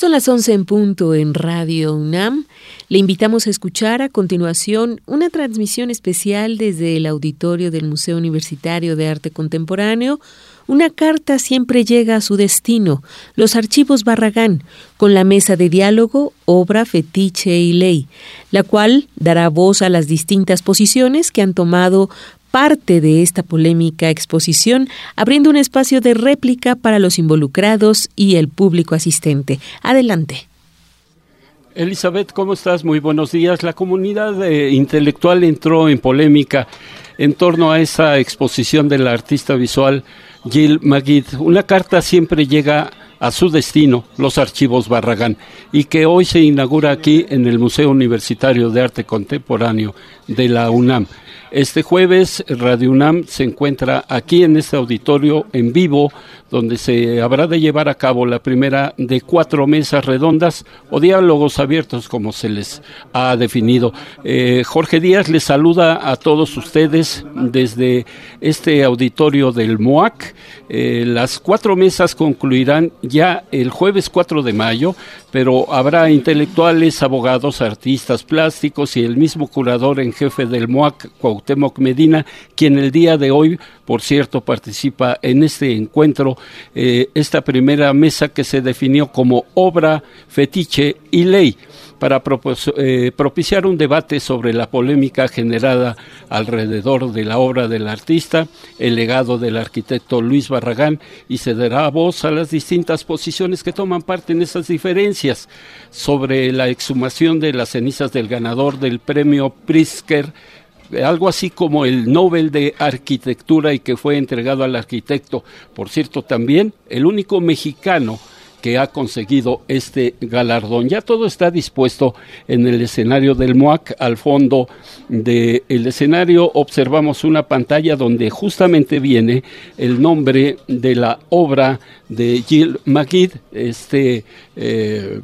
Son las 11 en punto en Radio UNAM. Le invitamos a escuchar a continuación una transmisión especial desde el auditorio del Museo Universitario de Arte Contemporáneo. Una carta siempre llega a su destino, los archivos Barragán, con la mesa de diálogo, obra, fetiche y ley, la cual dará voz a las distintas posiciones que han tomado parte de esta polémica exposición, abriendo un espacio de réplica para los involucrados y el público asistente. Adelante. Elizabeth, ¿cómo estás? Muy buenos días. La comunidad eh, intelectual entró en polémica en torno a esa exposición de la artista visual Jill Magid. Una carta siempre llega a su destino, los archivos Barragán, y que hoy se inaugura aquí en el Museo Universitario de Arte Contemporáneo de la UNAM. Este jueves Radio UNAM se encuentra aquí en este auditorio en vivo, donde se habrá de llevar a cabo la primera de cuatro mesas redondas o diálogos abiertos, como se les ha definido. Eh, Jorge Díaz les saluda a todos ustedes desde este auditorio del MOAC. Eh, las cuatro mesas concluirán ya el jueves 4 de mayo, pero habrá intelectuales, abogados, artistas plásticos y el mismo curador en jefe del MOAC, Cuauhtémoc Medina, quien el día de hoy, por cierto, participa en este encuentro, eh, esta primera mesa que se definió como obra, fetiche y ley para eh, propiciar un debate sobre la polémica generada alrededor de la obra del artista, el legado del arquitecto Luis Barragán y se dará voz a las distintas posiciones que toman parte en esas diferencias sobre la exhumación de las cenizas del ganador del premio Pritzker algo así como el Nobel de Arquitectura y que fue entregado al arquitecto, por cierto, también el único mexicano que ha conseguido este galardón. Ya todo está dispuesto en el escenario del MOAC. Al fondo del escenario observamos una pantalla donde justamente viene el nombre de la obra de Jill McGee, este, eh,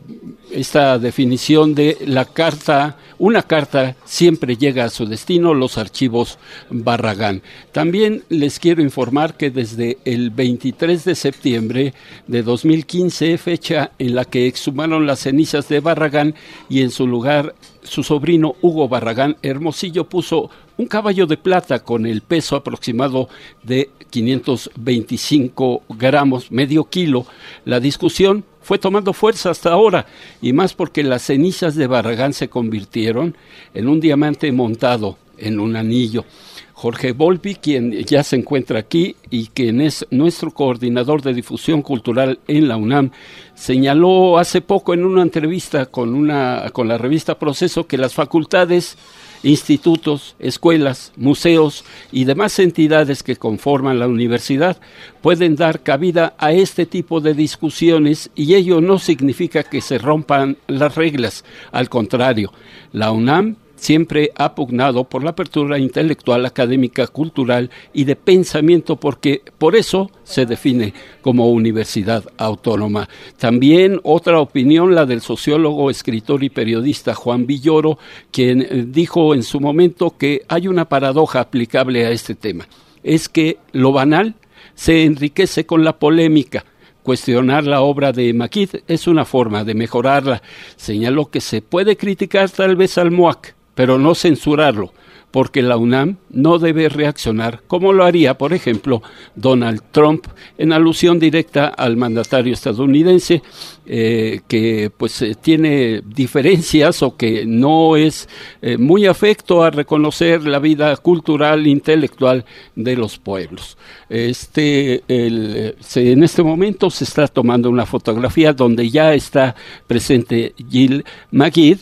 esta definición de la carta, una carta siempre llega a su destino, los archivos Barragán. También les quiero informar que desde el 23 de septiembre de 2015, fecha en la que exhumaron las cenizas de Barragán y en su lugar su sobrino Hugo Barragán Hermosillo puso un caballo de plata con el peso aproximado de 525 gramos, medio kilo. La discusión fue tomando fuerza hasta ahora, y más porque las cenizas de Barragán se convirtieron en un diamante montado en un anillo. Jorge Volpi, quien ya se encuentra aquí y quien es nuestro coordinador de difusión cultural en la UNAM, señaló hace poco en una entrevista con, una, con la revista Proceso que las facultades institutos, escuelas, museos y demás entidades que conforman la universidad pueden dar cabida a este tipo de discusiones y ello no significa que se rompan las reglas, al contrario, la UNAM siempre ha pugnado por la apertura intelectual, académica, cultural y de pensamiento, porque por eso se define como universidad autónoma. También otra opinión, la del sociólogo, escritor y periodista Juan Villoro, quien eh, dijo en su momento que hay una paradoja aplicable a este tema. Es que lo banal se enriquece con la polémica, cuestionar la obra de Maquid es una forma de mejorarla. Señaló que se puede criticar tal vez al MOAC, pero no censurarlo, porque la UNAM no debe reaccionar como lo haría, por ejemplo, Donald Trump, en alusión directa al mandatario estadounidense, eh, que pues eh, tiene diferencias o que no es eh, muy afecto a reconocer la vida cultural, intelectual de los pueblos. Este, en este momento se está tomando una fotografía donde ya está presente Jill Magid,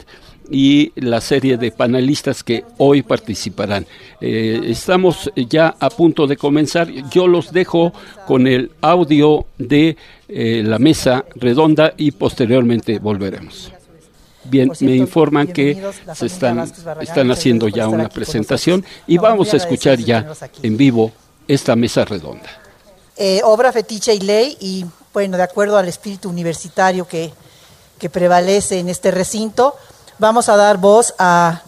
y la serie de panelistas que hoy participarán. Eh, estamos ya a punto de comenzar. Yo los dejo con el audio de eh, la mesa redonda y posteriormente volveremos. Bien, me informan que se están, están haciendo ya una presentación y vamos a escuchar ya en vivo esta mesa redonda. Eh, obra fetiche y ley y bueno, de acuerdo al espíritu universitario que, que prevalece en este recinto, vamos a dar voz a,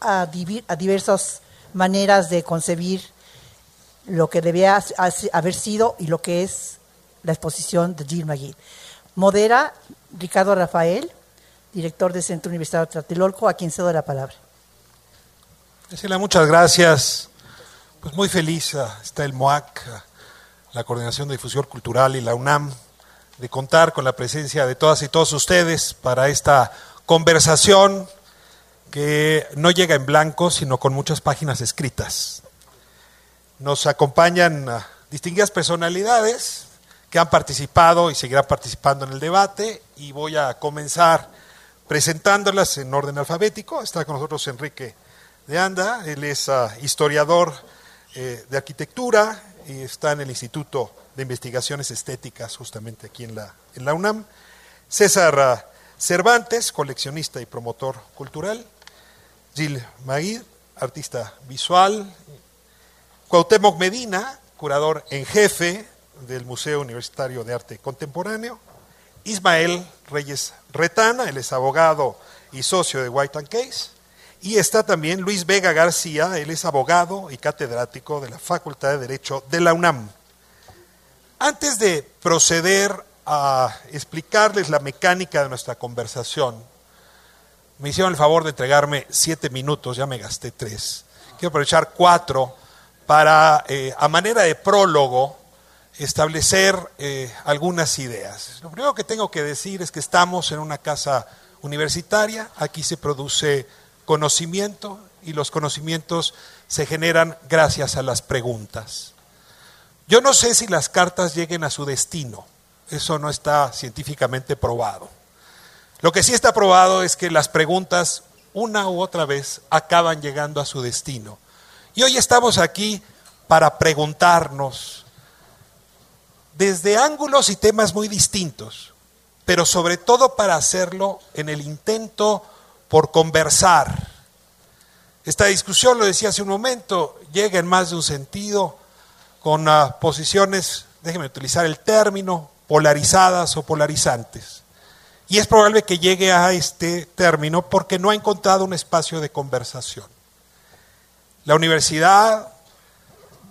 a, diversas maneras de concebir lo que debía haber sido y lo que es la exposición de Jill McGee. Modera Ricardo Rafael, director del Centro Universitario Tlatelolco, a quien cedo la palabra. Graciela, muchas gracias. Pues muy feliz ah, está el MOAC, ah, la Coordinación de Difusión Cultural y la UNAM de contar con la presencia de todas y todos ustedes para esta conversación que no llega en blanco, sino con muchas páginas escritas. Nos acompañan ah, distinguidas personalidades que han participado y seguirán participando en el debate y voy a comenzar presentándolas en orden alfabético. Está con nosotros Enrique de Anda, él es ah, historiador eh, de arquitectura y está en el Instituto de Investigaciones Estéticas justamente aquí en la, en la UNAM. César ah, Cervantes, coleccionista y promotor cultural. Gil Maguid, artista visual. Cuauhtémoc Medina, curador en jefe del Museo Universitario de Arte Contemporáneo. Ismael Reyes Retana, él es abogado y socio de White and Case. Y está también Luis Vega García, él es abogado y catedrático de la Facultad de Derecho de la UNAM. Antes de proceder a explicarles la mecánica de nuestra conversación, me hicieron el favor de entregarme siete minutos, ya me gasté tres. Quiero aprovechar cuatro para, eh, a manera de prólogo, establecer eh, algunas ideas. Lo primero que tengo que decir es que estamos en una casa universitaria, aquí se produce conocimiento y los conocimientos se generan gracias a las preguntas. Yo no sé si las cartas lleguen a su destino, eso no está científicamente probado. Lo que sí está probado es que las preguntas una u otra vez acaban llegando a su destino. Y hoy estamos aquí para preguntarnos desde ángulos y temas muy distintos, pero sobre todo para hacerlo en el intento por conversar. Esta discusión, lo decía hace un momento, llega en más de un sentido con uh, posiciones, déjenme utilizar el término, polarizadas o polarizantes. Y es probable que llegue a este término porque no ha encontrado un espacio de conversación. La universidad,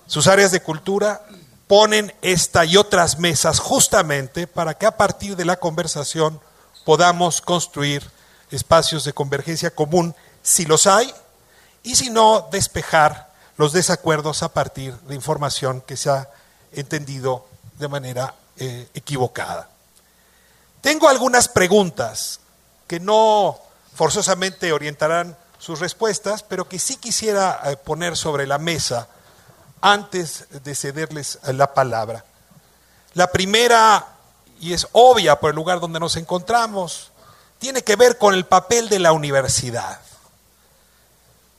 sus áreas de cultura ponen esta y otras mesas justamente para que a partir de la conversación podamos construir espacios de convergencia común, si los hay, y si no, despejar los desacuerdos a partir de información que se ha entendido de manera eh, equivocada. Tengo algunas preguntas que no forzosamente orientarán sus respuestas, pero que sí quisiera eh, poner sobre la mesa antes de cederles la palabra. La primera, y es obvia por el lugar donde nos encontramos, tiene que ver con el papel de la universidad.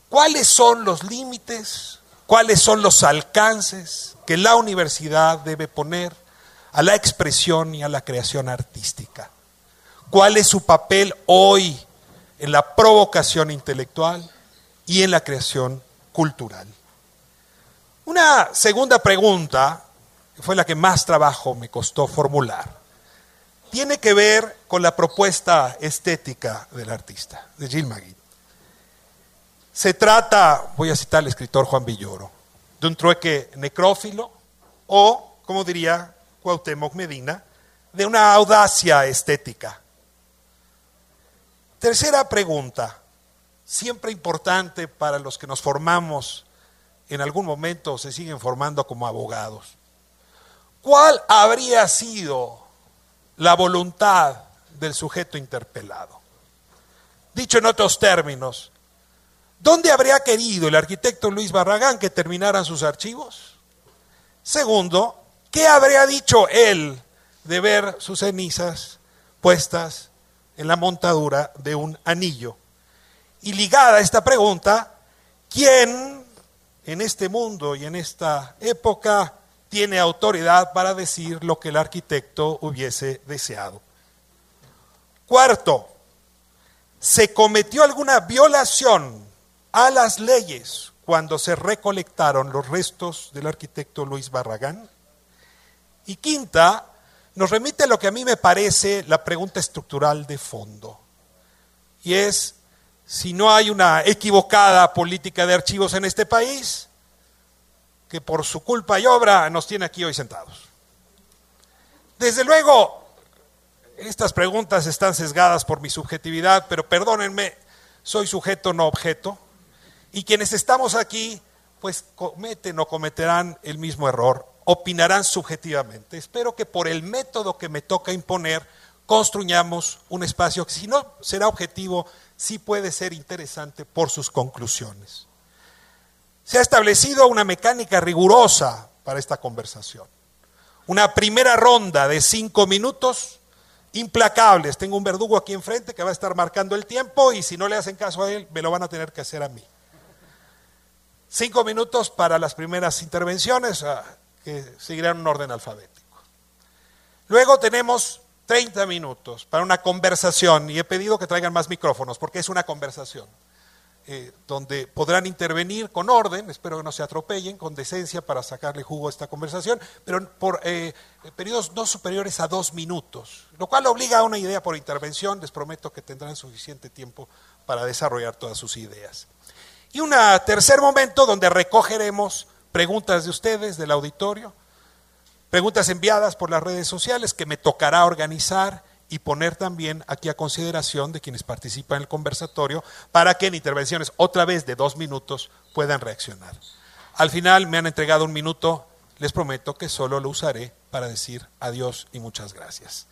¿Cuáles son los límites? ¿Cuáles son los alcances que la universidad debe poner a la expresión y a la creación artística? ¿Cuál es su papel hoy en la provocación intelectual y en la creación cultural? Una segunda pregunta, que fue la que más trabajo me costó formular, tiene que ver con la propuesta estética del artista, de Gilles Magui. Se trata, voy a citar al escritor Juan Villoro, de un trueque necrófilo o, como diría Cuauhtémoc Medina, de una audacia estética. Tercera pregunta, siempre importante para los que nos formamos en algún momento se siguen formando como abogados. ¿Cuál habría sido la voluntad del sujeto interpelado? Dicho en otros términos, ¿dónde habría querido el arquitecto Luis Barragán que terminaran sus archivos? Segundo, ¿qué habría dicho él de ver sus cenizas puestas en la montadura de un anillo? Y ligada a esta pregunta, ¿quién en este mundo y en esta época tiene autoridad para decir lo que el arquitecto hubiese deseado. Cuarto, ¿se cometió alguna violación a las leyes cuando se recolectaron los restos del arquitecto Luis Barragán? Y quinta, nos remite a lo que a mí me parece la pregunta estructural de fondo, y es, si no hay una equivocada política de archivos en este país, que por su culpa y obra nos tiene aquí hoy sentados. Desde luego, Estas preguntas están sesgadas por mi subjetividad, pero perdónenme, soy sujeto no objeto. Y quienes estamos aquí, pues cometen o cometerán el mismo error, opinarán subjetivamente. Espero que por el método que me toca imponer, construyamos un espacio que si no será objetivo, sí puede ser interesante por sus conclusiones. Se ha establecido una mecánica rigurosa para esta conversación. Una primera ronda de cinco minutos implacables. Tengo un verdugo aquí enfrente que va a estar marcando el tiempo y si no le hacen caso a él, me lo van a tener que hacer a mí. Cinco minutos para las primeras intervenciones, ah, que seguirán un orden alfabético. Luego tenemos 30 minutos para una conversación y he pedido que traigan más micrófonos porque es una conversación. Eh, donde podrán intervenir con orden, espero que no se atropellen, con decencia para sacarle jugo a esta conversación, pero por eh, periodos no superiores a dos minutos, lo cual obliga a una idea por intervención, les prometo que tendrán suficiente tiempo para desarrollar todas sus ideas. Y un tercer momento donde recogeremos preguntas de ustedes, del auditorio, preguntas enviadas por las redes sociales que me tocará organizar y poner también aquí a consideración de quienes participan en el conversatorio para que en intervenciones otra vez de dos minutos puedan reaccionar. Al final me han entregado un minuto, les prometo que solo lo usaré para decir adiós y muchas gracias.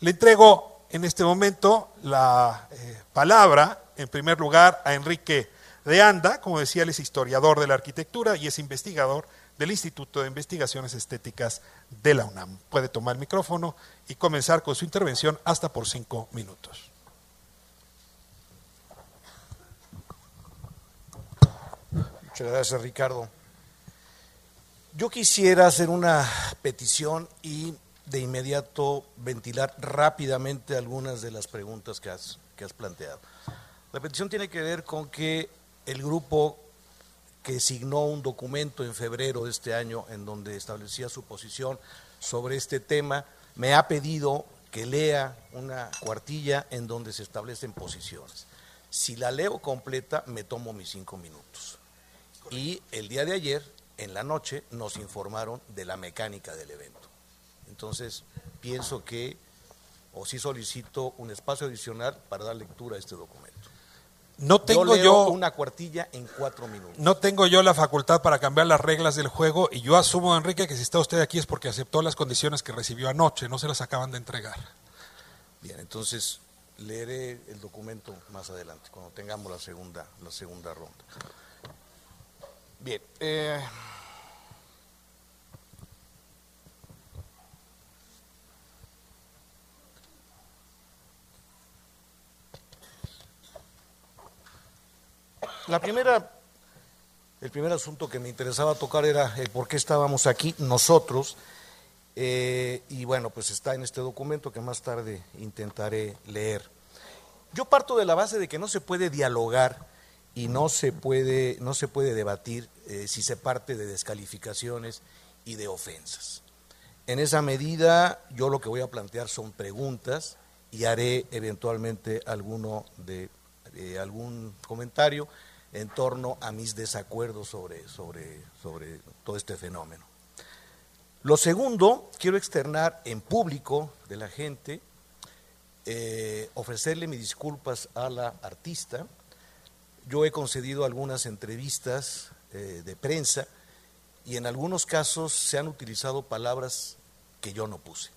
Le entrego en este momento la eh, palabra, en primer lugar, a Enrique de Anda, como decía, él es historiador de la arquitectura y es investigador del Instituto de Investigaciones Estéticas de la UNAM. Puede tomar el micrófono y comenzar con su intervención hasta por cinco minutos. Muchas gracias, Ricardo. Yo quisiera hacer una petición y de inmediato ventilar rápidamente algunas de las preguntas que has, que has planteado. La petición tiene que ver con que el grupo que signó un documento en febrero de este año en donde establecía su posición sobre este tema, me ha pedido que lea una cuartilla en donde se establecen posiciones. Si la leo completa, me tomo mis cinco minutos. Y el día de ayer, en la noche, nos informaron de la mecánica del evento. Entonces, pienso que, o sí solicito un espacio adicional para dar lectura a este documento. No tengo yo, una cuartilla en cuatro minutos. No tengo yo la facultad para cambiar las reglas del juego y yo asumo, Enrique, que si está usted aquí es porque aceptó las condiciones que recibió anoche, no se las acaban de entregar. Bien, entonces leeré el documento más adelante, cuando tengamos la segunda, la segunda ronda. Bien. Eh, La primera, el primer asunto que me interesaba tocar era el por qué estábamos aquí nosotros. Eh, y bueno, pues está en este documento que más tarde intentaré leer. Yo parto de la base de que no se puede dialogar y no se puede, no se puede debatir eh, si se parte de descalificaciones y de ofensas. En esa medida, yo lo que voy a plantear son preguntas y haré eventualmente alguno de eh, algún comentario en torno a mis desacuerdos sobre, sobre, sobre todo este fenómeno. Lo segundo, quiero externar en público de la gente, eh, ofrecerle mis disculpas a la artista. Yo he concedido algunas entrevistas eh, de prensa y en algunos casos se han utilizado palabras que yo no puse.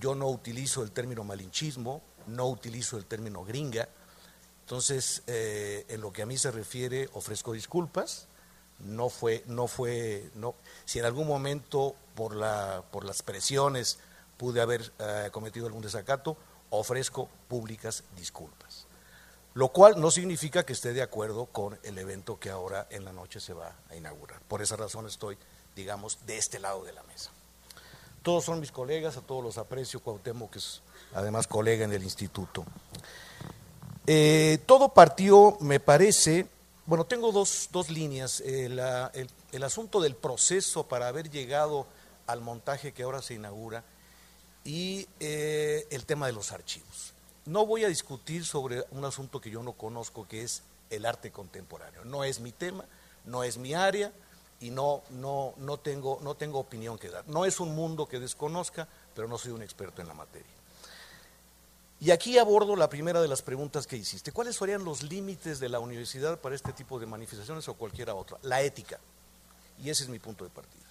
Yo no utilizo el término malinchismo, no utilizo el término gringa, entonces, eh, en lo que a mí se refiere, ofrezco disculpas. No fue, no fue, no. Si en algún momento por la, por las presiones pude haber eh, cometido algún desacato, ofrezco públicas disculpas. Lo cual no significa que esté de acuerdo con el evento que ahora en la noche se va a inaugurar. Por esa razón estoy, digamos, de este lado de la mesa. Todos son mis colegas, a todos los aprecio, Cuauhtémoc, que es además colega en el instituto. Eh, todo partió, me parece, bueno, tengo dos, dos líneas. Eh, el, asunto del proceso para haber llegado al montaje que ahora se inaugura y eh, el tema de los archivos. No voy a discutir sobre un asunto que yo no conozco, que es el arte contemporáneo. No es mi tema, no es mi área y no, no, no, tengo, no tengo opinión que dar. No es un mundo que desconozca, pero no soy un experto en la materia. Y aquí abordo la primera de las preguntas que hiciste. ¿Cuáles serían los límites de la universidad para este tipo de manifestaciones o cualquiera otra? La ética. Y ese es mi punto de partida.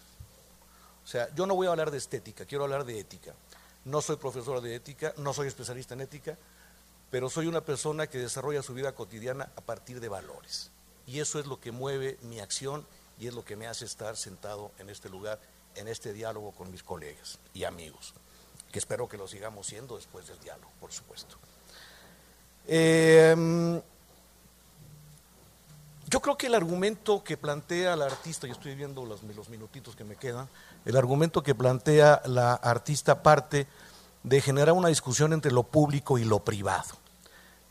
O sea, yo no voy a hablar de estética, quiero hablar de ética. No soy profesor de ética, no soy especialista en ética, pero soy una persona que desarrolla su vida cotidiana a partir de valores. Y eso es lo que mueve mi acción y es lo que me hace estar sentado en este lugar, en este diálogo con mis colegas y amigos, que espero que lo sigamos siendo después del diálogo, por supuesto. Em, yo creo que el argumento que plantea la artista, y estoy viendo los, los minutitos que me quedan, el argumento que plantea la artista parte de generar una discusión entre lo público y lo privado.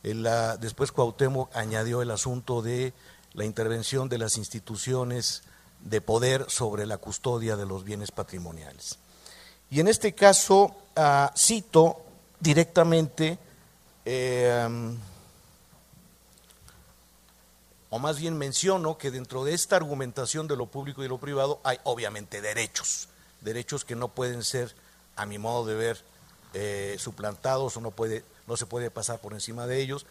después Cuauhtémoc añadió el asunto de la intervención de las instituciones de poder sobre la custodia de los bienes patrimoniales. Y en este caso ah, cito directamente, eh, o más bien menciono que dentro de esta argumentación de lo público y lo privado hay obviamente derechos, derechos que no pueden ser, a mi modo de ver, eh, suplantados o no, puede, no se puede pasar por encima de ellos,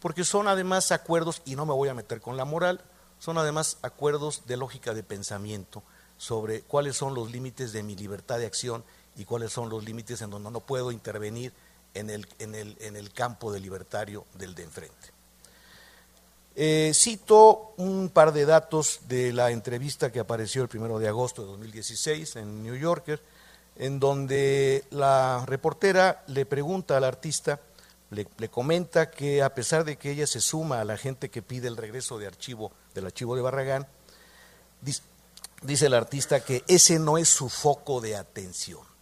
porque son además acuerdos, y no me voy a meter con la moral, son además acuerdos de lógica de pensamiento sobre cuáles son los límites de mi libertad de acción y cuáles son los límites en donde no puedo intervenir en el, en el, en el campo de libertario del de enfrente. Eh, cito un par de datos de la entrevista que apareció el primero de agosto de 2016 en New Yorker, en donde la reportera le pregunta al artista le, comenta que a pesar de que ella se suma a la gente que pide el regreso de archivo, del archivo de Barragán, dice, el artista que ese no es su foco de atención.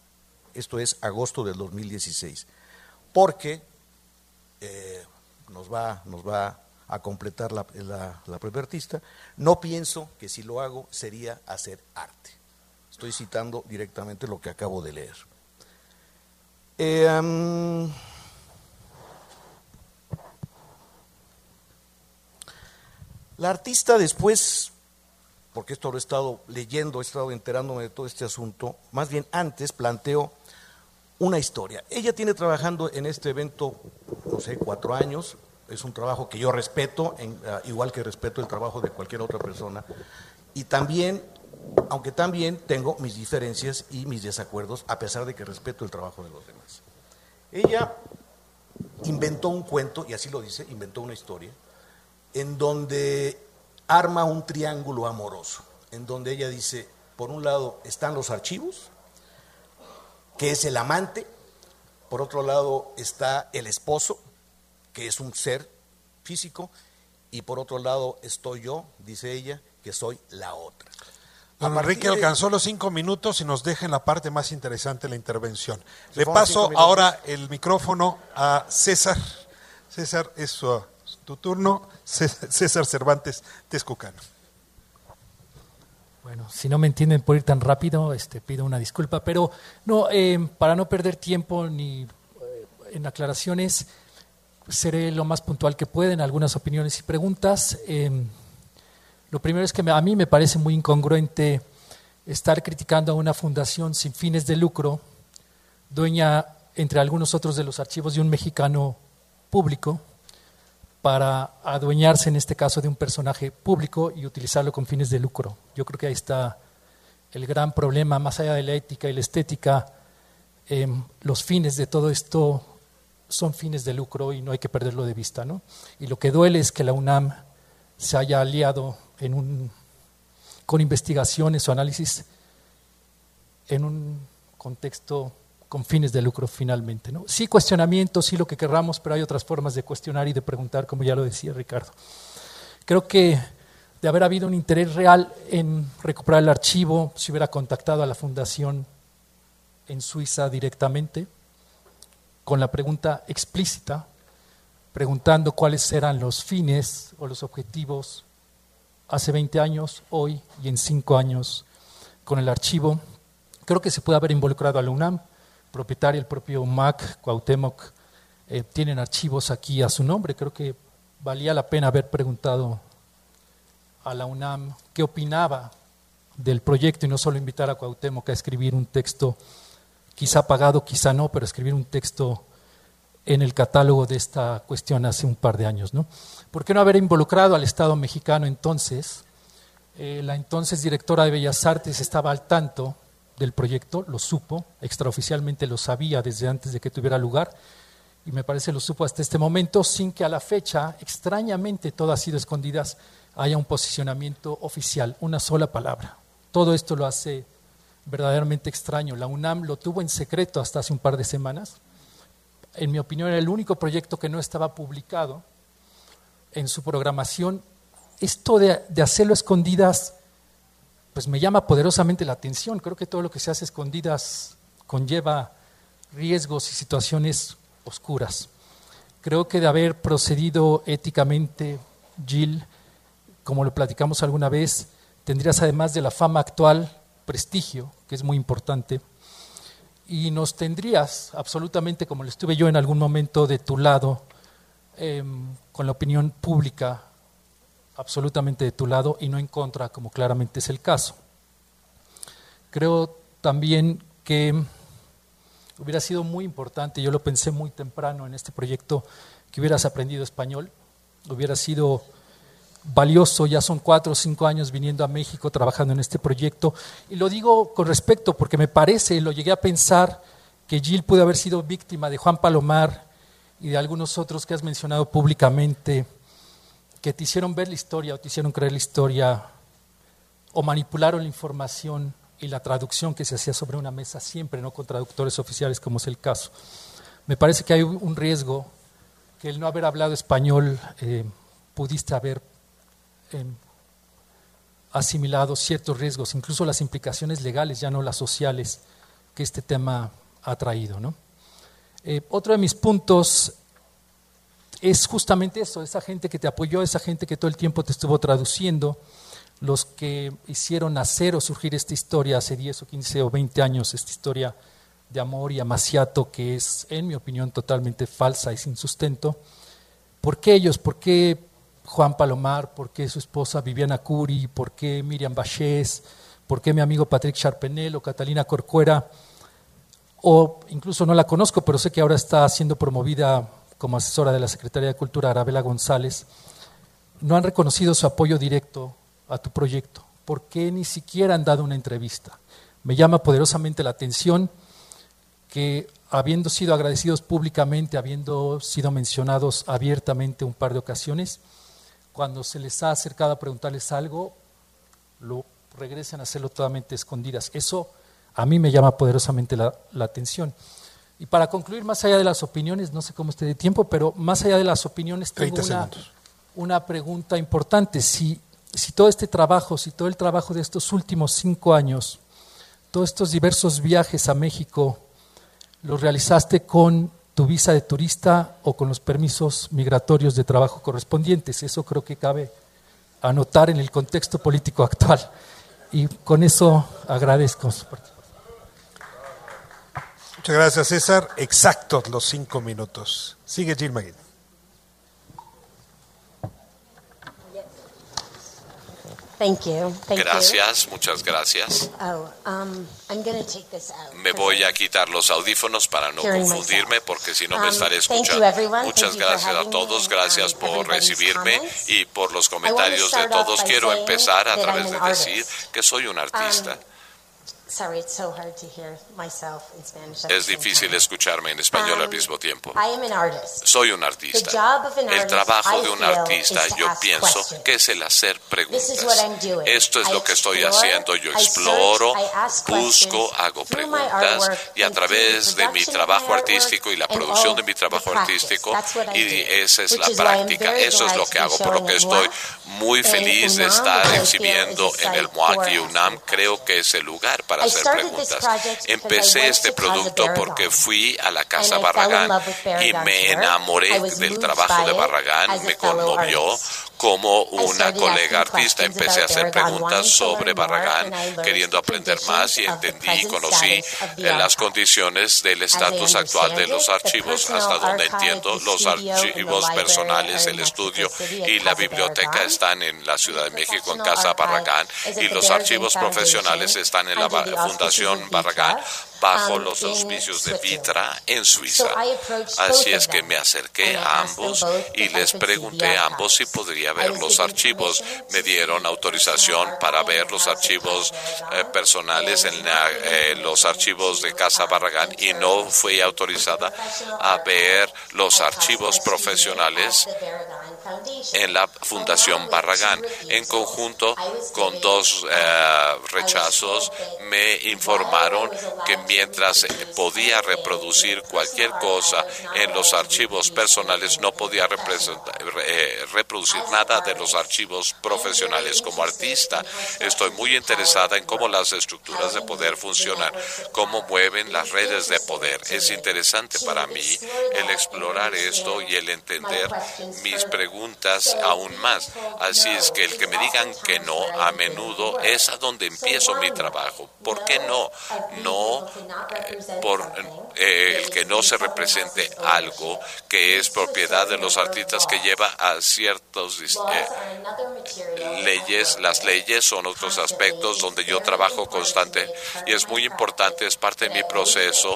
Esto es agosto del 2016. Porque eh, nos, va, nos va a completar la, la, artista, no pienso que si lo hago sería hacer arte. Estoy citando directamente lo que acabo de leer. Eh, La artista después, porque esto lo he estado leyendo, he estado enterándome de todo este asunto, más bien antes planteó una historia. Ella tiene trabajando en este evento, no sé, cuatro años, es un trabajo que yo respeto, ah, igual que respeto el trabajo de cualquier otra persona, y también, aunque también tengo mis diferencias y mis desacuerdos, a pesar de que respeto el trabajo de los demás. Ella inventó un cuento, y así lo dice, inventó una historia, en donde arma un triángulo amoroso, en donde ella dice, por un lado están los archivos, que es el amante, por otro lado está el esposo, que es un ser físico, y por otro lado estoy yo, dice ella, que soy la otra. Don Enrique alcanzó los cinco minutos y nos deja en la parte más interesante de la intervención. Le paso ahora el micrófono a César. César, es su tu turno, César Cervantes Texcocano. Bueno, si no me entienden por ir tan rápido, este, pido una disculpa, pero no, eh, para no perder tiempo ni eh, en aclaraciones, seré lo más puntual que pueda en algunas opiniones y preguntas. Em, lo primero es que a mí me parece muy incongruente estar criticando a una fundación sin fines de lucro, dueña, entre algunos otros, de los archivos de un mexicano público, para adueñarse en este caso de un personaje público y utilizarlo con fines de lucro. Yo creo que ahí está el gran problema, más allá de la ética y la estética, em, los fines de todo esto son fines de lucro y no hay que perderlo de vista. ¿no? Y lo que duele es que la UNAM se haya aliado con investigaciones o análisis en un contexto con fines de lucro finalmente. ¿no? Sí cuestionamiento, sí lo que querramos, pero hay otras formas de cuestionar y de preguntar, como ya lo decía Ricardo. Creo que de haber habido un interés real en recuperar el archivo, se hubiera contactado a la fundación en Suiza directamente, con la pregunta explícita, preguntando cuáles eran los fines o los objetivos hace 20 años, hoy y en 5 años con el archivo. Creo que se puede haber involucrado a la UNAM, propietario, el propio Mac, Cuauhtémoc, eh, tienen archivos aquí a su nombre. Creo que valía la pena haber preguntado a la UNAM qué opinaba del proyecto y no solo invitar a Cuauhtémoc a escribir un texto, quizá pagado, quizá no, pero escribir un texto en el catálogo de esta cuestión hace un par de años. ¿no? ¿Por qué no haber involucrado al Estado mexicano entonces? Eh, la entonces directora de Bellas Artes estaba al tanto del proyecto, lo supo, extraoficialmente lo sabía desde antes de que tuviera lugar, y me parece lo supo hasta este momento, sin que a la fecha, extrañamente, todo ha sido escondidas, haya un posicionamiento oficial, una sola palabra. Todo esto lo hace verdaderamente extraño. La UNAM lo tuvo en secreto hasta hace un par de semanas. En mi opinión, era el único proyecto que no estaba publicado en su programación. Esto de, de hacerlo escondidas pues me llama poderosamente la atención. Creo que todo lo que se hace escondidas conlleva riesgos y situaciones oscuras. Creo que de haber procedido éticamente, Jill, como lo platicamos alguna vez, tendrías además de la fama actual, prestigio, que es muy importante, y nos tendrías absolutamente, como lo estuve yo en algún momento, de tu lado, em, con la opinión pública absolutamente de tu lado y no en contra, como claramente es el caso. Creo también que hubiera sido muy importante, yo lo pensé muy temprano en este proyecto, que hubieras aprendido español, hubiera sido valioso, ya son cuatro o cinco años viniendo a México trabajando en este proyecto, y lo digo con respecto porque me parece, lo llegué a pensar, que Jill pudo haber sido víctima de Juan Palomar y de algunos otros que has mencionado públicamente, que te hicieron ver la historia o te hicieron creer la historia o manipularon la información y la traducción que se hacía sobre una mesa siempre, no con traductores oficiales como es el caso. Me parece que hay un riesgo que el no haber hablado español eh, pudiste haber em, asimilado ciertos riesgos, incluso las implicaciones legales, ya no las sociales, que este tema ha traído. Eh, otro de mis puntos es justamente eso, esa gente que te apoyó, esa gente que todo el tiempo te estuvo traduciendo, los que hicieron nacer o surgir esta historia hace 10 o 15 o 20 años, esta historia de amor y amaciato que es, en mi opinión, totalmente falsa y sin sustento. ¿Por qué ellos? ¿Por qué Juan Palomar? ¿Por qué su esposa Viviana Curi? ¿Por qué Miriam Bachés? ¿Por qué mi amigo Patrick Charpenel o Catalina Corcuera? O incluso no la conozco, pero sé que ahora está siendo promovida como asesora de la Secretaría de Cultura, Arabela González, no han reconocido su apoyo directo a tu proyecto? ¿Por qué ni siquiera han dado una entrevista? Me llama poderosamente la atención que habiendo sido agradecidos públicamente, habiendo sido mencionados abiertamente un par de ocasiones, cuando se les ha acercado a preguntarles algo, lo regresen a hacerlo totalmente escondidas. Eso a mí me llama poderosamente la atención. Y para concluir, más allá de las opiniones, no sé cómo esté de tiempo, pero más allá de las opiniones, tengo una, una, pregunta importante. Si, si todo este trabajo, si todo el trabajo de estos últimos cinco años, todos estos diversos viajes a México, los realizaste con tu visa de turista o con los permisos migratorios de trabajo correspondientes. Eso creo que cabe anotar en el contexto político actual. Y con eso agradezco su participación. Muchas gracias, César. Exactos los cinco minutos. Sigue Jill McGinn. gracias, muchas gracias. Oh, um, me voy a quitar los audífonos para no confundirme porque si no me um, estaré escuchando. Muchas gracias a todos, gracias um, por recibirme y por los comentarios de todos. Quiero empezar a través de decir que soy un artista. Es difícil escucharme en español al um, mismo tiempo. Soy un artista. El trabajo de un artista, yo pienso, que es el hacer preguntas. Esto es lo que estoy haciendo. Yo exploro, busco, hago preguntas y a través de mi trabajo artístico y la producción de mi trabajo artístico, y esa es la práctica. Eso es lo que hago, por lo que estoy muy feliz de estar exhibiendo en el MOAC y UNAM. Creo que es el lugar para hacer preguntas. Empecé este producto porque fui a la casa Barragán y me enamoré del trabajo de Barragán, me conmovió como una colega artista. Empecé a hacer preguntas sobre Barragán, queriendo aprender más y entendí y conocí las condiciones del estatus actual de los archivos, hasta donde entiendo los archivos personales, el estudio y la biblioteca están en la Ciudad de México, en Casa Barragán, y los archivos profesionales están en la Fundación Barragán bajo um, los auspicios de Vitra en Suiza. Así es que me acerqué a ambos y les pregunté a ambos si podría ver los archivos. Me dieron autorización para ver los archivos eh, personales en eh, los archivos de Casa Barragán y no fui autorizada a ver los archivos profesionales en la Fundación Barragán. En conjunto con dos eh, rechazos, me informaron que mientras podía reproducir cualquier cosa en los archivos personales, no podía eh, reproducir nada de los archivos profesionales. Como artista, estoy muy interesada en cómo las estructuras de poder funcionan, cómo mueven las redes de poder. Es interesante para mí el explorar esto y el entender mis preguntas aún más. Así es que el que me digan que no a menudo es a donde empiezo mi trabajo. ¿Por qué no? No eh, por eh, el que no se represente algo que es propiedad de los artistas que lleva a ciertos eh, leyes. Las leyes son otros aspectos donde yo trabajo constante y es muy importante, es parte de mi proceso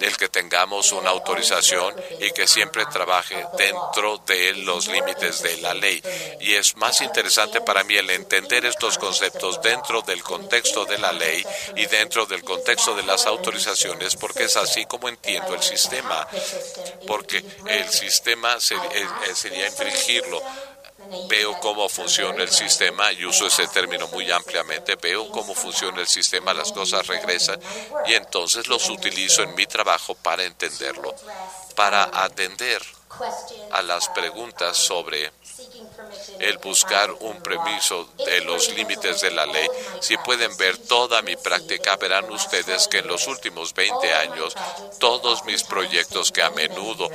el que tengamos una autorización y que siempre trabaje dentro de los límites de la ley. Y es más interesante para mí el entender estos conceptos dentro del contexto de la ley y dentro del contexto de las autorizaciones, porque es así como entiendo el sistema, porque el sistema eh, sería infringirlo veo cómo funciona el sistema y uso ese término muy ampliamente, veo cómo funciona el sistema, las cosas regresan y entonces los utilizo en mi trabajo para entenderlo, para atender a las preguntas sobre el buscar un permiso de los límites de la ley. Si pueden ver toda mi práctica, verán ustedes que en los últimos 20 años, todos mis proyectos que a menudo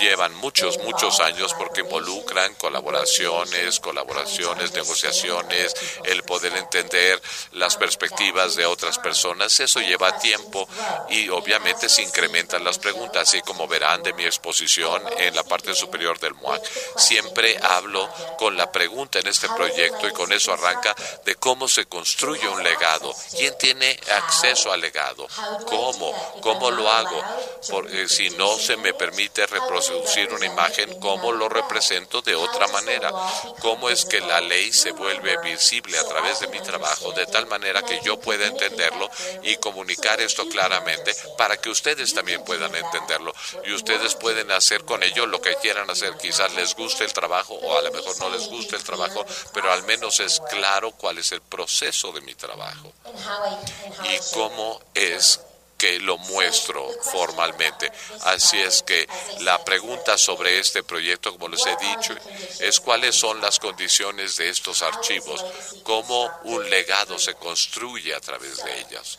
llevan muchos, muchos años porque involucran colaboraciones, colaboraciones, negociaciones, el poder entender las perspectivas de otras personas, eso lleva tiempo y obviamente se incrementan las preguntas, así como verán de mi exposición en la parte superior del MOAC. Siempre hablo con la pregunta en este proyecto y con eso arranca de cómo se construye un legado. ¿Quién tiene acceso al legado? ¿Cómo? ¿Cómo lo hago? Porque si no se me permite reproducir una imagen, ¿cómo lo represento de otra manera? ¿Cómo es que la ley se vuelve visible a través de mi trabajo de tal manera que yo pueda entenderlo y comunicar esto claramente para que ustedes también puedan entenderlo y ustedes pueden hacer con ello lo que quieran hacer. Quizás les guste el trabajo o a lo mejor no les guste el trabajo, pero al menos es claro cuál es el proceso de mi trabajo y cómo es que lo muestro formalmente. Así es que la pregunta sobre este proyecto, como les he dicho, es cuáles son las condiciones de estos archivos, cómo un legado se construye a través de ellas.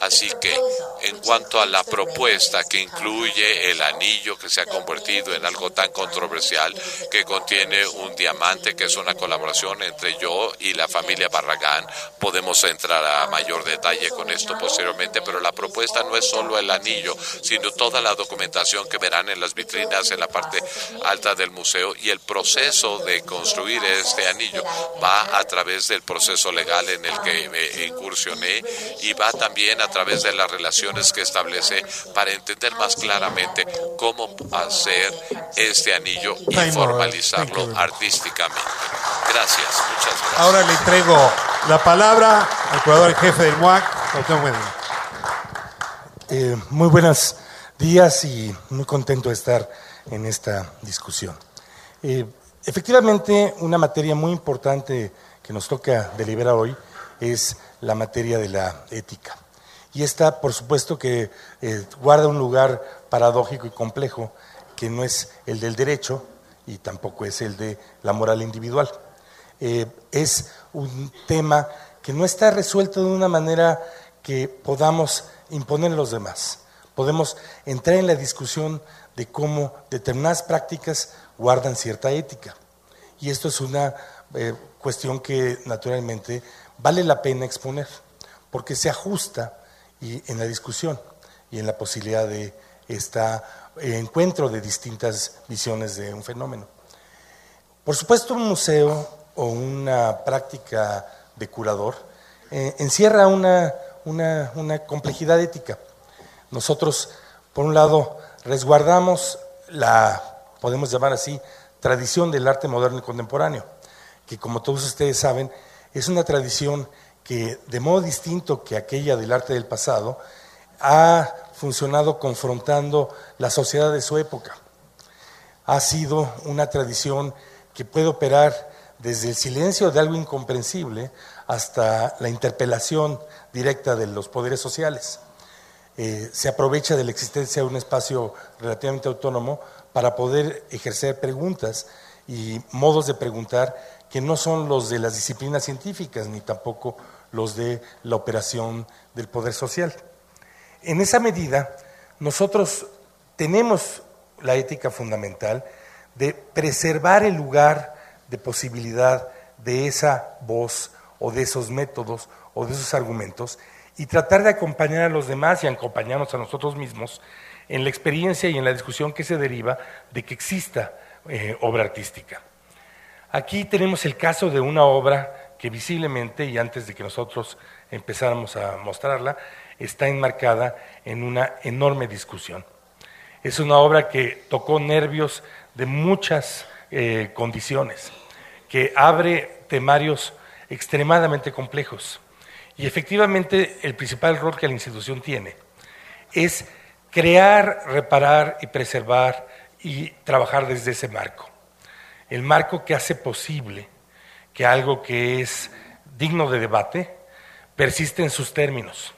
Así que, en cuanto a la propuesta que incluye el anillo que se ha convertido en algo tan controversial, que contiene un diamante que es una colaboración entre yo y la familia Barragán, podemos entrar a mayor detalle con esto posteriormente, pero la propuesta no es solo el anillo, sino toda la documentación que verán en las vitrinas en la parte alta del museo y el proceso de construir este anillo va a través del proceso legal en el que me incursioné y va también a través de las relaciones que establece para entender más claramente cómo hacer este anillo y formalizarlo artísticamente. Gracias, muchas gracias. Ahora le entrego la palabra al curador jefe del MUAC, eh, muy buenos días y muy contento de estar en esta discusión. Eh, efectivamente, una materia muy importante que nos toca deliberar hoy es la materia de la ética. Y esta, por supuesto, que eh, guarda un lugar paradójico y complejo, que no es el del derecho y tampoco es el de la moral individual. Eh, es un tema que no está resuelto de una manera que podamos imponer a los demás. Podemos entrar en la discusión de cómo determinadas prácticas guardan cierta ética. Y esto es una eh, cuestión que naturalmente vale la pena exponer, porque se ajusta y, en la discusión y en la posibilidad de este encuentro de distintas visiones de un fenómeno. Por supuesto, un museo o una práctica de curador eh, encierra una, una, una complejidad ética. Nosotros, por un lado, resguardamos la, podemos llamar así, tradición del arte moderno y contemporáneo, que como todos ustedes saben, es una tradición que, de modo distinto que aquella del arte del pasado, ha funcionado confrontando la sociedad de su época. Ha sido una tradición que puede operar desde el silencio de algo incomprensible hasta la interpelación directa de los poderes sociales. Eh, se aprovecha de la existencia de un espacio relativamente autónomo para poder ejercer preguntas y modos de preguntar que no son los de las disciplinas científicas ni tampoco los de la operación del poder social. En esa medida, nosotros tenemos la ética fundamental de preservar el lugar de posibilidad de esa voz o de esos métodos o de esos argumentos y tratar de acompañar a los demás y acompañarnos a nosotros mismos en la experiencia y en la discusión que se deriva de que exista eh, obra artística. Aquí tenemos el caso de una obra que visiblemente, y antes de que nosotros empezáramos a mostrarla, está enmarcada en una enorme discusión. Es una obra que tocó nervios de muchas eh, condiciones, que abre temarios extremadamente complejos. Y efectivamente el principal rol que la institución tiene es crear, reparar y preservar y trabajar desde ese marco. El marco que hace posible que algo que es digno de debate persiste en sus términos.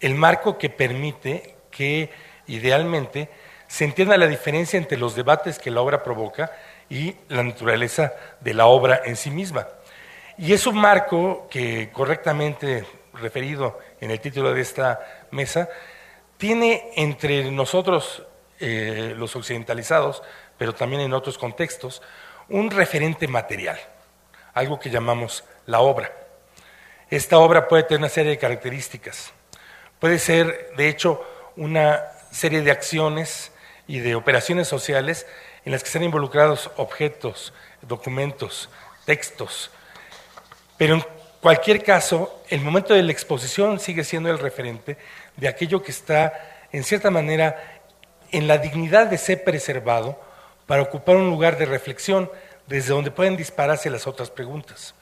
El marco que permite que idealmente se entienda la diferencia entre los debates que la obra provoca y la naturaleza de la obra en sí misma. Y es un marco que correctamente referido en el título de esta mesa, tiene entre nosotros, eh, los occidentalizados, pero también en otros contextos, un referente material, algo que llamamos la obra. Esta obra puede tener una serie de características. Puede ser, de hecho, una serie de acciones y de operaciones sociales en las que están involucrados objetos, documentos, textos. Pero en cualquier caso, el momento de la exposición sigue siendo el referente de aquello que está, en cierta manera, en la dignidad de ser preservado para ocupar un lugar de reflexión desde donde pueden dispararse las otras preguntas.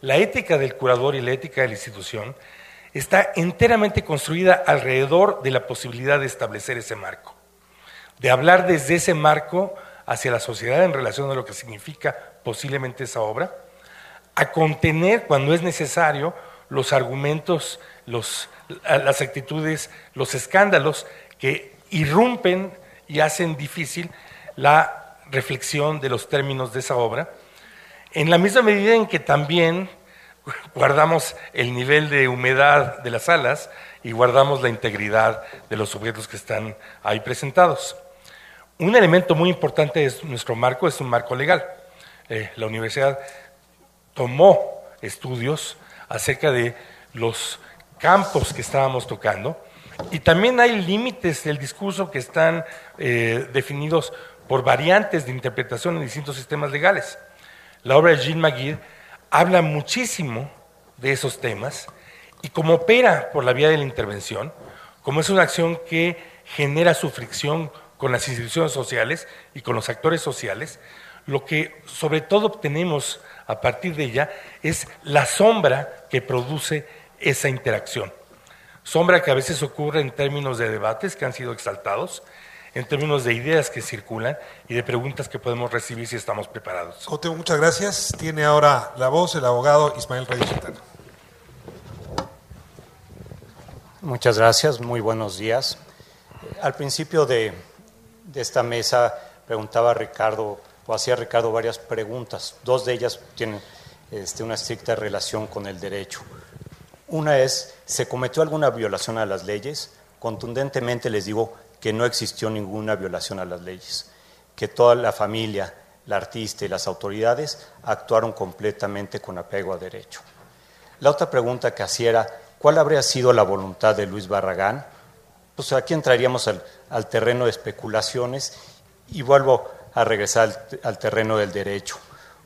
La ética del curador y la ética de la institución está enteramente construida alrededor de la posibilidad de establecer ese marco, de hablar desde ese marco hacia la sociedad en relación a lo que significa posiblemente esa obra, a contener cuando es necesario los argumentos, las actitudes, los escándalos que irrumpen y hacen difícil la reflexión de los términos de esa obra, en la misma medida en que también guardamos el nivel de humedad de las salas y guardamos la integridad de los objetos que están ahí presentados. Un elemento muy importante de nuestro marco es un marco legal. Eh, la universidad tomó estudios acerca de los campos que estábamos tocando y también hay límites del discurso que están eh, definidos por variantes de interpretación en distintos sistemas legales. La obra de Jean Magid habla muchísimo de esos temas y como opera por la vía de la intervención, como es una acción que genera su fricción con las instituciones sociales y con los actores sociales, lo que sobre todo obtenemos a partir de ella es la sombra que produce esa interacción. Sombra que a veces ocurre en términos de debates que han sido exaltados, en términos de ideas que circulan y de preguntas que podemos recibir si estamos preparados. Cote, muchas gracias. Tiene ahora la voz el abogado Ismael Reyes Muchas gracias, muy buenos días. Al principio de, de esta mesa preguntaba Ricardo o hacía Ricardo varias preguntas. Dos de ellas tienen este, una estricta relación con el derecho. Una es, ¿se cometió alguna violación a las leyes? Contundentemente les digo que no existió ninguna violación a las leyes, que toda la familia, la artista y las autoridades actuaron completamente con apego a derecho. La otra pregunta que hacía era, ¿cuál habría sido la voluntad de Luis Barragán? Pues aquí entraríamos al, al terreno de especulaciones y vuelvo a regresar al, terreno del derecho.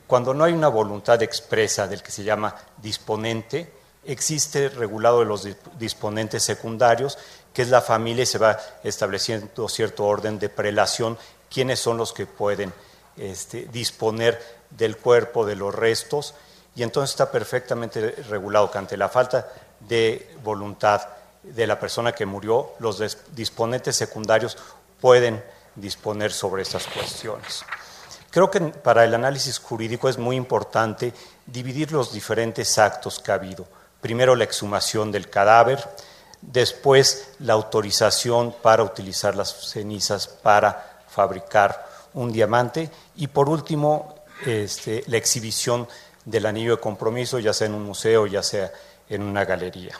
Cuando no hay una voluntad expresa del que se llama disponente, existe regulado de los disponentes secundarios, que es la familia y se va estableciendo cierto orden de prelación, quiénes son los que pueden este, disponer del cuerpo, de los restos, y entonces está perfectamente regulado que ante la falta de voluntad de la persona que murió, los disponentes secundarios pueden disponer sobre estas cuestiones. Creo que para el análisis jurídico es muy importante dividir los diferentes actos que ha habido. Primero la exhumación del cadáver, después la autorización para utilizar las cenizas para fabricar un diamante y por último este, la exhibición del anillo de compromiso, ya sea en un museo, ya sea en una galería.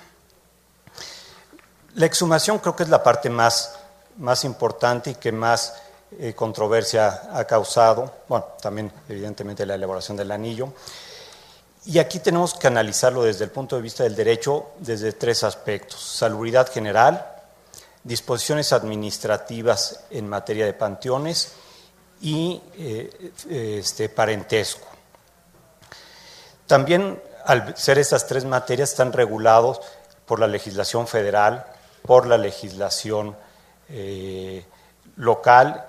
La exhumación creo que es la parte más, más importante y que más eh, controversia ha causado, bueno, también evidentemente la elaboración del anillo. Y aquí tenemos que analizarlo desde el punto de vista del derecho desde tres aspectos. Salubridad general, disposiciones administrativas en materia de panteones y eh, este, parentesco. También, al ser estas tres materias, están regulados por la legislación federal, por la legislación eh, local,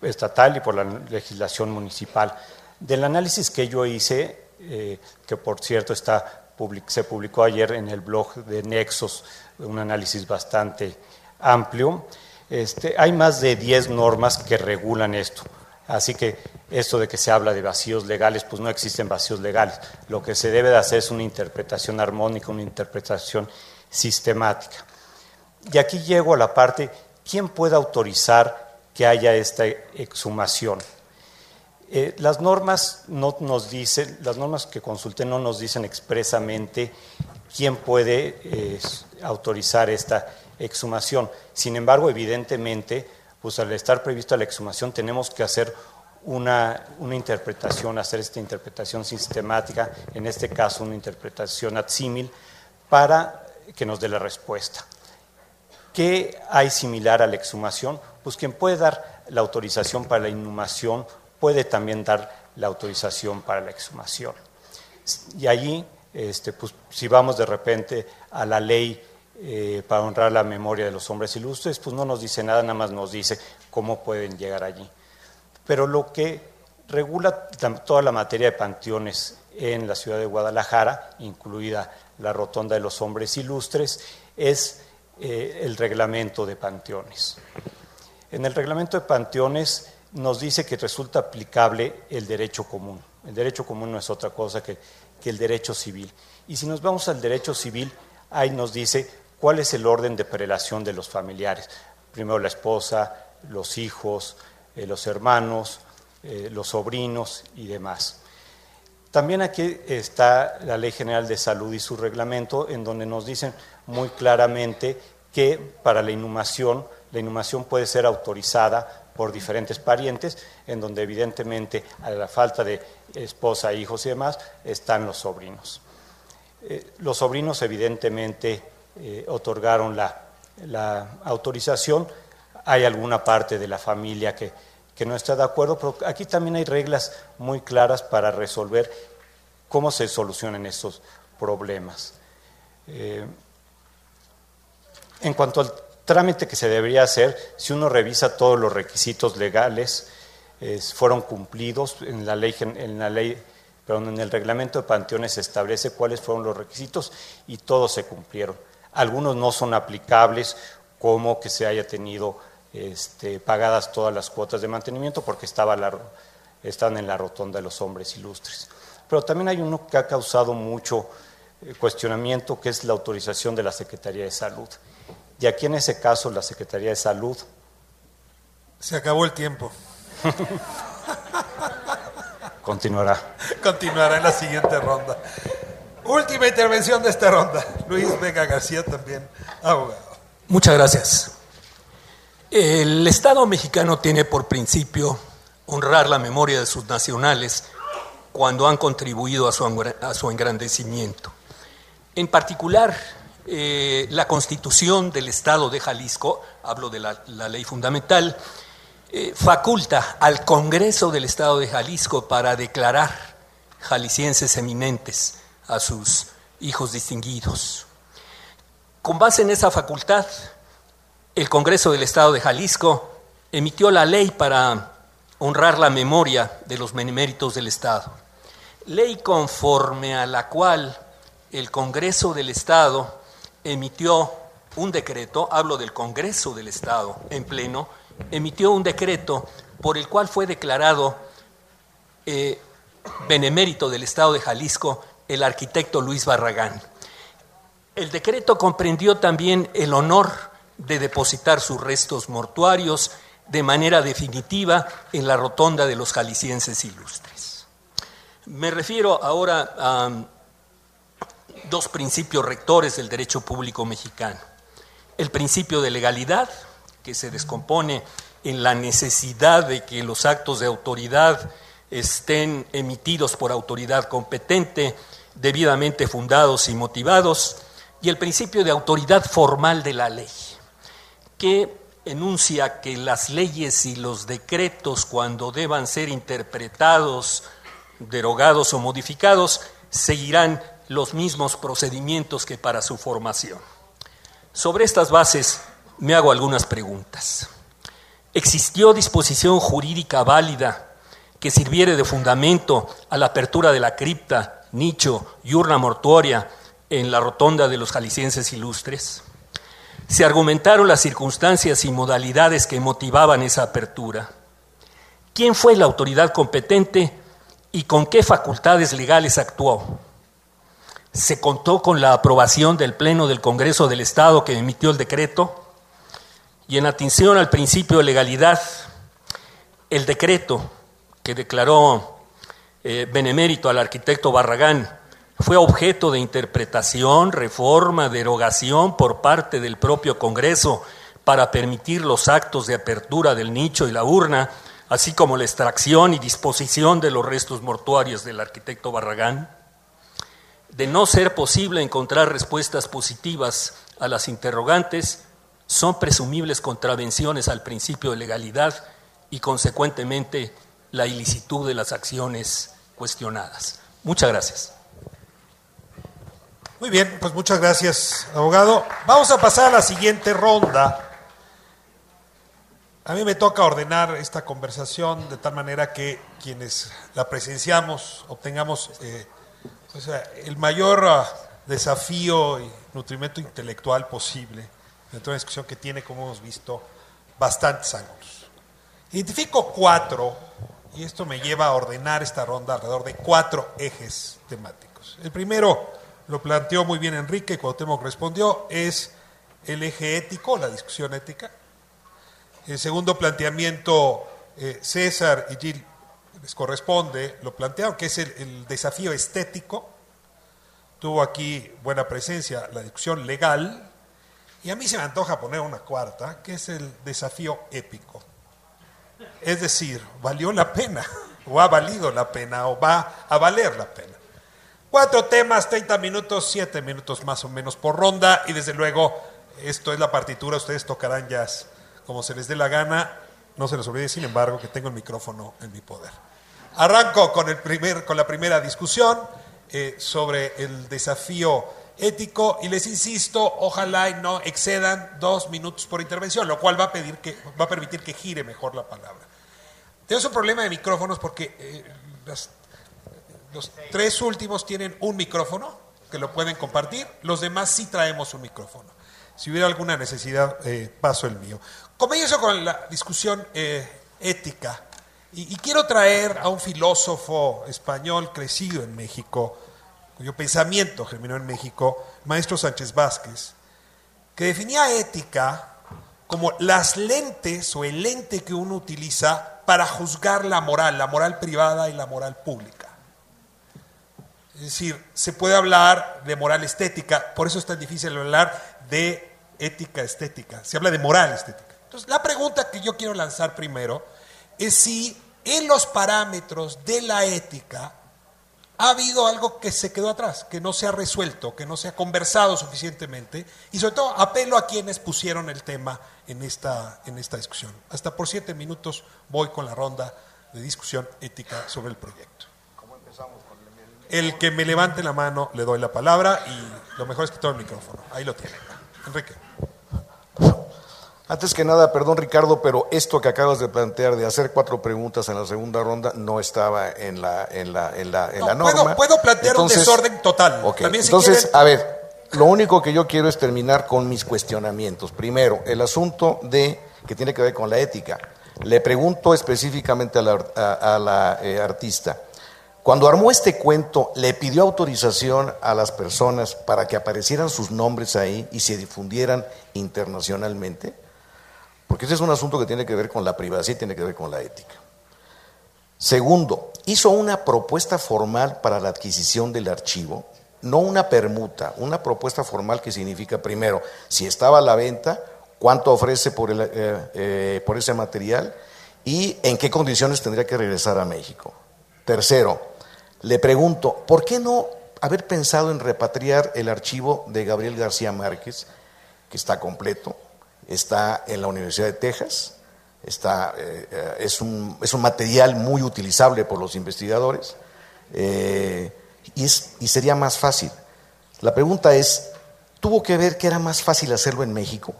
estatal y por la legislación municipal. Del análisis que yo hice, eh, que por cierto está, se publicó ayer en el blog de Nexos, un análisis bastante amplio, este, hay más de 10 normas que regulan esto. Así que esto de que se habla de vacíos legales, pues no existen vacíos legales. Lo que se debe de hacer es una interpretación armónica, una interpretación sistemática. Y aquí llego a la parte, ¿quién puede autorizar que haya esta exhumación? Eh, las normas no nos dicen, las normas que consulté no nos dicen expresamente quién puede eh, autorizar esta exhumación. Sin embargo, evidentemente, pues al estar prevista la exhumación tenemos que hacer una, una, interpretación, hacer esta interpretación sistemática, en este caso una interpretación ad símil, para que nos dé la respuesta. ¿Qué hay similar a la exhumación? Pues quien puede dar la autorización para la inhumación puede también dar la autorización para la exhumación. Y allí, este, pues, si vamos de repente a la ley eh, para honrar la memoria de los hombres ilustres, pues no nos dice nada, nada más nos dice cómo pueden llegar allí. Pero lo que regula toda la materia de panteones en la ciudad de Guadalajara, incluida la rotonda de los hombres ilustres, es eh, el reglamento de panteones. En el reglamento de panteones nos dice que resulta aplicable el derecho común. El derecho común no es otra cosa que, el derecho civil. Y si nos vamos al derecho civil, ahí nos dice cuál es el orden de prelación de los familiares. Primero la esposa, los hijos, eh, los hermanos, eh, los sobrinos y demás. También aquí está la Ley General de Salud y su reglamento, en donde nos dicen muy claramente que para la inhumación, la inhumación puede ser autorizada por diferentes parientes, en donde evidentemente a la falta de esposa, hijos y demás, están los sobrinos. Eh, los sobrinos evidentemente eh, otorgaron la, autorización. Hay alguna parte de la familia que, no está de acuerdo, pero aquí también hay reglas muy claras para resolver cómo se solucionan estos problemas. Eh, en cuanto al trámite que se debería hacer, si uno revisa todos los requisitos legales, fueron cumplidos en la ley, en la ley pero en el reglamento de panteones se establece cuáles fueron los requisitos y todos se cumplieron. Algunos no son aplicables, como que se haya tenido este, pagadas todas las cuotas de mantenimiento porque estaba están en la rotonda de los hombres ilustres. Pero también hay uno que ha causado mucho eh, cuestionamiento, que es la autorización de la Secretaría de Salud. Y aquí en ese caso la Secretaría de Salud... Se acabó el tiempo. Continuará. Continuará en la siguiente ronda. Última intervención de esta ronda. Luis Vega García también, abogado. Muchas gracias. El Estado mexicano tiene por principio honrar la memoria de sus nacionales cuando han contribuido a su, engrandecimiento. En particular, eh, la constitución del Estado de Jalisco, hablo de la, ley fundamental, eh, faculta al Congreso del Estado de Jalisco para declarar jaliscienses eminentes a sus hijos distinguidos. Con base en esa facultad, el Congreso del Estado de Jalisco emitió la ley para honrar la memoria de los beneméritos del Estado. Ley conforme a la cual el Congreso del Estado emitió un decreto, hablo del Congreso del Estado en pleno, emitió un decreto por el cual fue declarado eh, benemérito del Estado de Jalisco el arquitecto Luis Barragán. El decreto comprendió también el honor de depositar sus restos mortuarios de manera definitiva en la rotonda de los jaliscienses ilustres. Me refiero ahora a dos principios rectores del derecho público mexicano. El principio de legalidad, que se descompone en la necesidad de que los actos de autoridad estén emitidos por autoridad competente, debidamente fundados y motivados, y el principio de autoridad formal de la ley, que enuncia que las leyes y los decretos, cuando deban ser interpretados, derogados o modificados, seguirán los mismos procedimientos que para su formación. Sobre estas bases me hago algunas preguntas. ¿Existió disposición jurídica válida que sirviere de fundamento a la apertura de la cripta, nicho y urna mortuoria en la rotonda de los jaliscienses ilustres? Se argumentaron las circunstancias y modalidades que motivaban esa apertura. ¿Quién fue la autoridad competente y con qué facultades legales actuó? Se contó con la aprobación del Pleno del Congreso del Estado que emitió el decreto. Y en atención al principio de legalidad, el decreto que declaró eh, benemérito al arquitecto Barragán fue objeto de interpretación, reforma, derogación por parte del propio Congreso para permitir los actos de apertura del nicho y la urna, así como la extracción y disposición de los restos mortuarios del arquitecto Barragán de no ser posible encontrar respuestas positivas a las interrogantes, son presumibles contravenciones al principio de legalidad y consecuentemente la ilicitud de las acciones cuestionadas. Muchas gracias. Muy bien, pues muchas gracias, abogado. Vamos a pasar a la siguiente ronda. A mí me toca ordenar esta conversación de tal manera que quienes la presenciamos obtengamos eh, sea, el mayor ah, desafío y nutrimento intelectual posible dentro de una discusión que tiene, como hemos visto, bastantes ángulos. Identifico cuatro, y esto me lleva a ordenar esta ronda alrededor de cuatro ejes temáticos. El primero lo planteó muy bien Enrique, cuando Temo respondió, es el eje ético, la discusión ética. El segundo planteamiento, eh, César y Gil les corresponde, lo plantearon, que es el, desafío estético. Tuvo aquí buena presencia la discusión legal. Y a mí se me antoja poner una cuarta, que es el desafío épico. Es decir, valió la pena, o ha valido la pena, o va a valer la pena. Cuatro temas, 30 minutos, 7 minutos más o menos por ronda, y desde luego, esto es la partitura, ustedes tocarán jazz como se les dé la gana. No se les olvide, sin embargo, que tengo el micrófono en mi poder. Arranco con, el primer, con la primera discusión eh, sobre el desafío ético y les insisto, ojalá no excedan dos minutos por intervención, lo cual va a, pedir que, va a permitir que gire mejor la palabra. Tenemos un problema de micrófonos porque eh, los tres últimos tienen un micrófono que lo pueden compartir, los demás sí traemos un micrófono. Si hubiera alguna necesidad, eh, paso el mío. Comienzo con la discusión ética y, quiero traer a un filósofo español crecido en México, cuyo pensamiento germinó en México, maestro Sánchez Vázquez, que definía ética como las lentes o el lente que uno utiliza para juzgar la moral, la moral privada y la moral pública. Es decir, se puede hablar de moral estética, por eso es tan difícil hablar de ética estética, se habla de moral estética. Entonces, la pregunta que yo quiero lanzar primero es si en los parámetros de la ética ha habido algo que se quedó atrás, que no se ha resuelto, que no se ha conversado suficientemente, y sobre todo apelo a quienes pusieron el tema en esta, en esta discusión. Hasta por siete minutos voy con la ronda de discusión ética sobre el proyecto. ¿Cómo empezamos con El que me levante la mano le doy la palabra y lo mejor es que todo el micrófono. Ahí lo tiene. Enrique. Antes que nada, perdón Ricardo, pero esto que acabas de plantear de hacer cuatro preguntas en la segunda ronda no estaba en la, en la, en la, en la norma. Puedo, plantear un desorden total. Entonces, a ver, lo único que yo quiero es terminar con mis cuestionamientos. Primero, el asunto de que tiene que ver con la ética. Le pregunto específicamente a la, eh, artista, cuando armó este cuento, ¿le pidió autorización a las personas para que aparecieran sus nombres ahí y se difundieran internacionalmente? Porque ese es un asunto que tiene que ver con la privacidad y tiene que ver con la ética. Segundo, hizo una propuesta formal para la adquisición del archivo, no una permuta, una propuesta formal que significa, primero, si estaba a la venta, cuánto ofrece por, el, eh, eh, por ese material y en qué condiciones tendría que regresar a México. Tercero, le pregunto, ¿por qué no haber pensado en repatriar el archivo de Gabriel García Márquez, que está completo, está en la Universidad de Texas, está, eh, es, un, es, un, material muy utilizable por los investigadores eh, y, es, y sería más fácil. La pregunta es, ¿tuvo que ver que era más fácil hacerlo en México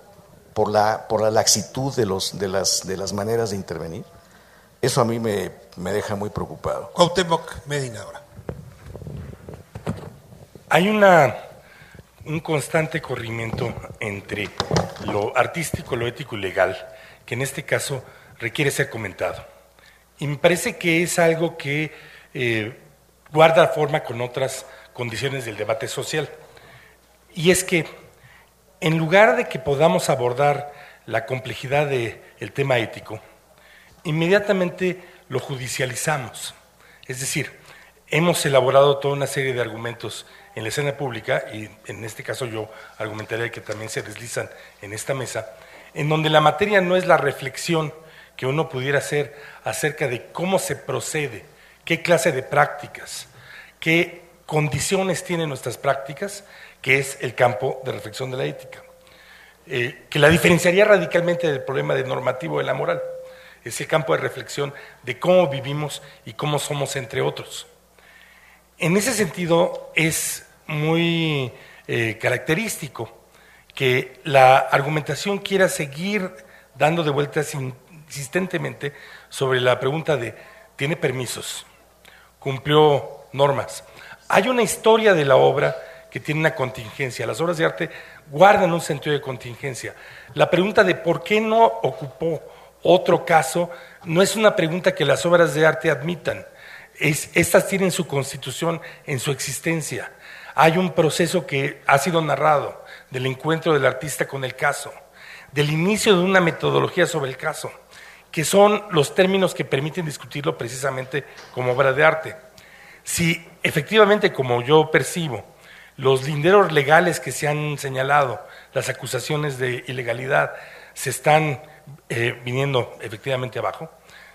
por la, por la laxitud de, los, de, las, de las maneras de intervenir? Eso a mí me, me deja muy preocupado. Cuauhtémoc Medina ahora. Hay una un constante corrimiento entre lo artístico, lo ético y legal, que en este caso requiere ser comentado. Y me parece que es algo que eh, guarda forma con otras condiciones del debate social. Y es que en lugar de que podamos abordar la complejidad del tema ético, inmediatamente lo judicializamos. Es decir, hemos elaborado toda una serie de argumentos en la escena pública, y en este caso yo argumentaría que también se deslizan en esta mesa, en donde la materia no es la reflexión que uno pudiera hacer acerca de cómo se procede, qué clase de prácticas, qué condiciones tienen nuestras prácticas, que es el campo de reflexión de la ética, eh, que la diferenciaría radicalmente del problema de normativo de la moral, ese campo de reflexión de cómo vivimos y cómo somos entre otros. En ese sentido es muy eh, característico que la argumentación quiera seguir dando de vueltas insistentemente sobre la pregunta de, ¿tiene permisos? ¿Cumplió normas? Hay una historia de la obra que tiene una contingencia. Las obras de arte guardan un sentido de contingencia. La pregunta de por qué no ocupó otro caso no es una pregunta que las obras de arte admitan estas tienen su constitución en su existencia. Hay un proceso que ha sido narrado del encuentro del artista con el caso, del inicio de una metodología sobre el caso, que son los términos que permiten discutirlo precisamente como obra de arte. Si efectivamente, como yo percibo, los linderos legales que se han señalado, las acusaciones de ilegalidad, se están eh, viniendo efectivamente abajo,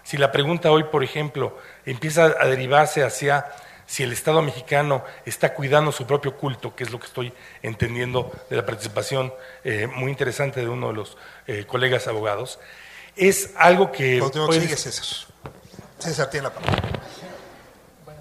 si la pregunta hoy, por ejemplo, empieza a derivarse hacia si el Estado mexicano está cuidando su propio culto, que es lo que estoy entendiendo de la participación eh, muy interesante de uno de los eh, colegas abogados, es algo que... Puede... César. César tiene la palabra.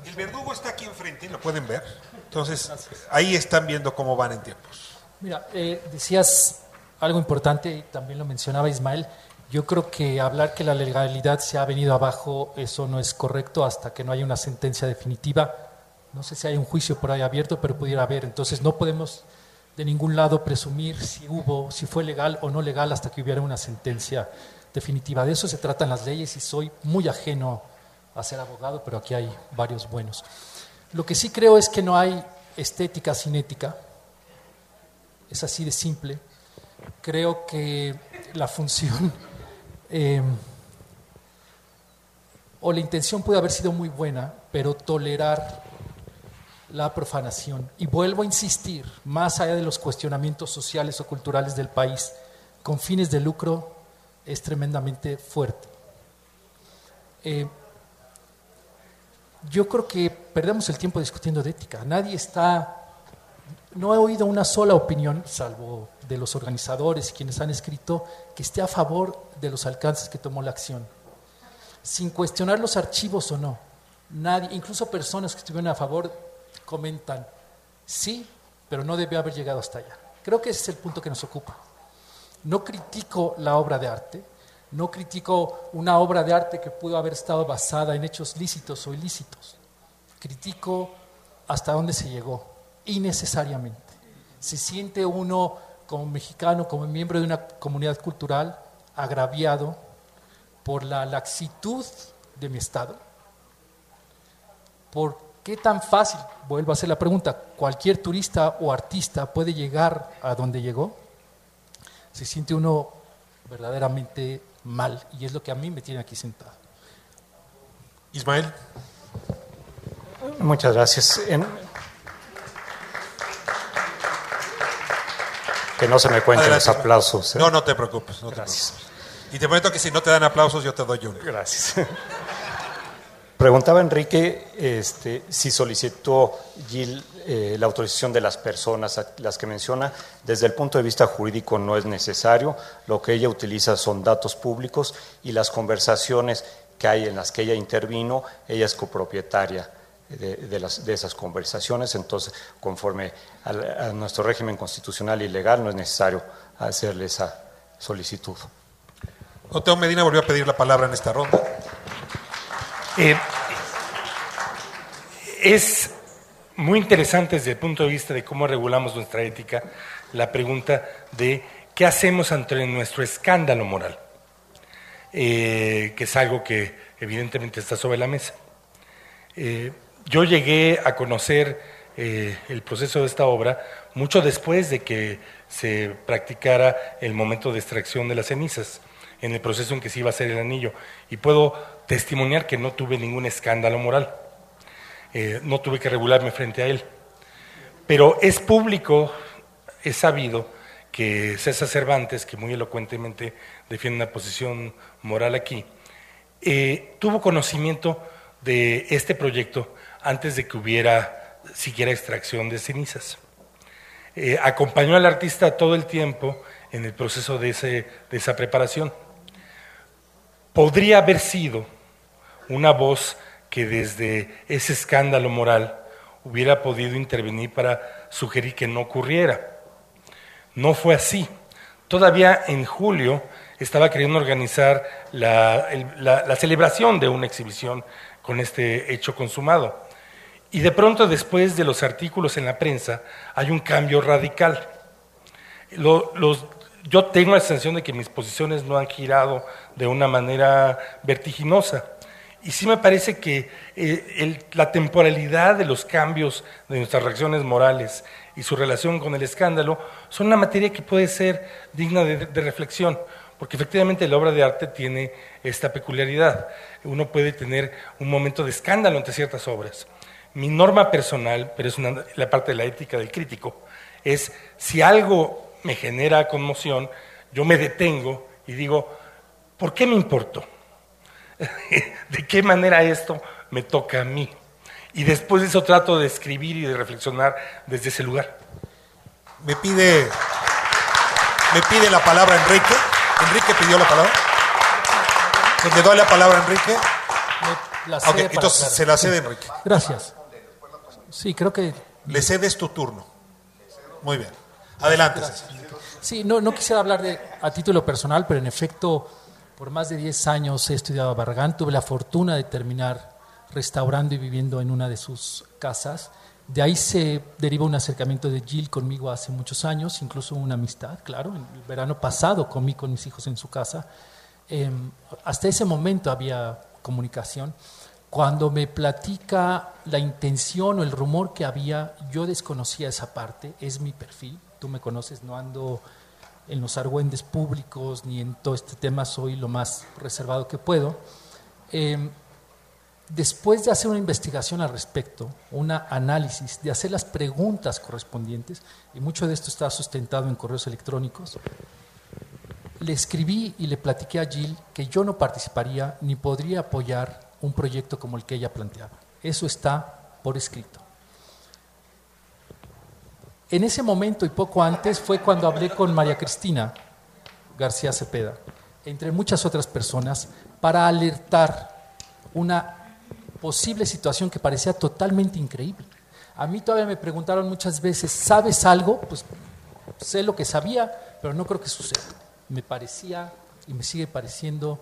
El verdugo está aquí enfrente, lo pueden ver. Entonces, ahí están viendo cómo van en tiempos. Mira, eh, decías algo importante, y también lo mencionaba Ismael, yo creo que hablar que la legalidad se ha venido abajo, eso no es correcto hasta que no haya una sentencia definitiva. No sé si hay un juicio por ahí abierto, pero pudiera haber. Entonces no podemos de ningún lado presumir si hubo, si fue legal o no legal hasta que hubiera una sentencia definitiva. De eso se tratan las leyes y soy muy ajeno a ser abogado, pero aquí hay varios buenos. Lo que sí creo es que no hay estética sin ética. Es así de simple. Creo que la función eh, o la intención puede haber sido muy buena, pero tolerar la profanación. Y vuelvo a insistir, más allá de los cuestionamientos sociales o culturales del país, con fines de lucro es tremendamente fuerte. Eh, yo creo que perdemos el tiempo discutiendo de ética. Nadie está, no he oído una sola opinión, salvo de los organizadores, quienes han escrito, que esté a favor de los alcances que tomó la acción, sin cuestionar los archivos o no. Nadie, incluso personas que estuvieron a favor comentan, sí, pero no debe haber llegado hasta allá. Creo que ese es el punto que nos ocupa. No critico la obra de arte, no critico una obra de arte que pudo haber estado basada en hechos lícitos o ilícitos. Critico hasta dónde se llegó, innecesariamente. Se siente uno como mexicano, como miembro de una comunidad cultural, agraviado por la laxitud de mi Estado. ¿Por qué tan fácil, vuelvo a hacer la pregunta, cualquier turista o artista puede llegar a donde llegó? Se siente uno verdaderamente mal y es lo que a mí me tiene aquí sentado. Ismael. Muchas gracias. Que no se me cuenten los aplausos. ¿eh? No, no te preocupes. gracias. Y te prometo que si no te dan aplausos, yo te doy uno. Gracias. Preguntaba Enrique este, si solicitó Gil eh, la autorización de las personas, las que menciona. Desde el punto de vista jurídico no es necesario. Lo que ella utiliza son datos públicos y las conversaciones que hay en las que ella intervino, ella es copropietaria de, las, de esas conversaciones. Entonces, conforme a, nuestro régimen constitucional y legal, no es necesario hacerle esa solicitud. Oteo Medina volvió a pedir la palabra en esta ronda. Eh, es muy interesante desde el punto de vista de cómo regulamos nuestra ética la pregunta de qué hacemos ante nuestro escándalo moral, eh, que es algo que evidentemente está sobre la mesa. Eh, yo llegué a conocer el proceso de esta obra mucho después de que se practicara el momento de extracción de las cenizas en el proceso en que se iba a hacer el anillo. Y puedo testimoniar que no tuve ningún escándalo moral. Eh, no tuve que regularme frente a él. Pero es público, es sabido que César Cervantes, que muy elocuentemente defiende una posición moral aquí, eh, tuvo conocimiento de este proyecto antes de que hubiera siquiera extracción de cenizas. Eh, acompañó al artista todo el tiempo en el proceso de, esa preparación podría haber sido una voz que desde ese escándalo moral hubiera podido intervenir para sugerir que no ocurriera. No fue así. Todavía en julio estaba queriendo organizar la, celebración de una exhibición con este hecho consumado. Y de pronto, después de los artículos en la prensa, hay un cambio radical. yo tengo la sensación de que mis posiciones no han girado de una manera vertiginosa. Y sí me parece que eh, la temporalidad de los cambios de nuestras reacciones morales y su relación con el escándalo son una materia que puede ser digna de, de reflexión, porque efectivamente la obra de arte tiene esta peculiaridad. Uno puede tener un momento de escándalo ante ciertas obras. Mi norma personal, pero es la parte de la ética del crítico, es si algo me genera conmoción, yo me detengo y digo, ¿por qué me importó? ¿De qué manera esto me toca a mí? Y después de eso trato de escribir y de reflexionar desde ese lugar. Me pide, me pide la palabra Enrique. Enrique pidió la palabra. ¿Le doy la palabra a Enrique? entonces se la cede Enrique. Gracias. Sí, creo que... Le cedes tu turno. Muy bien. Adelante. Sí, no, no quisiera hablar de, a título personal, pero en efecto, por más de 10 años he estudiado a Barragán, tuve la fortuna de terminar restaurando y viviendo en una de sus casas. De ahí se deriva un acercamiento de Jill conmigo hace muchos años, incluso una amistad, claro. En el verano pasado comí con mis hijos en su casa. Em, hasta ese momento había comunicación. Cuando me platica la intención o el rumor que había, yo desconocía esa parte, es mi perfil tú me conoces, no ando en los argüendes públicos ni en todo este tema, soy lo más reservado que puedo. Em, después de hacer una investigación al respecto, un análisis, de hacer las preguntas correspondientes, y mucho de esto está sustentado en correos electrónicos, le escribí y le platiqué a Jill que yo no participaría ni podría apoyar un proyecto como el que ella planteaba. Eso está por escrito. En ese momento y poco antes fue cuando hablé con María Cristina García Cepeda, entre muchas otras personas, para alertar una posible situación que parecía totalmente increíble. A mí todavía me preguntaron muchas veces, ¿sabes algo? Pues sé lo que sabía, pero no creo que suceda. Me parecía y me sigue pareciendo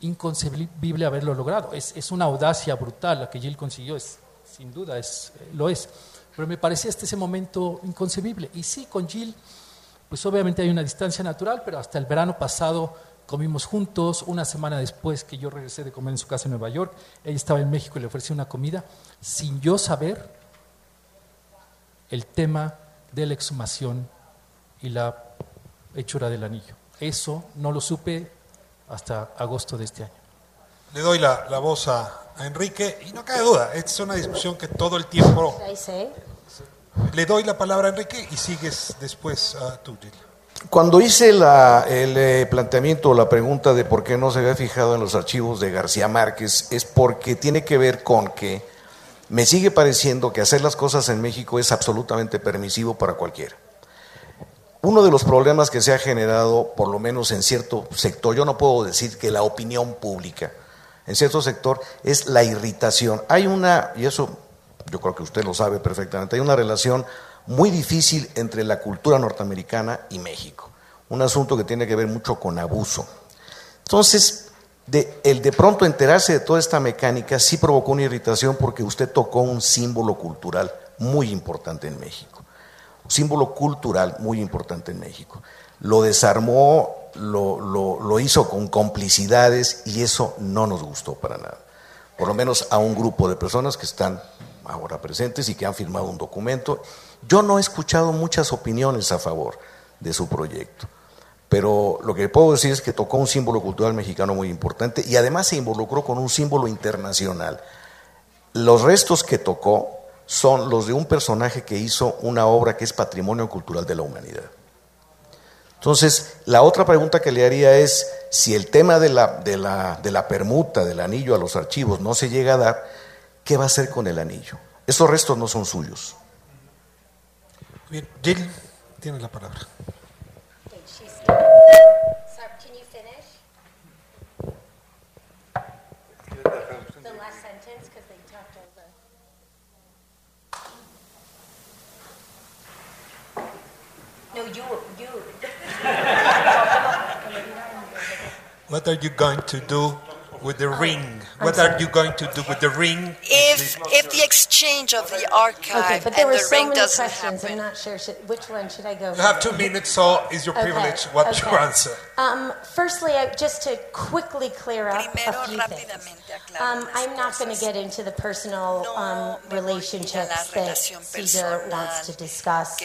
inconcebible haberlo logrado. Es, es una audacia brutal la que Jill consiguió, es, sin duda es, lo es. Pero me parecía hasta ese momento inconcebible. Y sí, con Jill, pues obviamente hay una distancia natural, pero hasta el verano pasado comimos juntos. Una semana después que yo regresé de comer en su casa en Nueva York, ella estaba en México y le ofrecí una comida sin yo saber el tema de la exhumación y la hechura del anillo. Eso no lo supe hasta agosto de este año. Le doy la, la voz a, a, Enrique y no cabe duda, esta es una discusión que todo el tiempo... Le doy la palabra a Enrique y sigues después a tú, Cuando hice la, el eh, planteamiento o la pregunta de por qué no se había fijado en los archivos de García Márquez, es porque tiene que ver con que me sigue pareciendo que hacer las cosas en México es absolutamente permisivo para cualquiera. Uno de los problemas que se ha generado, por lo menos en cierto sector, yo no puedo decir que la opinión pública, en cierto sector, es la irritación. Hay una, y eso yo creo que usted lo sabe perfectamente, hay una relación muy difícil entre la cultura norteamericana y México. Un asunto que tiene que ver mucho con abuso. Entonces, el de pronto enterarse de toda esta mecánica sí provocó una irritación porque usted tocó un símbolo cultural muy importante en México. Símbolo cultural muy importante en México. Lo desarmó, lo, lo, lo hizo con complicidades y eso no nos gustó para nada. Por lo menos a un grupo de personas que están ahora presentes y que han firmado un documento. Yo no he escuchado muchas opiniones a favor de su proyecto. Pero lo que puedo decir es que tocó un símbolo cultural mexicano muy importante y además se involucró con un símbolo internacional. Los restos que tocó son los de un personaje que hizo una obra que es patrimonio cultural de la humanidad. Entonces, la otra pregunta que le haría es, si el tema de la, de la, de la permuta del anillo a los archivos no se llega a dar, ¿qué va a hacer con el anillo? Esos restos no son suyos. Bien, Jill, tiene la palabra. What are you going to do with the ring? what are you going to do with the ring? If if the exchange of the archive okay, but there and the so ring doesn't questions, happen, I'm not sure should, which one should I go. You have two minutes, so is your privilege. Okay. What okay. your answer? Um, firstly, I, just to quickly clear up Primero, a few things. Um, I'm not going to get into the personal um, relationships that Cesar wants to discuss.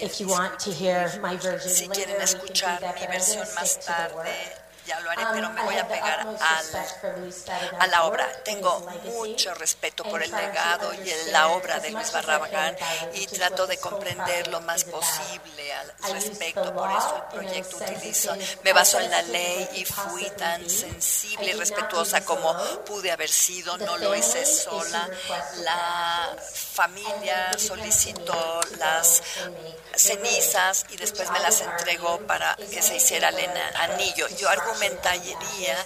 If you want to hear my version later, you can do that. But I'm going to stick to the work. Ya lo haré, pero me voy a pegar al, a la obra. Tengo mucho respeto por el legado y la obra de Luis Barragán y trato de comprender lo más posible al respecto. Por eso el proyecto utilizo, me baso en la ley y fui tan sensible y respetuosa como pude haber sido. No lo hice sola. La familia solicitó las cenizas y después me las entregó para que se hiciera el anillo. Yo argumentaría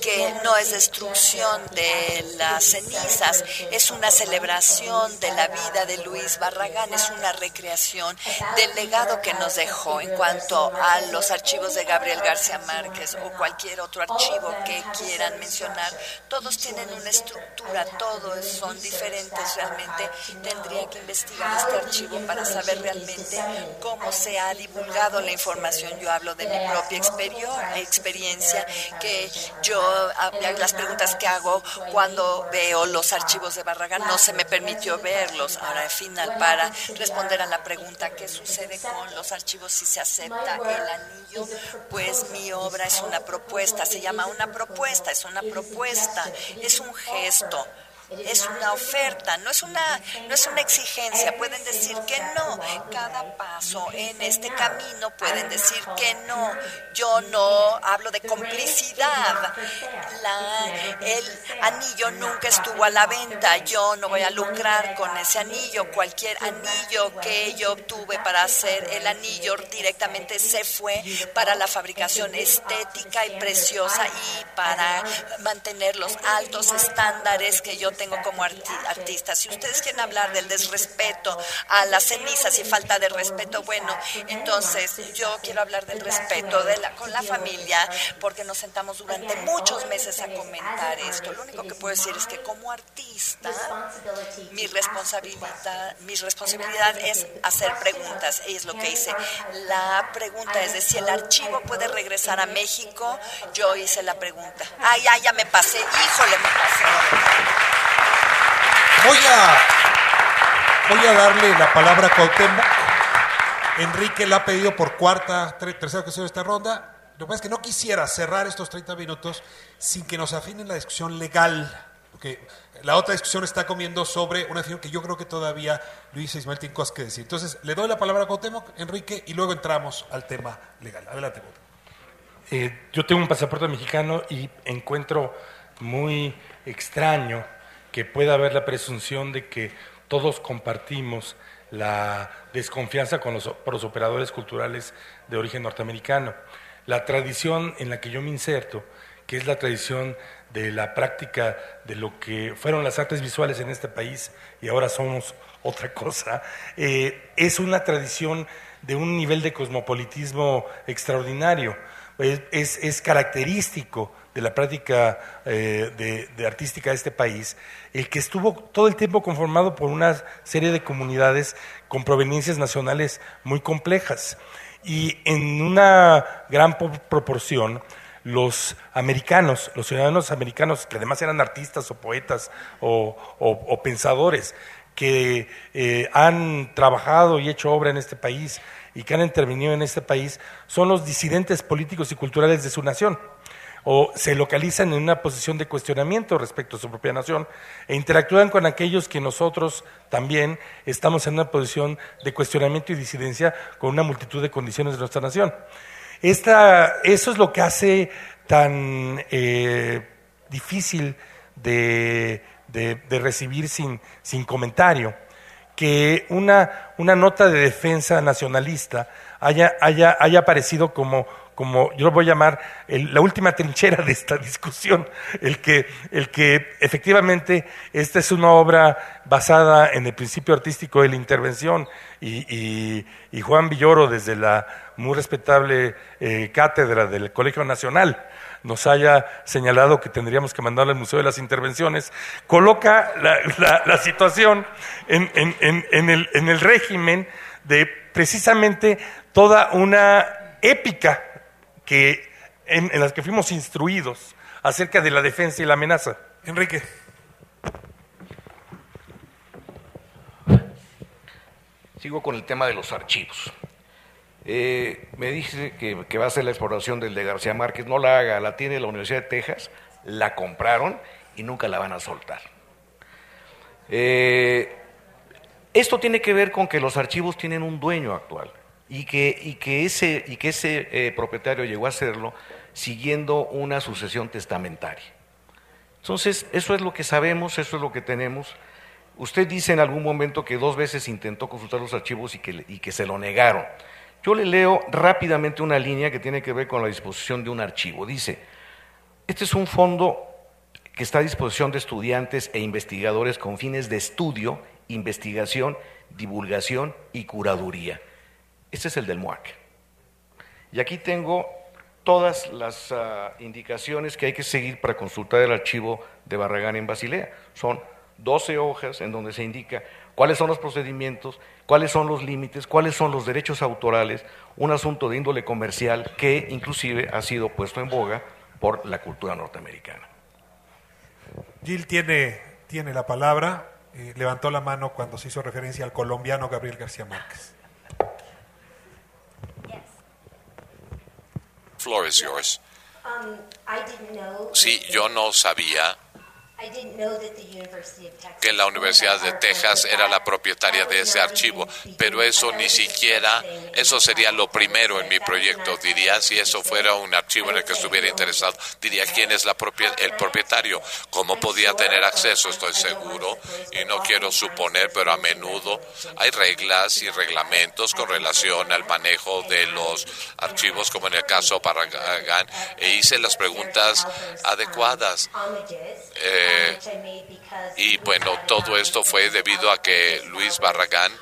que no es destrucción de las cenizas, es una celebración de la vida de Luis Barragán, es una recreación del legado que nos dejó en cuanto a los archivos de Gabriel García Márquez o cualquier otro archivo que quieran mencionar. Todos tienen una estructura, todos son diferentes realmente. Tendría que investigar este archivo para saber realmente cómo se ha divulgado la información. Yo hablo de mi propia experiencia, que yo, ah, las preguntas que hago cuando veo los archivos de Barragán, no se me permitió verlos. Ahora, al final, para responder a la pregunta, ¿qué sucede con los archivos si se acepta el anillo? Pues mi obra es una propuesta, se llama una propuesta, es una propuesta, es un gesto es una oferta, no es una, no es una exigencia. Pueden decir que no. Cada paso en este camino pueden decir que no. Yo no hablo de complicidad. El anillo nunca estuvo a la venta. Yo no voy a lucrar con ese anillo. Cualquier anillo que yo obtuve para hacer el anillo directamente se fue para la fabricación estética y preciosa y para mantener los altos estándares que yo tengo como artista. Si ustedes quieren hablar del desrespeto a las cenizas y falta de respeto, bueno, entonces yo quiero hablar del respeto de la, con la familia, porque nos sentamos durante muchos meses a comentar esto. Lo único que puedo decir es que como artista, mi responsabilidad, mi responsabilidad es hacer preguntas, y es lo que hice. La pregunta es de si el archivo puede regresar a México, yo hice la pregunta. Ay, ya, ya me pasé, híjole, me pasé. Voy a, voy a darle la palabra a Cuauhtémoc. Enrique la ha pedido por cuarta, tercera ocasión de esta ronda. Lo que pasa es que no quisiera cerrar estos 30 minutos sin que nos afinen la discusión legal. Porque la otra discusión está comiendo sobre una discusión que yo creo que todavía Luis Ismael tiene cosas que decir. Entonces, le doy la palabra a Cuauhtémoc, Enrique, y luego entramos al tema legal. Adelante, eh, yo tengo un pasaporte mexicano y encuentro muy extraño que pueda haber la presunción de que todos compartimos la desconfianza con los, por los operadores culturales de origen norteamericano. La tradición en la que yo me inserto, que es la tradición de la práctica de lo que fueron las artes visuales en este país y ahora somos otra cosa, eh, es una tradición de un nivel de cosmopolitismo extraordinario. Es, es, característico de la práctica eh, de, artística de este país, el que estuvo todo el tiempo conformado por una serie de comunidades con proveniencias nacionales muy complejas. Y en una gran proporción, los americanos, los ciudadanos americanos, que además eran artistas o poetas o, pensadores, que eh, han trabajado y hecho obra en este país y que han intervenido en este país, son los disidentes políticos y culturales de su nación o se localizan en una posición de cuestionamiento respecto a su propia nación e interactúan con aquellos que nosotros también estamos en una posición de cuestionamiento y disidencia con una multitud de condiciones de nuestra nación. Esta, eso es lo que hace tan eh, difícil de, recibir sin, sin comentario que una, una nota de defensa nacionalista haya, haya, haya aparecido como como yo lo voy a llamar la última trinchera de esta discusión, el que, el que efectivamente esta es una obra basada en el principio artístico de la intervención. Y, Juan Villoro desde la muy respetable eh, cátedra del Colegio Nacional nos haya señalado que tendríamos que mandarle al Museo de las Intervenciones, coloca la, situación en, en, el, en el régimen de precisamente toda una épica que, en, las que fuimos instruidos acerca de la defensa y la amenaza. Enrique. Sigo con el tema de los archivos. Eh, me dice que, va a hacer la exploración del de García Márquez. No la haga, la tiene la Universidad de Texas, la compraron y nunca la van a soltar. Eh, esto tiene que ver con que los archivos tienen un dueño actual y que, y que ese, y que ese eh, propietario llegó a hacerlo siguiendo una sucesión testamentaria. Entonces, eso es lo que sabemos, eso es lo que tenemos. Usted dice en algún momento que dos veces intentó consultar los archivos y que, y que se lo negaron. Yo le leo rápidamente una línea que tiene que ver con la disposición de un archivo. Dice, este es un fondo que está a disposición de estudiantes e investigadores con fines de estudio, investigación, divulgación y curaduría. Este es el del MUAC. Y aquí tengo todas las ah, indicaciones que hay que seguir para consultar el archivo de Barragán en Basilea. Son 12 hojas en donde se indica cuáles son los procedimientos, cuáles son los límites, cuáles son los derechos autorales, un asunto de índole comercial que inclusive ha sido puesto en boga por la cultura norteamericana. Gil tiene, tiene la palabra, eh, levantó la mano cuando se hizo referencia al colombiano Gabriel García Márquez. Floor is yours. Um, I didn't know. sí, yo no sabía que la Universidad de Texas era la propietaria de ese archivo, pero eso ni siquiera, eso sería lo primero en mi proyecto. Diría, si eso fuera un archivo en el que estuviera interesado, diría quién es la el propietario, cómo podía tener acceso, estoy seguro, y no quiero suponer, pero a menudo hay reglas y reglamentos con relación al manejo de los archivos, como en el caso Paragán, e hice las preguntas adecuadas. Eh, Y bueno, todo esto fue debido a que Luis Barragán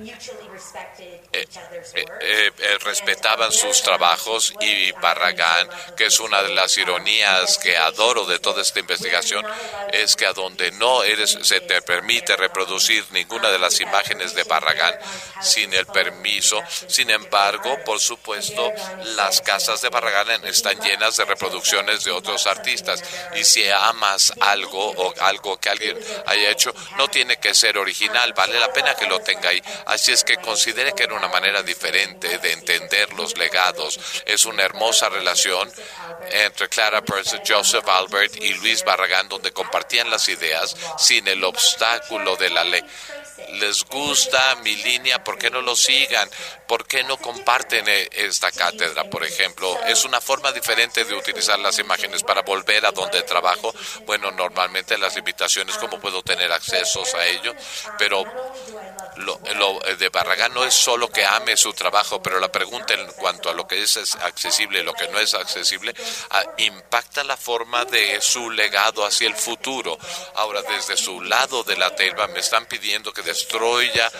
eh, eh, eh, respetaban sus trabajos y Barragán, que es una de las ironías que adoro de toda esta investigación, es que a donde no eres, se te permite reproducir ninguna de las imágenes de Barragán sin el permiso. Sin embargo, por supuesto, las casas de Barragán están llenas de reproducciones de otros artistas. Y si amas algo o algo que alguien haya hecho, no tiene que ser original, vale la pena que lo tenga ahí. Así es que considere que era una manera diferente de entender los legados. Es una hermosa relación entre Clara Percy, Joseph Albert y Luis Barragán, donde compartían las ideas sin el obstáculo de la ley les gusta mi línea, ¿por qué no lo sigan? ¿Por qué no comparten eh, esta cátedra, por ejemplo? Es una forma diferente de utilizar las imágenes para volver a donde trabajo. Bueno, normalmente las limitaciones, ¿cómo puedo tener accesos a ello? Pero lo, eh, de Barragán no es solo que ame su trabajo, pero la pregunta en cuanto a lo que es accesible y lo que no es accesible ah, impacta la forma de su legado hacia el futuro. Ahora, desde su lado de la telva me están pidiendo que destruya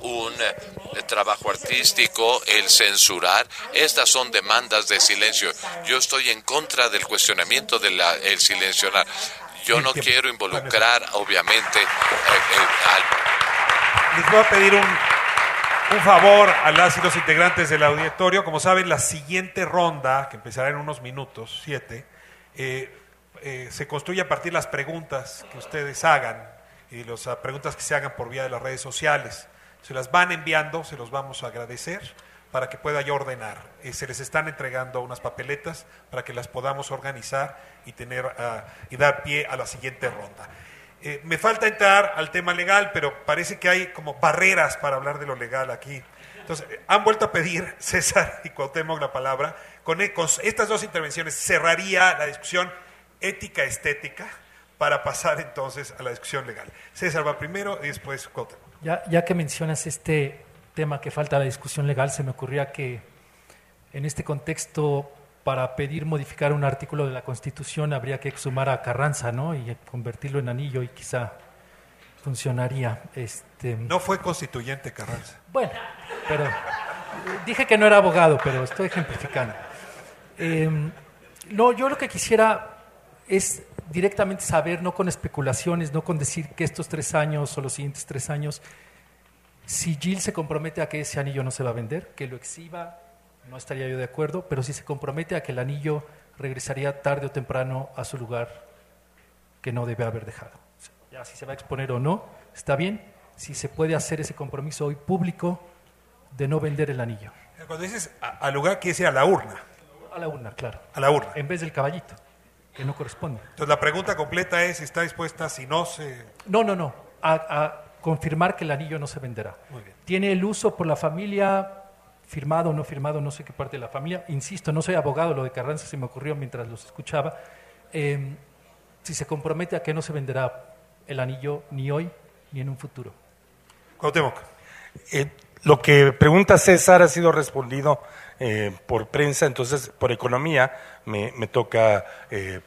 un eh, trabajo artístico, el censurar. Estas son demandas de silencio. Yo estoy en contra del cuestionamiento del el silenciar. Yo no quiero involucrar, obviamente, eh, al les voy a pedir un, favor a las y los integrantes del auditorio. Como saben, la siguiente ronda, que empezará en unos minutos, siete, eh, eh, se construye a partir de las preguntas que ustedes hagan y las preguntas que se hagan por vía de las redes sociales. Se las van enviando, se los vamos a agradecer para que pueda yo ordenar. Eh, se les están entregando unas papeletas para que las podamos organizar y, tener, ah, y dar pie a la siguiente ronda. Eh, me falta entrar al tema legal, pero parece que hay como barreras para hablar de lo legal aquí. Entonces, eh, han vuelto a pedir César y Cuauhtémoc la palabra. Con, e, con estas dos intervenciones cerraría la discusión ética-estética para pasar entonces a la discusión legal. César va primero y después Cuauhtémoc. Ya, ya que mencionas este tema que falta la discusión legal, se me ocurría que en este contexto para pedir modificar un artículo de la Constitución habría que exhumar a Carranza, ¿no? Y convertirlo en anillo y quizá funcionaría. Este... No fue constituyente Carranza. Bueno, pero dije que no era abogado, pero estoy ejemplificando. Em, no, yo lo que quisiera es directamente saber, no con especulaciones, no con decir que estos tres años o los siguientes tres años, si Jill se compromete a que ese anillo no se va a vender, que lo exhiba no estaría yo de acuerdo, pero si se compromete a que el anillo regresaría tarde o temprano a su lugar que no debe haber dejado. Ya si se va a exponer o no, está bien. Si se puede hacer ese compromiso hoy público de no vender el anillo. Cuando dices al lugar, quiere decir a la urna. A la urna, claro. A la urna. En vez del caballito, que no corresponde. Entonces la pregunta completa es si está dispuesta, si no se... No, no, no. A, a confirmar que el anillo no se venderá. Muy bien. Tiene el uso por la familia firmado o no firmado, no sé qué parte de la familia. Insisto, no soy abogado, lo de Carranza se me ocurrió mientras los escuchaba. Em, si se compromete a que no se venderá el anillo ni hoy ni en un futuro. Cuauhtémoc. Eh, lo que pregunta César ha sido respondido eh, por prensa, entonces por economía me, me toca eh,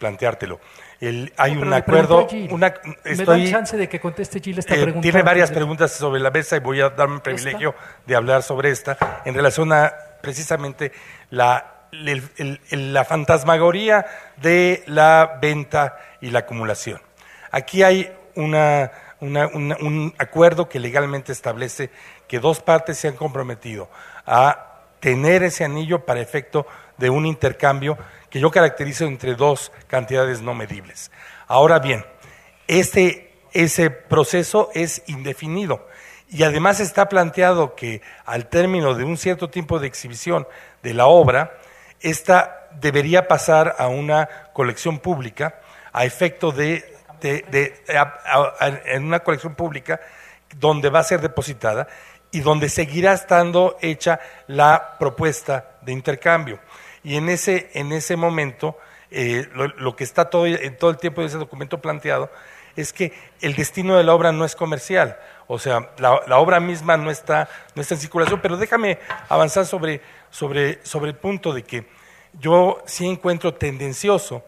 planteártelo hay un acuerdo. Una, estoy, ¿Me da chance de que conteste Gil esta eh, pregunta? Tiene varias preguntas sobre la mesa y voy a darme el privilegio de hablar sobre esta en relación a precisamente la, la fantasmagoría de la venta y la acumulación. Aquí hay una, un acuerdo que legalmente establece que dos partes se han comprometido a tener ese anillo para efecto de un intercambio que yo caracterizo entre dos cantidades no medibles. Ahora bien, ese, ese proceso es indefinido y además está planteado que al término de un cierto tiempo de exhibición de la obra, esta debería pasar a una colección pública a efecto de, en una colección pública donde va a ser depositada y donde seguirá estando hecha la propuesta de intercambio. Y en ese, en ese momento, eh, lo, que está todo, en todo el tiempo de ese documento planteado es que el destino de la obra no es comercial. O sea, la, obra misma no está, no está en circulación, pero déjame avanzar sobre, sobre, sobre el punto de que yo sí encuentro tendencioso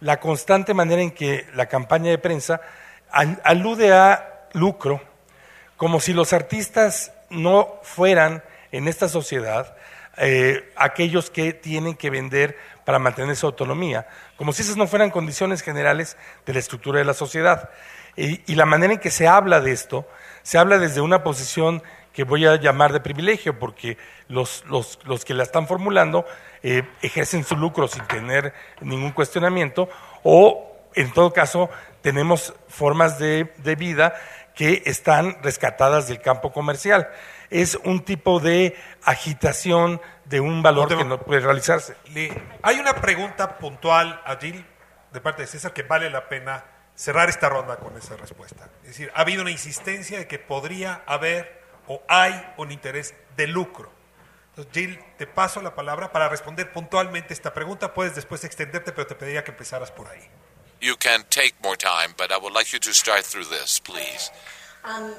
la constante manera en que la campaña de prensa alude a lucro, como si los artistas no fueran en esta sociedad eh, aquellos que tienen que vender para mantener su autonomía, como si esas no fueran condiciones generales de la estructura de la sociedad. Y, la manera en que se habla de esto, se habla desde una posición que voy a llamar de privilegio, porque los, que la están formulando eh, ejercen su lucro sin tener ningún cuestionamiento, o en todo caso tenemos formas de vida que están rescatadas del campo comercial es un tipo de agitación de un valor que no puede realizarse. hay una pregunta puntual a Jill de parte de César que vale la pena cerrar esta ronda con esa respuesta. Es decir, ha habido una insistencia de que podría haber o hay un interés de lucro. Entonces, Jill, te paso la palabra para responder puntualmente esta pregunta. Puedes después extenderte, pero te pediría que empezaras por ahí. You can take more time, but I would like you to start through this, please. Um,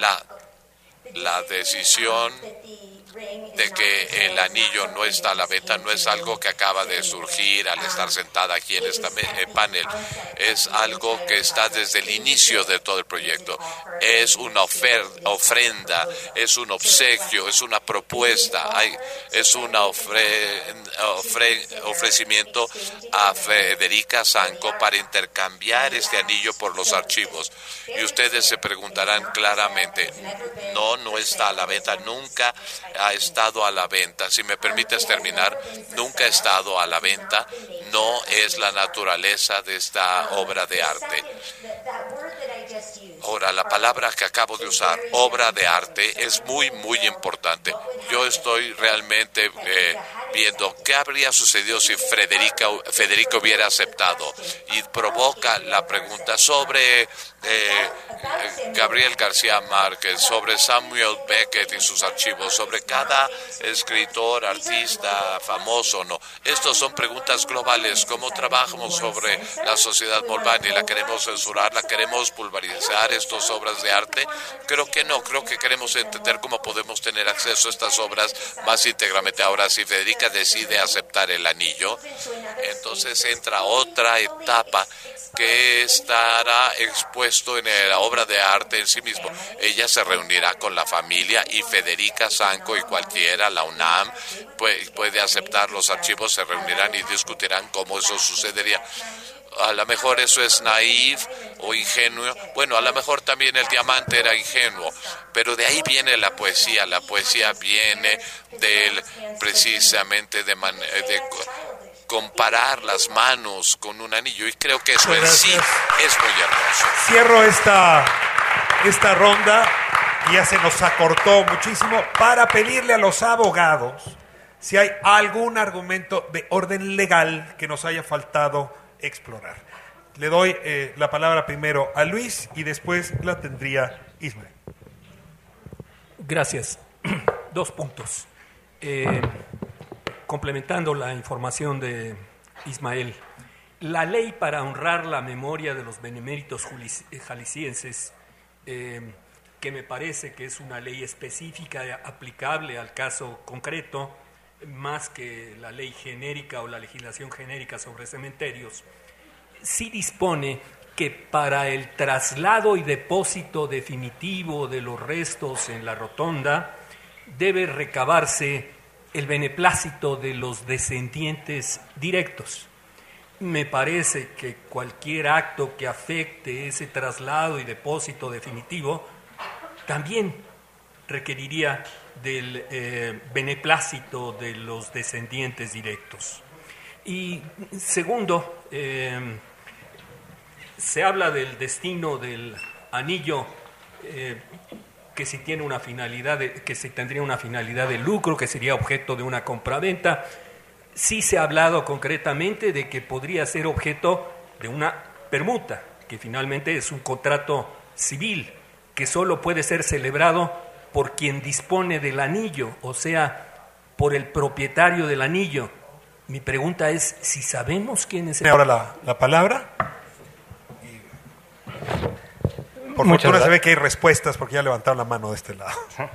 la, la decisión de que el anillo no está a la venta no es algo que acaba de surgir al estar sentada aquí en este panel, es algo que está desde el inicio de todo el proyecto. Es una ofrenda, es un obsequio, es una propuesta, es un ofrecimiento a Federica Sanco para intercambiar este anillo por los archivos. Y ustedes se preguntarán claramente, no, no está a la venta, nunca ha estado a la venta. Si me permites terminar, nunca ha estado a la venta. No es la naturaleza de esta obra de arte. Ahora, la palabra que acabo de usar, obra de arte, es muy, muy importante. Yo estoy realmente eh, viendo qué habría sucedido si Federica, Federico hubiera aceptado y provoca la pregunta sobre eh, Gabriel García Márquez, sobre Samuel Beckett y sus archivos, sobre cada escritor, artista, famoso, ¿no? Estas son preguntas globales. ¿Cómo trabajamos sobre la sociedad y ¿La queremos censurar? ¿La queremos pulverizar? ¿Estas obras de arte? Creo que no. Creo que queremos entender cómo podemos tener acceso a estas obras más íntegramente. Ahora, si Federica decide aceptar el anillo, entonces entra otra etapa que estará expuesto en la obra de arte en sí mismo. Ella se reunirá con la familia y Federica Sanco y cualquiera, la UNAM, puede, aceptar los archivos, se reunirán y discutirán cómo eso sucedería a lo mejor eso es naif o ingenuo. Bueno, a lo mejor también el diamante era ingenuo, pero de ahí viene la poesía. La poesía viene del precisamente de, de comparar las manos con un anillo y creo que eso en sí es muy hermoso. Cierro esta, esta ronda, ya se nos acortó muchísimo, para pedirle a los abogados si hay algún argumento de orden legal que nos haya faltado explorar. Le doy eh, la palabra primero a Luis y después la tendría Ismael. Gracias. Dos puntos. Eh, complementando la información de Ismael, la ley para honrar la memoria de los beneméritos eh, jaliscienses, que me parece que es una ley específica aplicable al caso concreto, más que la ley genérica o la legislación genérica sobre cementerios, sí dispone que para el traslado y depósito definitivo de los restos en la rotonda debe recabarse el beneplácito de los descendientes directos. Me parece que cualquier acto que afecte ese traslado y depósito definitivo también requeriría del eh, beneplácito de los descendientes directos. Y segundo, eh, se habla del destino del anillo eh, que si tiene una finalidad, que si tendría una finalidad de lucro, que sería objeto de una compraventa. Sí se ha hablado concretamente de que podría ser objeto de una permuta, que finalmente es un contrato civil, que solo puede ser celebrado por quien dispone del anillo, o sea, por el propietario del anillo. Mi pregunta es si sabemos quién es el... Ahora la, la palabra. Por Muchas fortuna se ve que hay respuestas porque ya levantaron la mano de este lado.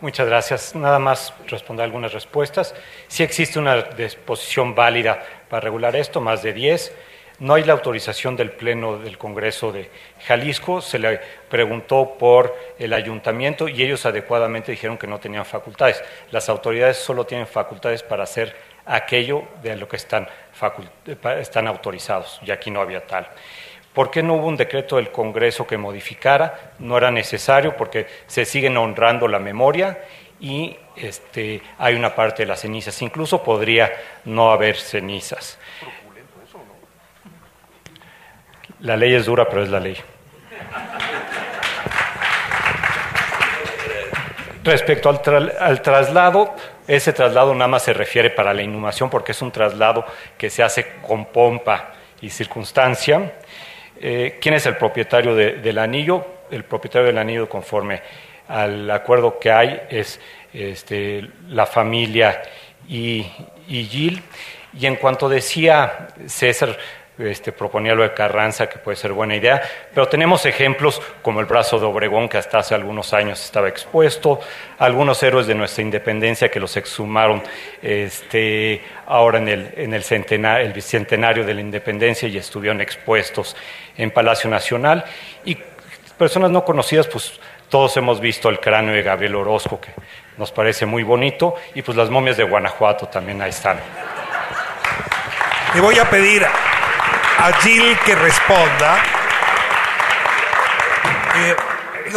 Muchas gracias. Nada más responder algunas respuestas. Sí existe una disposición válida para regular esto, más de 10. No hay la autorización del Pleno del Congreso de Jalisco. Se le preguntó por el ayuntamiento y ellos adecuadamente dijeron que no tenían facultades. Las autoridades solo tienen facultades para hacer aquello de lo que están, están autorizados, y aquí no había tal. ¿Por qué no hubo un decreto del Congreso que modificara? No era necesario porque se siguen honrando la memoria y este, hay una parte de las cenizas. Incluso podría no haber cenizas. La ley es dura, pero es la ley. Respecto al, traslado, ese traslado nada más se refiere para la inhumación porque es un traslado que se hace con pompa y circunstancia. Eh, ¿Quién es el propietario del anillo? El propietario del anillo, conforme al acuerdo que hay, es este, la familia y, y Gil. Y en cuanto decía César, este, proponía lo de Carranza, que puede ser buena idea, pero tenemos ejemplos como el brazo de Obregón, que hasta hace algunos años estaba expuesto, algunos héroes de nuestra independencia que los exhumaron este, ahora en el, en el, centenario, el bicentenario de la independencia y estuvieron expuestos en Palacio Nacional, y personas no conocidas, pues todos hemos visto el cráneo de Gabriel Orozco, que nos parece muy bonito, y pues las momias de Guanajuato también ahí están. Le voy a pedir a Jill que responda. Eh,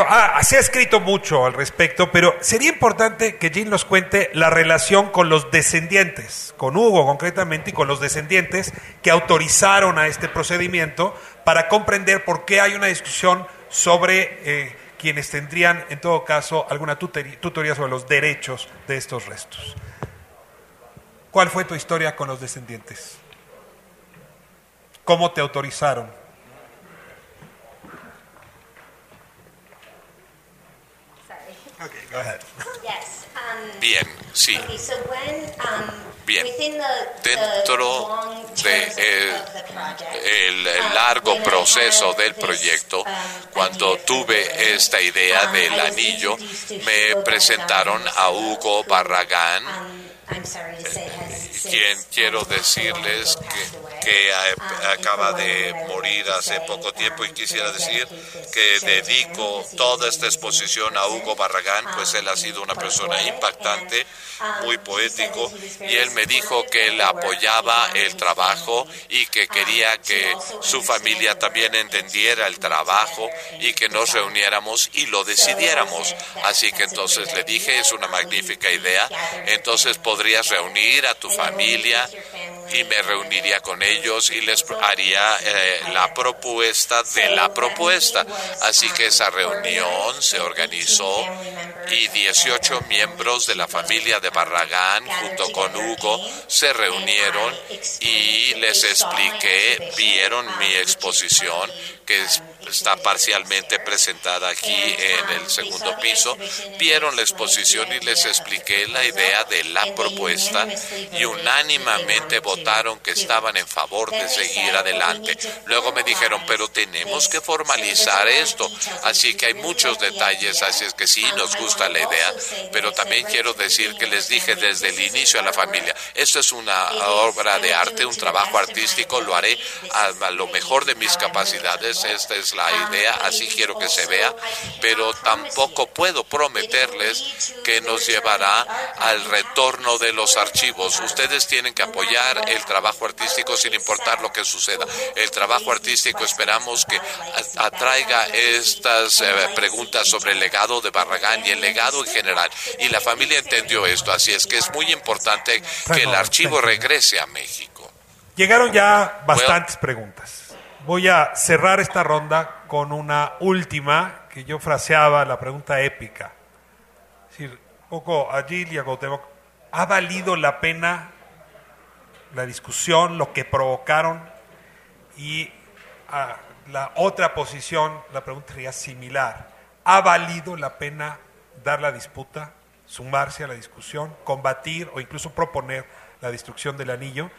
ah, se ha escrito mucho al respecto, pero sería importante que Jill nos cuente la relación con los descendientes, con Hugo concretamente y con los descendientes que autorizaron a este procedimiento para comprender por qué hay una discusión sobre eh, quienes tendrían, en todo caso, alguna tutoría sobre los derechos de estos restos. ¿Cuál fue tu historia con los descendientes? ¿Cómo te autorizaron? Um, Bien, sí. Um, Bien. Dentro de el, largo proceso del proyecto, um, cuando tuve esta idea del anillo, me presentaron a Hugo Barragán quien quiero decirles que, acaba de morir hace poco tiempo y quisiera decir que dedico toda esta exposición a Hugo Barragán, pues él ha sido una persona impactante, muy poético, y él me dijo que él apoyaba el trabajo y que quería que su familia también entendiera el trabajo y que nos reuniéramos y lo decidiéramos. Así que entonces le dije, es una magnífica idea, entonces podrías reunir a tu familia y me reuniría con ellos y les haría eh, la propuesta de la propuesta. Así que esa reunión se organizó y 18 miembros de la familia de Barragán junto con Hugo se reunieron y les expliqué, vieron mi exposición que está parcialmente presentada aquí en el segundo piso, vieron la exposición y les expliqué la idea de la propuesta y unánimamente votaron que estaban en favor de seguir adelante. Luego me dijeron, pero tenemos que formalizar esto, así que hay muchos detalles, así es que sí, nos gusta la idea, pero también quiero decir que les dije desde el inicio a la familia, esto es una obra de arte, un trabajo artístico, lo haré a lo mejor de mis capacidades esta es la idea, así quiero que se vea, pero tampoco puedo prometerles que nos llevará al retorno de los archivos. Ustedes tienen que apoyar el trabajo artístico sin importar lo que suceda. El trabajo artístico esperamos que atraiga estas eh, preguntas sobre el legado de Barragán y el legado en general. Y la familia entendió esto, así es que es muy importante que el archivo regrese a México. Llegaron ya bastantes preguntas. Voy a cerrar esta ronda con una última que yo fraseaba la pregunta épica. Es decir, poco a Gil y a ¿ha valido la pena la discusión, lo que provocaron? Y a la otra posición, la pregunta sería similar. ¿Ha valido la pena dar la disputa, sumarse a la discusión, combatir o incluso proponer la destrucción del anillo?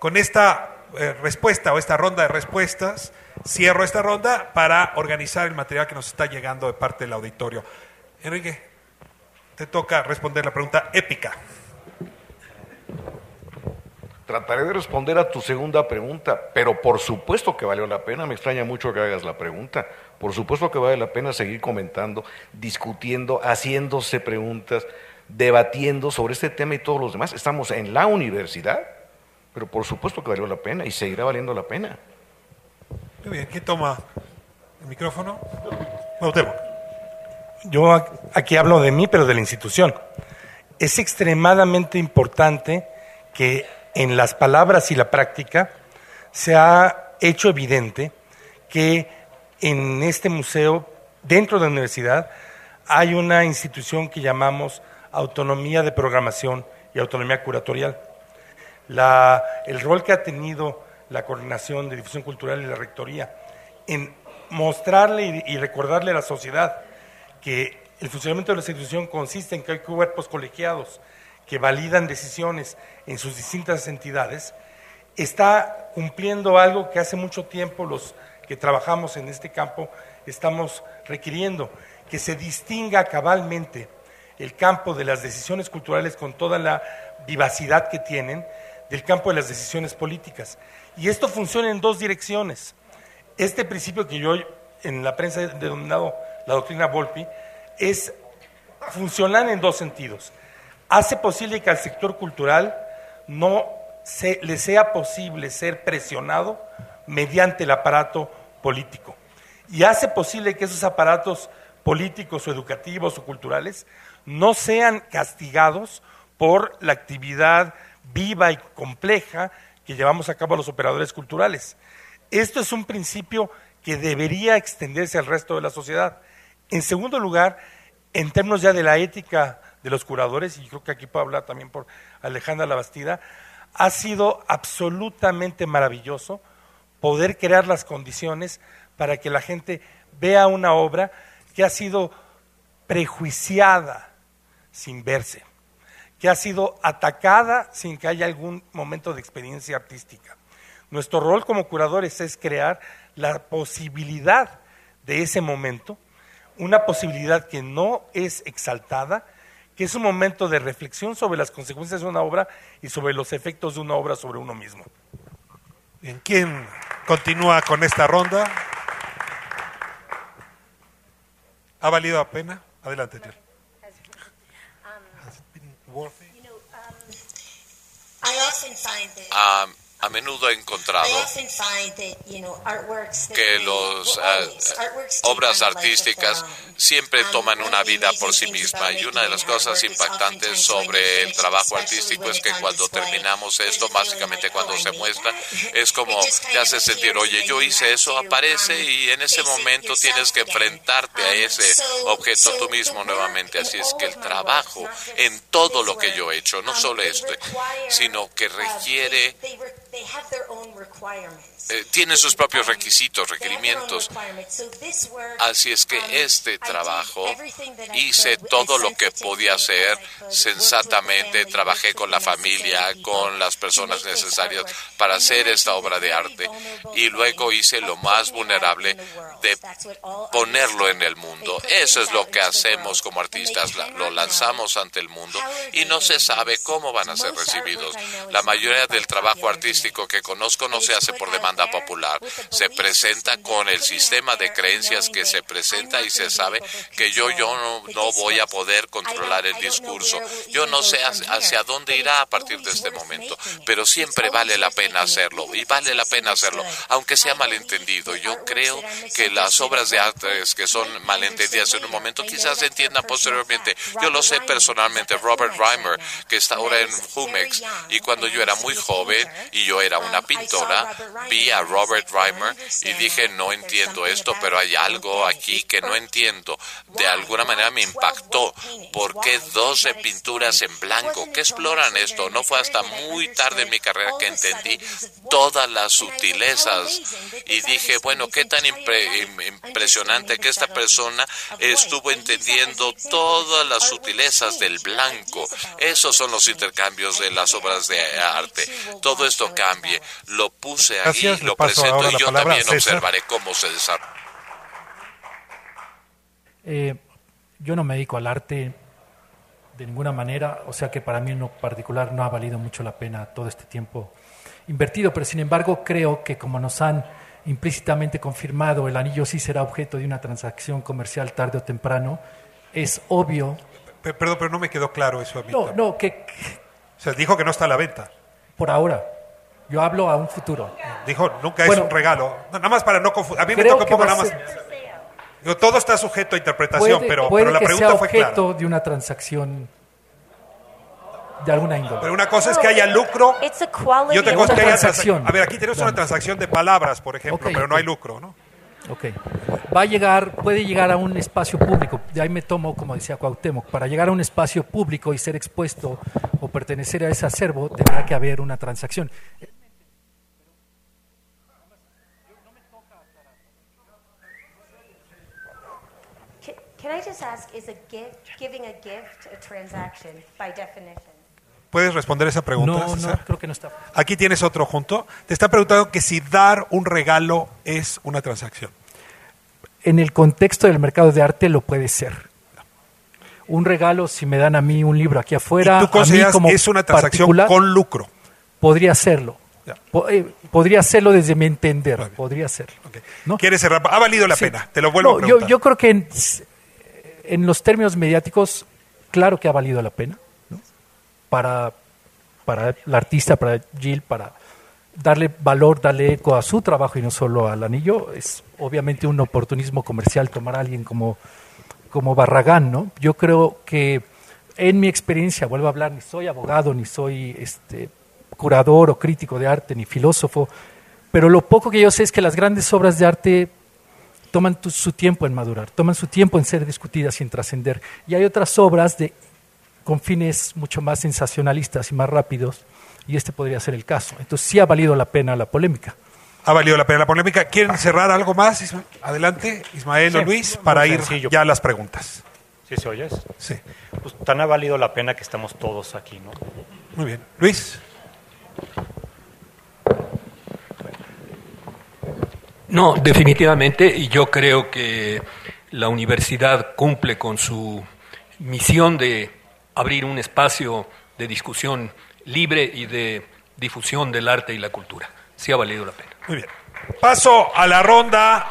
Con esta eh, respuesta o esta ronda de respuestas, cierro esta ronda para organizar el material que nos está llegando de parte del auditorio. Enrique, te toca responder la pregunta épica. Trataré de responder a tu segunda pregunta, pero por supuesto que valió la pena, me extraña mucho que hagas la pregunta, por supuesto que vale la pena seguir comentando, discutiendo, haciéndose preguntas, debatiendo sobre este tema y todos los demás. Estamos en la universidad, pero por supuesto que valió la pena y seguirá valiendo la pena. Muy bien, ¿quién toma el micrófono? Yo aquí hablo de mí, pero de la institución. Es extremadamente importante que en las palabras y la práctica, se ha hecho evidente que en este museo, dentro de la universidad, hay una institución que llamamos autonomía de programación y autonomía curatorial. El rol que ha tenido la coordinación de difusión cultural y la rectoría en mostrarle y, y recordarle a la sociedad que el funcionamiento de la institución consiste en que hay cuerpos colegiados que validan decisiones en sus distintas entidades, está cumpliendo algo que hace mucho tiempo los que trabajamos en este campo estamos requiriendo, que se distinga cabalmente el campo de las decisiones culturales con toda la vivacidad que tienen del campo de las decisiones políticas. Y esto funciona en dos direcciones. Este principio que yo en la prensa he denominado la doctrina Volpi es funcionar en dos sentidos hace posible que al sector cultural no se, le sea posible ser presionado mediante el aparato político. Y hace posible que esos aparatos políticos o educativos o culturales no sean castigados por la actividad viva y compleja que llevamos a cabo los operadores culturales. Esto es un principio que debería extenderse al resto de la sociedad. En segundo lugar, en términos ya de la ética de los curadores, y creo que aquí puedo hablar también por Alejandra Labastida, ha sido absolutamente maravilloso poder crear las condiciones para que la gente vea una obra que ha sido prejuiciada sin verse, que ha sido atacada sin que haya algún momento de experiencia artística. Nuestro rol como curadores es crear la posibilidad de ese momento, una posibilidad que no es exaltada, que es un momento de reflexión sobre las consecuencias de una obra y sobre los efectos de una obra sobre uno mismo. Bien, ¿quién continúa con esta ronda? ¿Ha valido la pena? Adelante, Jill. Um, a menudo he encontrado que las uh, obras artísticas siempre um, toman una vida por sí misma. y una de las cosas impactantes sobre el trabajo artístico es que cuando terminamos esto, básicamente cuando se muestra, es como te hace sentir, oye, yo hice eso, aparece y en ese momento tienes que enfrentarte a um, ese objeto tú mismo nuevamente. Así es que el trabajo en todo lo que yo he hecho, no um, solo esto, sino que uh, requiere eh, tiene sus propios requisitos, requerimientos. Así es que este trabajo hice todo lo que podía hacer sensatamente, trabajé con la familia, con las personas necesarias para hacer esta obra de arte. y luego hice lo más vulnerable de ponerlo en el mundo. Eso es lo que hacemos como artistas, lo lanzamos ante el mundo y no se sabe cómo van a ser recibidos. La mayoría del trabajo artístico que conozco no se hace por demanda popular, se presenta con el sistema de creencias que se presenta y se sabe que yo, yo no, voy a poder controlar el discurso. Yo no sé hacia dónde irá a partir de este momento, pero siempre vale la pena hacerlo y vale la pena hacerlo, aunque sea malentendido. Yo creo que las obras de arte que son malentendidas en un momento quizás se entiendan posteriormente. Yo lo sé personalmente, Robert Reimer, que está ahora en Jumex, y cuando yo era muy joven y yo era una pintora, vi a Robert Reimer y dije, no entiendo esto, pero hay algo aquí que no entiendo. De alguna manera me impactó. ¿Por qué 12 pinturas en blanco? ¿Qué exploran esto? No fue hasta muy tarde en mi carrera que entendí todas las sutilezas y dije, bueno, qué tan impresionante que esta persona estuvo entendiendo todas las sutilezas del blanco. Esos son los intercambios de las obras de arte. Todo esto cambie lo puse ahí, lo presento y yo también observaré cómo se desarrolla. Eh, yo no me dedico al arte de ninguna manera, o sea que para mí en lo particular no ha valido mucho la pena todo este tiempo invertido, pero sin embargo creo que como nos han implícitamente confirmado, el anillo sí será objeto de una transacción comercial tarde o temprano, es obvio. Perdón, pero no me quedó claro eso a mí. No, no, que... O sea, dijo que no está a la venta. Por ahora. Yo hablo a un futuro. Dijo, nunca es un regalo. Nada más para no confundir. A mí me toca un poco nada más. todo está sujeto a interpretación, pero, pero, la pregunta fue clara. objeto de una transacción de alguna índole. Pero una cosa es que haya lucro. Y otra cosa es que haya transacción. A ver, aquí tenemos una transacción de palabras, por ejemplo, pero no hay lucro, ¿no? Ok. Va a llegar, puede llegar a un espacio público. De ahí me tomo, como decía Cuauhtémoc, para llegar a un espacio público y ser expuesto o pertenecer a ese acervo, tendrá que haber una transacción. ¿Puedes responder esa pregunta? No, no, creo que no está. Aquí tienes otro junto. Te está preguntando que si dar un regalo es una transacción. En el contexto del mercado de arte lo puede ser. Un regalo, si me dan a mí un libro aquí afuera, ¿Y tú consideras que es una transacción con lucro? Podría serlo. Eh, podría serlo desde mi entender. Podría serlo. ¿Quieres cerrar? Ha valido la pena. Te lo vuelvo a preguntar. Yo, yo creo que en los términos mediáticos, claro que ha valido la pena para, para el artista, para Jill, para darle valor, darle eco a su trabajo y no solo al anillo. Es obviamente un oportunismo comercial tomar a alguien como, como Barragán, ¿no? Yo creo que en mi experiencia, vuelvo a hablar, ni soy abogado, ni soy este, curador o crítico de arte, ni filósofo, pero lo poco que yo sé es que las grandes obras de arte toman su tiempo en madurar, toman su tiempo en ser discutidas y en trascender. Y hay otras obras de, con fines mucho más sensacionalistas y más rápidos, y este podría ser el caso. Entonces sí ha valido la pena la polémica. Ha valido la pena la polémica. ¿Quieren cerrar algo más? Adelante, Ismael o Luis, para ir ya a las preguntas. ¿Sí se oyes? Sí. Pues tan ha valido la pena que estamos todos aquí, ¿no? Muy bien. Luis. No, definitivamente, y yo creo que la universidad cumple con su misión de abrir un espacio de discusión libre y de difusión del arte y la cultura. Sí ha valido la pena. Muy bien. Paso a la ronda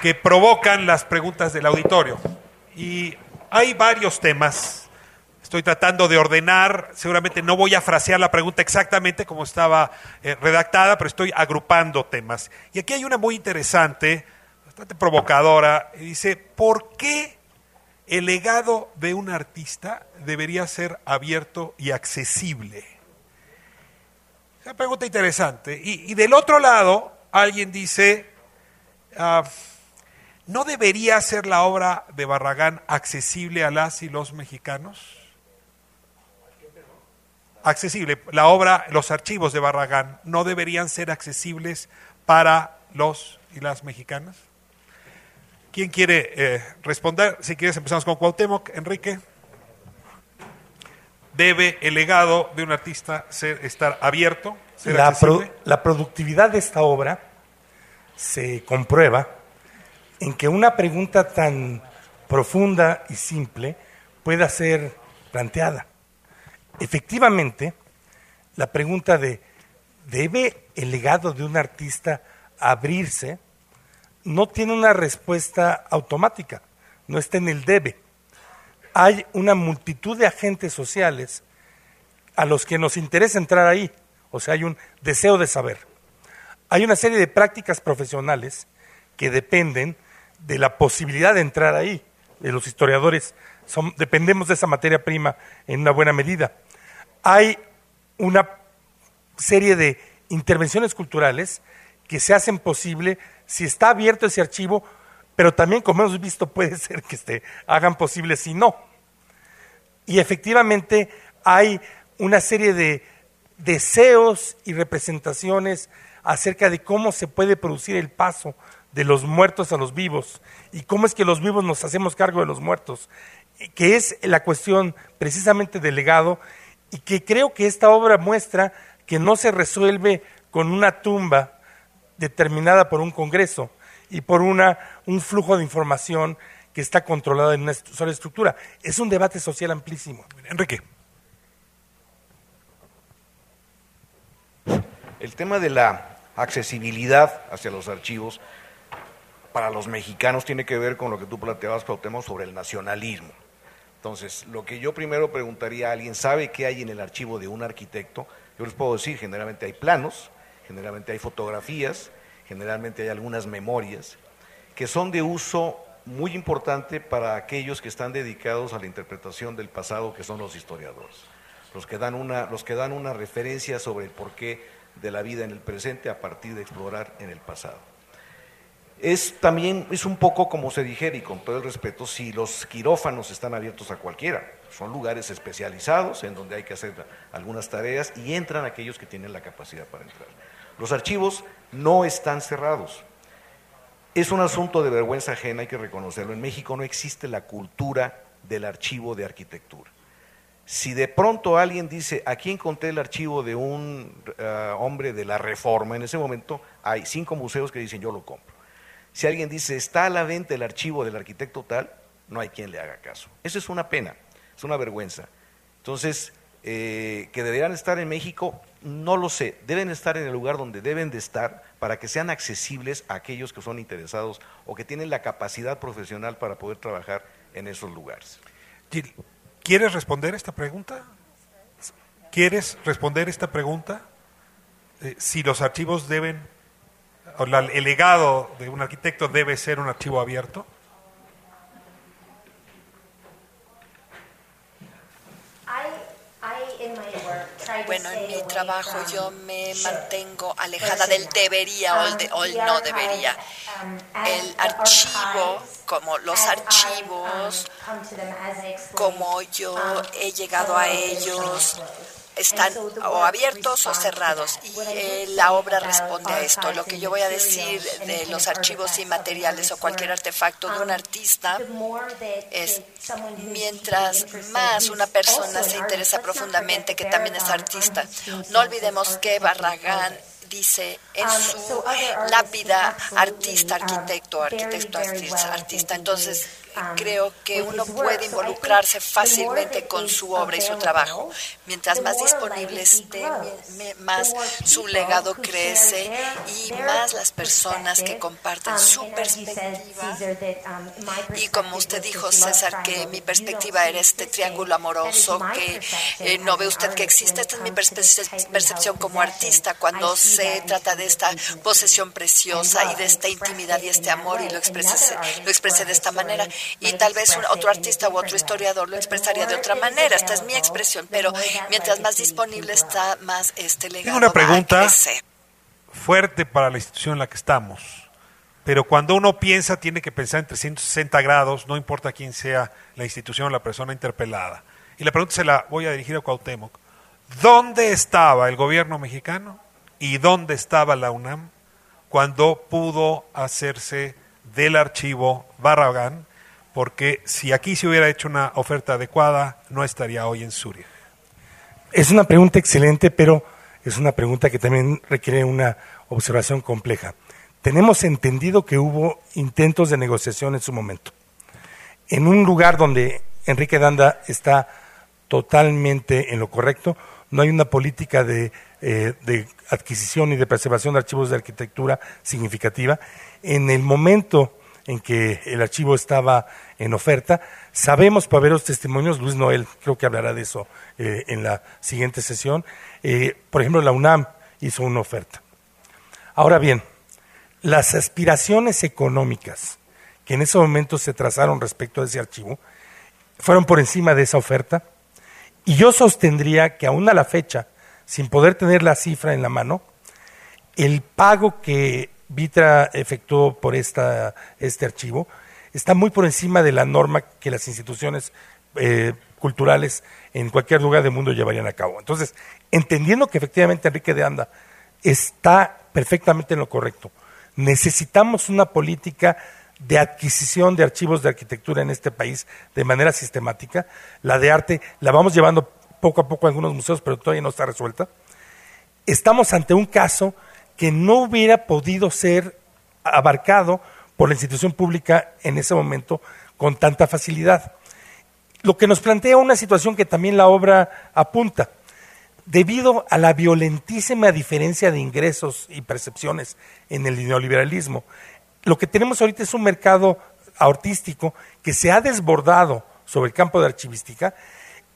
que provocan las preguntas del auditorio. Y hay varios temas Estoy tratando de ordenar, seguramente no voy a frasear la pregunta exactamente como estaba eh, redactada, pero estoy agrupando temas. Y aquí hay una muy interesante, bastante provocadora, y dice, ¿por qué el legado de un artista debería ser abierto y accesible? Es una pregunta interesante. Y, del otro lado, alguien dice, ah, ¿no debería ser la obra de Barragán accesible a las y los mexicanos? Accesible. La obra, los archivos de Barragán, ¿no deberían ser accesibles para los y las mexicanas? ¿Quién quiere eh, responder? Si quieres, empezamos con Cuauhtémoc. Enrique. ¿Debe el legado de un artista ser, estar abierto? la, la productividad de esta obra se comprueba en que una pregunta tan profunda y simple pueda ser planteada. Efectivamente, la pregunta de ¿debe el legado de un artista abrirse? no tiene una respuesta automática, no está en el debe. Hay una multitud de agentes sociales a los que nos interesa entrar ahí, o sea, hay un deseo de saber. Hay una serie de prácticas profesionales que dependen de la posibilidad de entrar ahí. De los historiadores dependemos de esa materia prima en una buena medida hay una serie de intervenciones culturales que se hacen posible si está abierto ese archivo, pero también, como hemos visto, puede ser que se hagan posible si no. Y efectivamente hay una serie de deseos y representaciones acerca de cómo se puede producir el paso de los muertos a los vivos y cómo es que los vivos nos hacemos cargo de los muertos, que es la cuestión precisamente del legado y que creo que esta obra muestra que no se resuelve con una tumba determinada por un congreso y por una, un flujo de información que está controlada en una sola estructura. Es un debate social amplísimo. Enrique. El tema de la accesibilidad hacia los archivos para los mexicanos tiene que ver con lo que tú planteabas, Cuauhtémoc, sobre el nacionalismo. Entonces, lo que yo primero preguntaría a alguien, ¿sabe qué hay en el archivo de un arquitecto? Yo les puedo decir, generalmente hay planos, generalmente hay fotografías, generalmente hay algunas memorias, que son de uso muy importante para aquellos que están dedicados a la interpretación del pasado, que son los historiadores, los que dan una, los que dan una referencia sobre el porqué de la vida en el presente a partir de explorar en el pasado. Es también, es un poco como se dijera, y con todo el respeto, si los quirófanos están abiertos a cualquiera. Son lugares especializados en donde hay que hacer algunas tareas y entran aquellos que tienen la capacidad para entrar. Los archivos no están cerrados. Es un asunto de vergüenza ajena, hay que reconocerlo. En México no existe la cultura del archivo de arquitectura. Si de pronto alguien dice, aquí encontré el archivo de un eh, hombre de la Reforma, en ese momento hay cinco museos que dicen yo lo compro. Si alguien dice, está a la venta el archivo del arquitecto tal, no hay quien le haga caso. Eso es una pena, es una vergüenza. Entonces, eh, que deberían estar en México, no lo sé, deben estar en el lugar donde deben de estar para que sean accesibles a aquellos que son interesados o que tienen la capacidad profesional para poder trabajar en esos lugares. ¿Quieres responder esta pregunta? ¿Quieres responder esta pregunta? Eh, si los archivos deben, o el legado de un arquitecto debe ser un archivo abierto. Bueno, en mi trabajo yo me mantengo alejada del debería o el, o el no debería. El archivo, como los archivos, como yo he llegado a ellos, están o abiertos o cerrados y eh, la obra responde a esto. Lo que yo voy a decir de los archivos inmateriales o cualquier artefacto de un artista es mientras más una persona se interesa profundamente que también es artista. No olvidemos que Barragán dice en su lápida artista, arquitecto, arquitecto, artista. Entonces, creo que uno puede involucrarse fácilmente con su obra y su trabajo. Mientras más disponible esté, más su legado crece y más las personas que comparten su perspectiva. Y como usted dijo, César, que mi perspectiva era este triángulo amoroso que eh, no ve usted que existe. Esta es mi percepción como artista cuando se trata de esta posesión preciosa y de esta intimidad y este amor y lo expresé, lo expresé de esta manera y tal vez otro artista u otro historiador lo expresaría de otra manera. Esta es mi expresión, pero mientras más disponible está, más este legado Tengo una pregunta fuerte para la institución en la que estamos, pero cuando uno piensa tiene que pensar en 360 grados, no importa quién sea la institución o la persona interpelada. Y la pregunta se la voy a dirigir a Cuauhtémoc. ¿Dónde estaba el gobierno mexicano y dónde estaba la UNAM cuando pudo hacerse del archivo Barragán porque si aquí se hubiera hecho una oferta adecuada, no estaría hoy en Suria. Es una pregunta excelente, pero es una pregunta que también requiere una observación compleja. Tenemos entendido que hubo intentos de negociación en su momento. En un lugar donde Enrique Danda está totalmente en lo correcto, no hay una política de, eh, de adquisición y de preservación de archivos de arquitectura significativa. En el momento en que el archivo estaba en oferta. Sabemos por ver los testimonios, Luis Noel creo que hablará de eso eh, en la siguiente sesión. Eh, por ejemplo, la UNAM hizo una oferta. Ahora bien, las aspiraciones económicas que en ese momento se trazaron respecto a ese archivo fueron por encima de esa oferta y yo sostendría que aún a la fecha, sin poder tener la cifra en la mano, el pago que Vitra efectuó por esta, este archivo está muy por encima de la norma que las instituciones eh, culturales en cualquier lugar del mundo llevarían a cabo. Entonces, entendiendo que efectivamente Enrique de Anda está perfectamente en lo correcto, necesitamos una política de adquisición de archivos de arquitectura en este país de manera sistemática. La de arte la vamos llevando poco a poco a algunos museos, pero todavía no está resuelta. Estamos ante un caso que no hubiera podido ser abarcado por la institución pública en ese momento con tanta facilidad. Lo que nos plantea una situación que también la obra apunta. Debido a la violentísima diferencia de ingresos y percepciones en el neoliberalismo, lo que tenemos ahorita es un mercado artístico que se ha desbordado sobre el campo de archivística,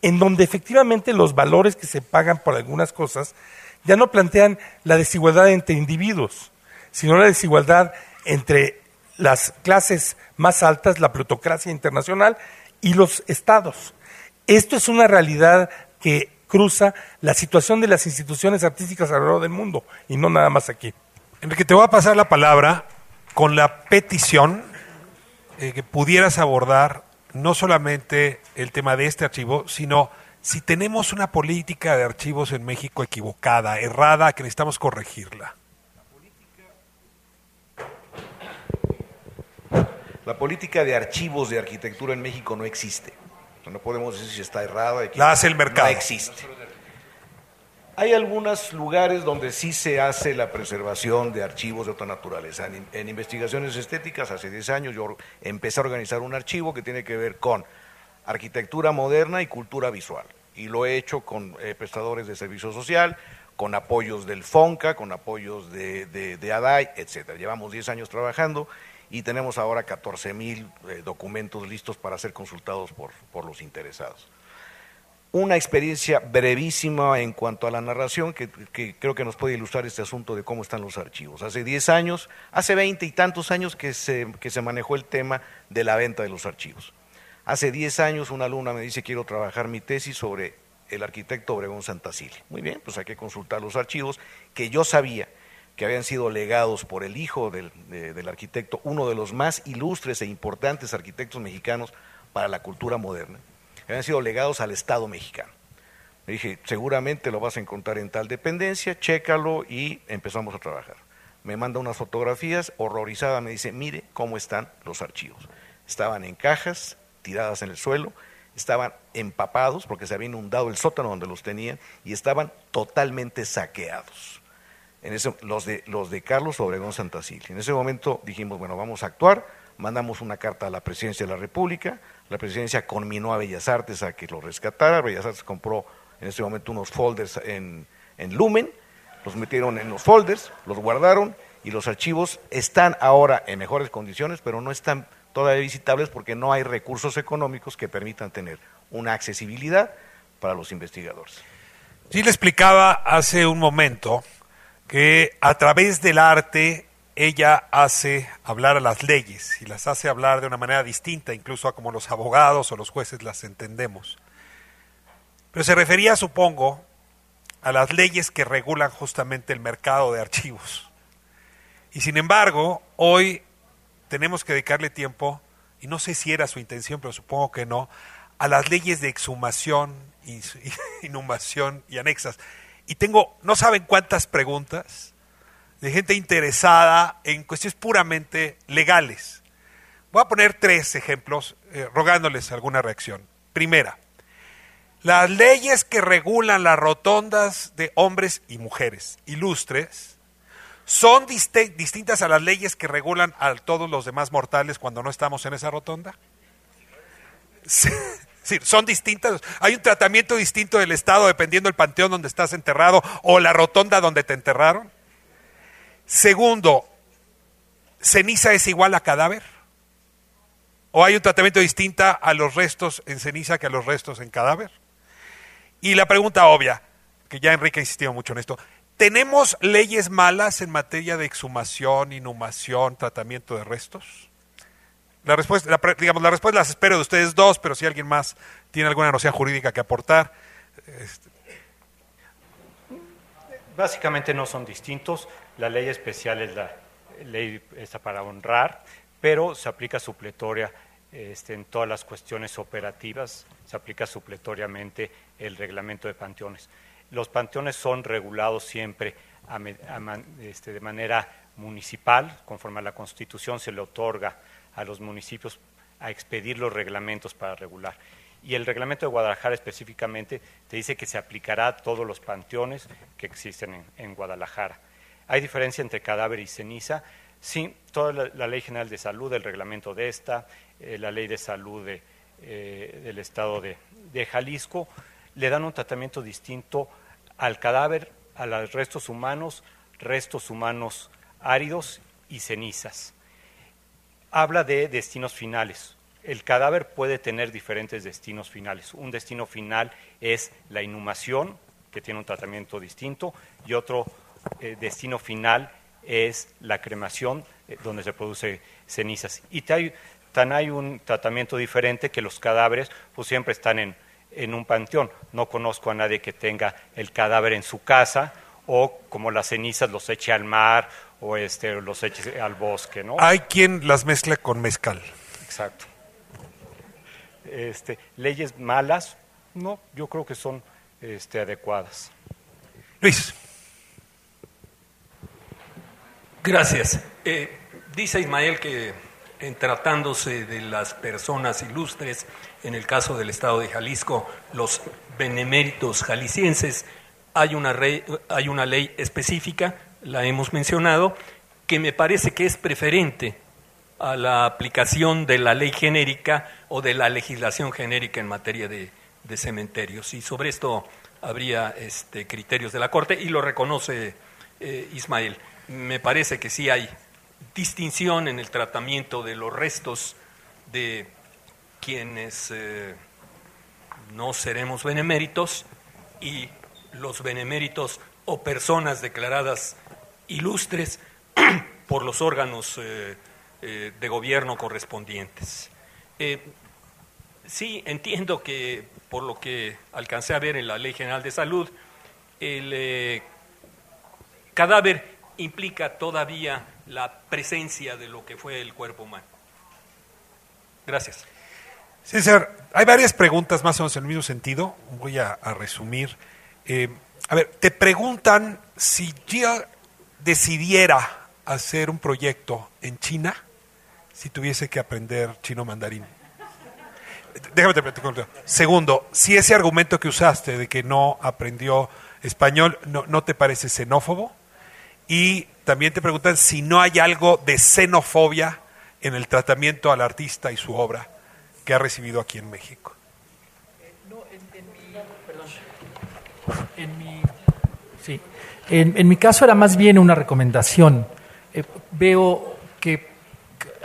en donde efectivamente los valores que se pagan por algunas cosas ya no plantean la desigualdad entre individuos, sino la desigualdad entre las clases más altas, la plutocracia internacional y los estados. Esto es una realidad que cruza la situación de las instituciones artísticas alrededor del mundo y no nada más aquí. Enrique, te voy a pasar la palabra con la petición eh, que pudieras abordar no solamente el tema de este archivo, sino si tenemos una política de archivos en México equivocada, errada, que necesitamos corregirla. La política de archivos de arquitectura en México no existe. No podemos decir si está errada. La hace el mercado. No existe. Hay algunos lugares donde sí se hace la preservación de archivos de otra naturaleza. En, investigaciones estéticas, hace 10 años yo empecé a organizar un archivo que tiene que ver con arquitectura moderna y cultura visual. Y lo he hecho con eh, prestadores de servicio social, con apoyos del FONCA, con apoyos de, ADAI, etc. Llevamos 10 años trabajando y tenemos ahora 14 mil eh, documentos listos para ser consultados por los interesados una experiencia brevísima en cuanto a la narración que, creo que nos puede ilustrar este asunto de cómo están los archivos. Hace 10 años, hace 20 y tantos años que se, que se manejó el tema de la venta de los archivos. Hace 10 años una alumna me dice quiero trabajar mi tesis sobre el arquitecto Obregón Santacilia. Muy bien, pues hay que consultar los archivos que yo sabía que habían sido legados por el hijo del, del arquitecto, uno de los más ilustres e importantes arquitectos mexicanos para la cultura moderna habían sido legados al Estado mexicano. Le dije, seguramente lo vas a encontrar en tal dependencia, chécalo y empezamos a trabajar. Me manda unas fotografías, horrorizada, me dice, mire cómo están los archivos. Estaban en cajas, tiradas en el suelo, estaban empapados porque se había inundado el sótano donde los tenían y estaban totalmente saqueados. En ese, los, de, los de Carlos Obregón Santacilia. En ese momento dijimos, bueno, vamos a actuar, mandamos una carta a la presidencia de la República, la presidencia conminó a Bellas Artes a que lo rescatara. Bellas Artes compró en ese momento unos folders en, Lumen, los metieron en los folders, los guardaron y los archivos están ahora en mejores condiciones, pero no están todavía visitables porque no hay recursos económicos que permitan tener una accesibilidad para los investigadores. Sí le explicaba hace un momento que a través del arte ella hace hablar a las leyes y las hace hablar de una manera distinta, incluso a como los abogados o los jueces las entendemos. Pero se refería, supongo, a las leyes que regulan justamente el mercado de archivos. Y sin embargo, hoy tenemos que dedicarle tiempo, y no sé si era su intención, pero supongo que no, a las leyes de exhumación, inhumación y anexas. Y tengo, no saben cuántas preguntas de gente interesada en cuestiones puramente legales. Voy a poner tres ejemplos eh, rogándoles alguna reacción. Primera, las leyes que regulan las rotondas de hombres y mujeres ilustres son distintas a las leyes que regulan a todos los demás mortales cuando no estamos en esa rotonda. Sí, son distintas. Hay un tratamiento distinto del Estado dependiendo del panteón donde estás enterrado o la rotonda donde te enterraron. Segundo, ¿ceniza es igual a cadáver? ¿O hay un tratamiento distinto a los restos en ceniza que a los restos en cadáver? Y la pregunta obvia, que ya Enrique ha insistido mucho en esto, ¿tenemos leyes malas en materia de exhumación, inhumación, tratamiento de restos? La respuesta, digamos, la respuesta las espero de ustedes dos, pero si alguien más tiene alguna noción jurídica que aportar. Este. Básicamente no son distintos. La ley especial es la ley esta para honrar, pero se aplica supletoria este, en todas las cuestiones operativas, se aplica supletoriamente el reglamento de panteones. Los panteones son regulados siempre este, de manera municipal, conforme a la Constitución se le otorga a los municipios a expedir los reglamentos para regular. Y el reglamento de Guadalajara específicamente te dice que se aplicará a todos los panteones que existen en Guadalajara. Hay diferencia entre cadáver y ceniza. Sí, toda la, Ley General de Salud, el reglamento de esta, eh, la Ley de Salud eh, del Estado de, Jalisco, le dan un tratamiento distinto al cadáver, a los restos humanos, restos humanos áridos y cenizas. Habla de destinos finales. El cadáver puede tener diferentes destinos finales. Un destino final es la inhumación, que tiene un tratamiento distinto, y otro eh, destino final es la cremación, eh, donde se produce cenizas. Y tan hay un tratamiento diferente que los cadáveres pues siempre están en, en un panteón. No conozco a nadie que tenga el cadáver en su casa o como las cenizas los eche al mar o este, los eche al bosque. ¿no? Hay quien las mezcla con mezcal. Exacto. Este, leyes malas, no, yo creo que son este, adecuadas. Luis. Gracias. Eh, dice Ismael que en tratándose de las personas ilustres, en el caso del Estado de Jalisco, los beneméritos jaliscienses, hay una, ley específica, la hemos mencionado, que me parece que es preferente a la aplicación de la ley genérica o de la legislación genérica en materia de, cementerios. Y sobre esto habría este, criterios de la Corte y lo reconoce eh, Ismael me parece que sí hay distinción en el tratamiento de los restos de quienes eh, no seremos beneméritos y los beneméritos o personas declaradas ilustres por los órganos eh, eh, de gobierno correspondientes. sí, entiendo que por lo que alcancé a ver en la Ley General de Salud, el cadáver implica todavía la presencia de lo que fue el cuerpo humano. Gracias. César, hay varias preguntas más o menos en el mismo sentido. Voy a, resumir. Eh, a ver, te preguntan si yo decidiera hacer un proyecto en China, si tuviese que aprender chino mandarín. Déjame te preguntar. Segundo, si ese argumento que usaste de que no aprendió español, ¿no, no te parece xenófobo? Y también te preguntan si no hay algo de xenofobia en el tratamiento al artista y su obra que ha recibido aquí en México. en, mi, caso era más bien una recomendación. Eh, veo que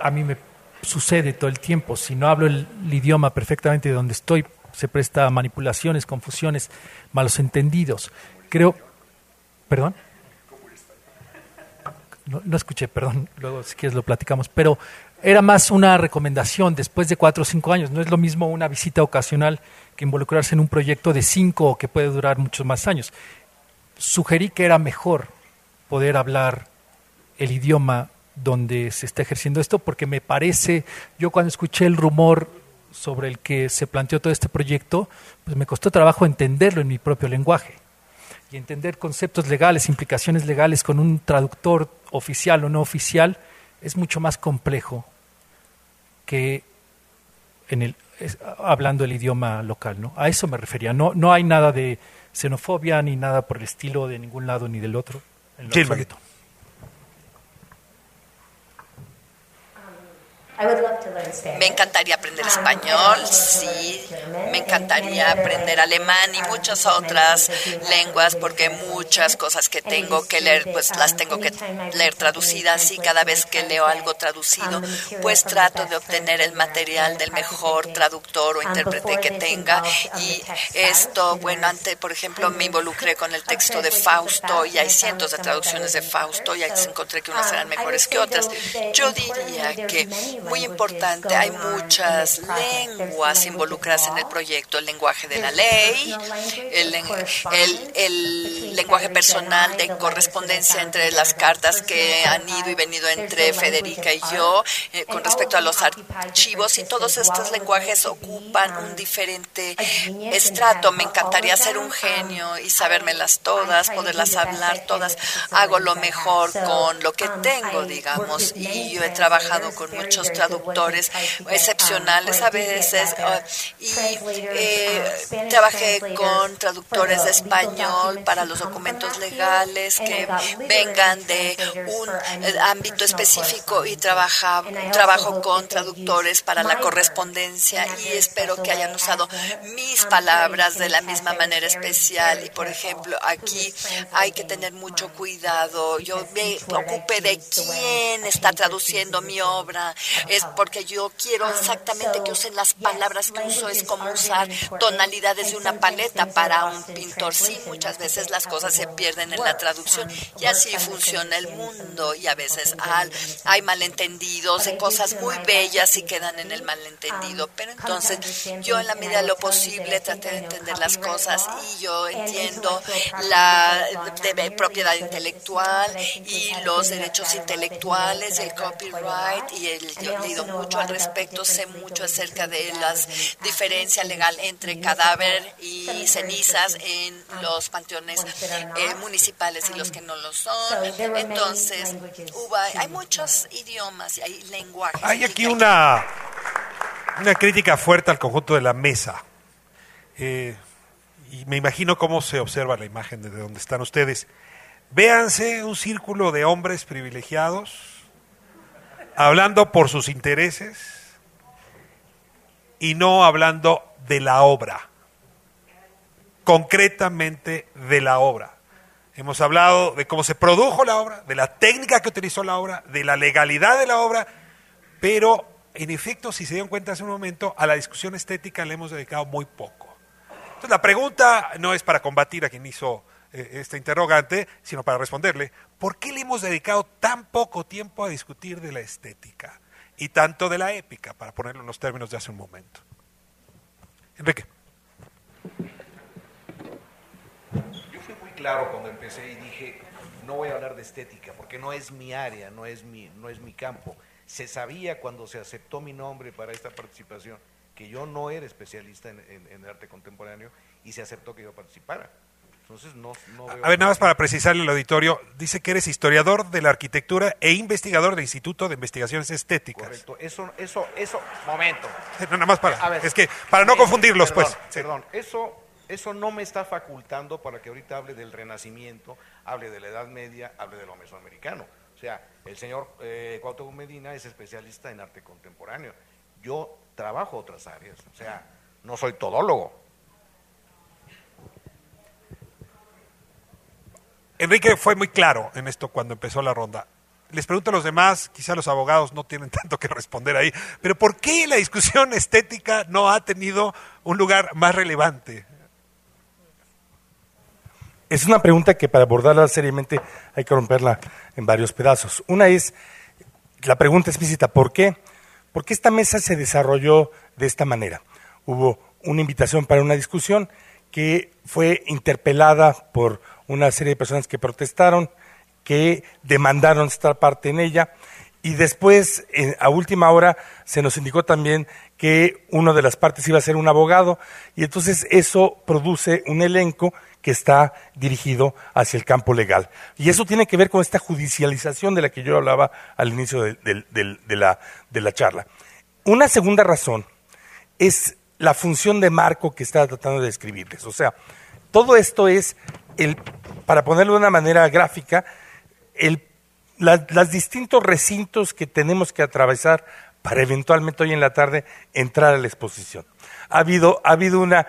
a mí me sucede todo el tiempo. Si no hablo el, idioma perfectamente de donde estoy, se presta a manipulaciones, confusiones, malos entendidos. Creo, perdón no, escuché, perdón, luego si quieres lo platicamos, pero era más una recomendación después de cuatro o cinco años. No es lo mismo una visita ocasional que involucrarse en un proyecto de cinco o que puede durar muchos más años. Sugerí que era mejor poder hablar el idioma donde se está ejerciendo esto, porque me parece, yo cuando escuché el rumor sobre el que se planteó todo este proyecto, pues me costó trabajo entenderlo en mi propio lenguaje y entender conceptos legales, implicaciones legales con un traductor oficial o no oficial es mucho más complejo que en el, hablando el idioma local. ¿no? A eso me refería. No, no hay nada de xenofobia ni nada por el estilo de ningún lado ni del otro. En Me encantaría aprender español, sí, me encantaría aprender alemán y muchas otras lenguas porque muchas cosas que tengo que leer pues las tengo que leer traducidas y cada vez que leo algo traducido pues trato de obtener el material del mejor traductor o intérprete que tenga. y esto, bueno, antes por ejemplo me involucré con el texto de Fausto y hay cientos de traducciones de Fausto y ahí encontré que unas eran mejores que otras. Yo diría que muy importante. Hay muchas lenguas involucradas en el proyecto. El lenguaje de la ley, el, el, lenguaje personal de correspondencia entre las cartas que han ido y venido entre Federica y yo eh, con respecto a los archivos y todos estos lenguajes ocupan un diferente estrato. Me encantaría ser un genio y sabérmelas todas, poderlas hablar todas. Hago lo mejor con lo que tengo, digamos, y yo he trabajado con muchos traductores excepcionales a veces ah, y eh, trabajé con traductores de español para los documentos legales que vengan de un eh, ámbito específico y trabaja, trabajo con traductores para la correspondencia y espero que hayan usado mis palabras de la misma manera especial. Y por ejemplo, aquí hay que tener mucho cuidado. Yo me preocupe de quién está traduciendo mi obra. Es porque yo quiero exactamente que usen las palabras que uso. Es como usar tonalidades de una paleta para un pintor. Sí, muchas veces las cosas se pierden en la traducción y así funciona el mundo. Y a veces hay malentendidos de cosas muy bellas y quedan en el malentendido. Pero entonces yo en la medida de lo posible traté de entender las cosas y yo entiendo la de propiedad intelectual y los derechos intelectuales y el copyright y el, yo he leído mucho al respecto, sé mucho acerca de la diferencia legal entre cadáver y cenizas en los panteones eh, municipales y los que no lo son. Entonces, hay muchos idiomas y hay lenguajes. Hay aquí una, una crítica fuerte al conjunto de la mesa. Eh, y me imagino cómo se observa la imagen de donde están ustedes. Véanse un círculo de hombres privilegiados hablando por sus intereses y no hablando de la obra, concretamente de la obra. Hemos hablado de cómo se produjo la obra, de la técnica que utilizó la obra, de la legalidad de la obra, pero en efecto, si se dieron cuenta hace un momento, a la discusión estética le hemos dedicado muy poco. Entonces la pregunta no es para combatir a quien hizo eh, este interrogante, sino para responderle, ¿por qué le hemos dedicado tan poco tiempo a discutir de la estética y tanto de la épica, para ponerlo en los términos de hace un momento? Enrique. Yo fui muy claro cuando empecé y dije, no voy a hablar de estética, porque no es mi área, no es mi, no es mi campo. Se sabía cuando se aceptó mi nombre para esta participación que yo no era especialista en, en arte contemporáneo y se aceptó que yo participara. Entonces no, A ver, nada más para precisarle al auditorio, dice que eres historiador de la arquitectura e investigador del Instituto de Investigaciones Estéticas. Correcto, eso, eso, eso, momento. nada más para, es que para no confundirlos, pues. Perdón, eso, eso no me está facultando para que ahorita hable del Renacimiento, hable de la Edad Media, hable de lo mesoamericano. O sea, el señor eh, Cuauhtémoc Medina es especialista en arte contemporáneo. Yo trabajo otras áreas, o sea, no soy todólogo. Enrique fue muy claro en esto cuando empezó la ronda. Les pregunto a los demás, quizá los abogados no tienen tanto que responder ahí, pero ¿por qué la discusión estética no ha tenido un lugar más relevante? Es una pregunta que para abordarla seriamente hay que romperla en varios pedazos. Una es la pregunta explícita, ¿por qué? ¿Por qué esta mesa se desarrolló de esta manera? Hubo una invitación para una discusión que fue interpelada por una serie de personas que protestaron, que demandaron estar parte en ella. Y después, a última hora, se nos indicó también que una de las partes iba a ser un abogado, y entonces eso produce un elenco que está dirigido hacia el campo legal. Y eso tiene que ver con esta judicialización de la que yo hablaba al inicio de, la, la charla. Una segunda razón es la función de marco que estaba tratando de describirles. O sea, todo esto es para ponerlo de una manera gráfica, los distintos recintos que tenemos que atravesar para eventualmente hoy en la tarde entrar a la exposición. Ha habido, ha habido una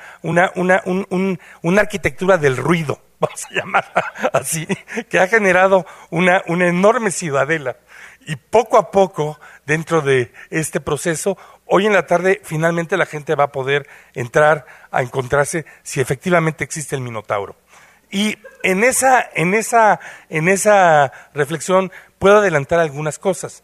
arquitectura del ruido, vamos a llamarla así, que ha generado una, una enorme ciudadela. Y poco a poco, dentro de este proceso, hoy en la tarde finalmente la gente va a poder entrar a encontrarse si efectivamente existe el Minotauro. Y en esa, en esa, en esa reflexión puedo adelantar algunas cosas.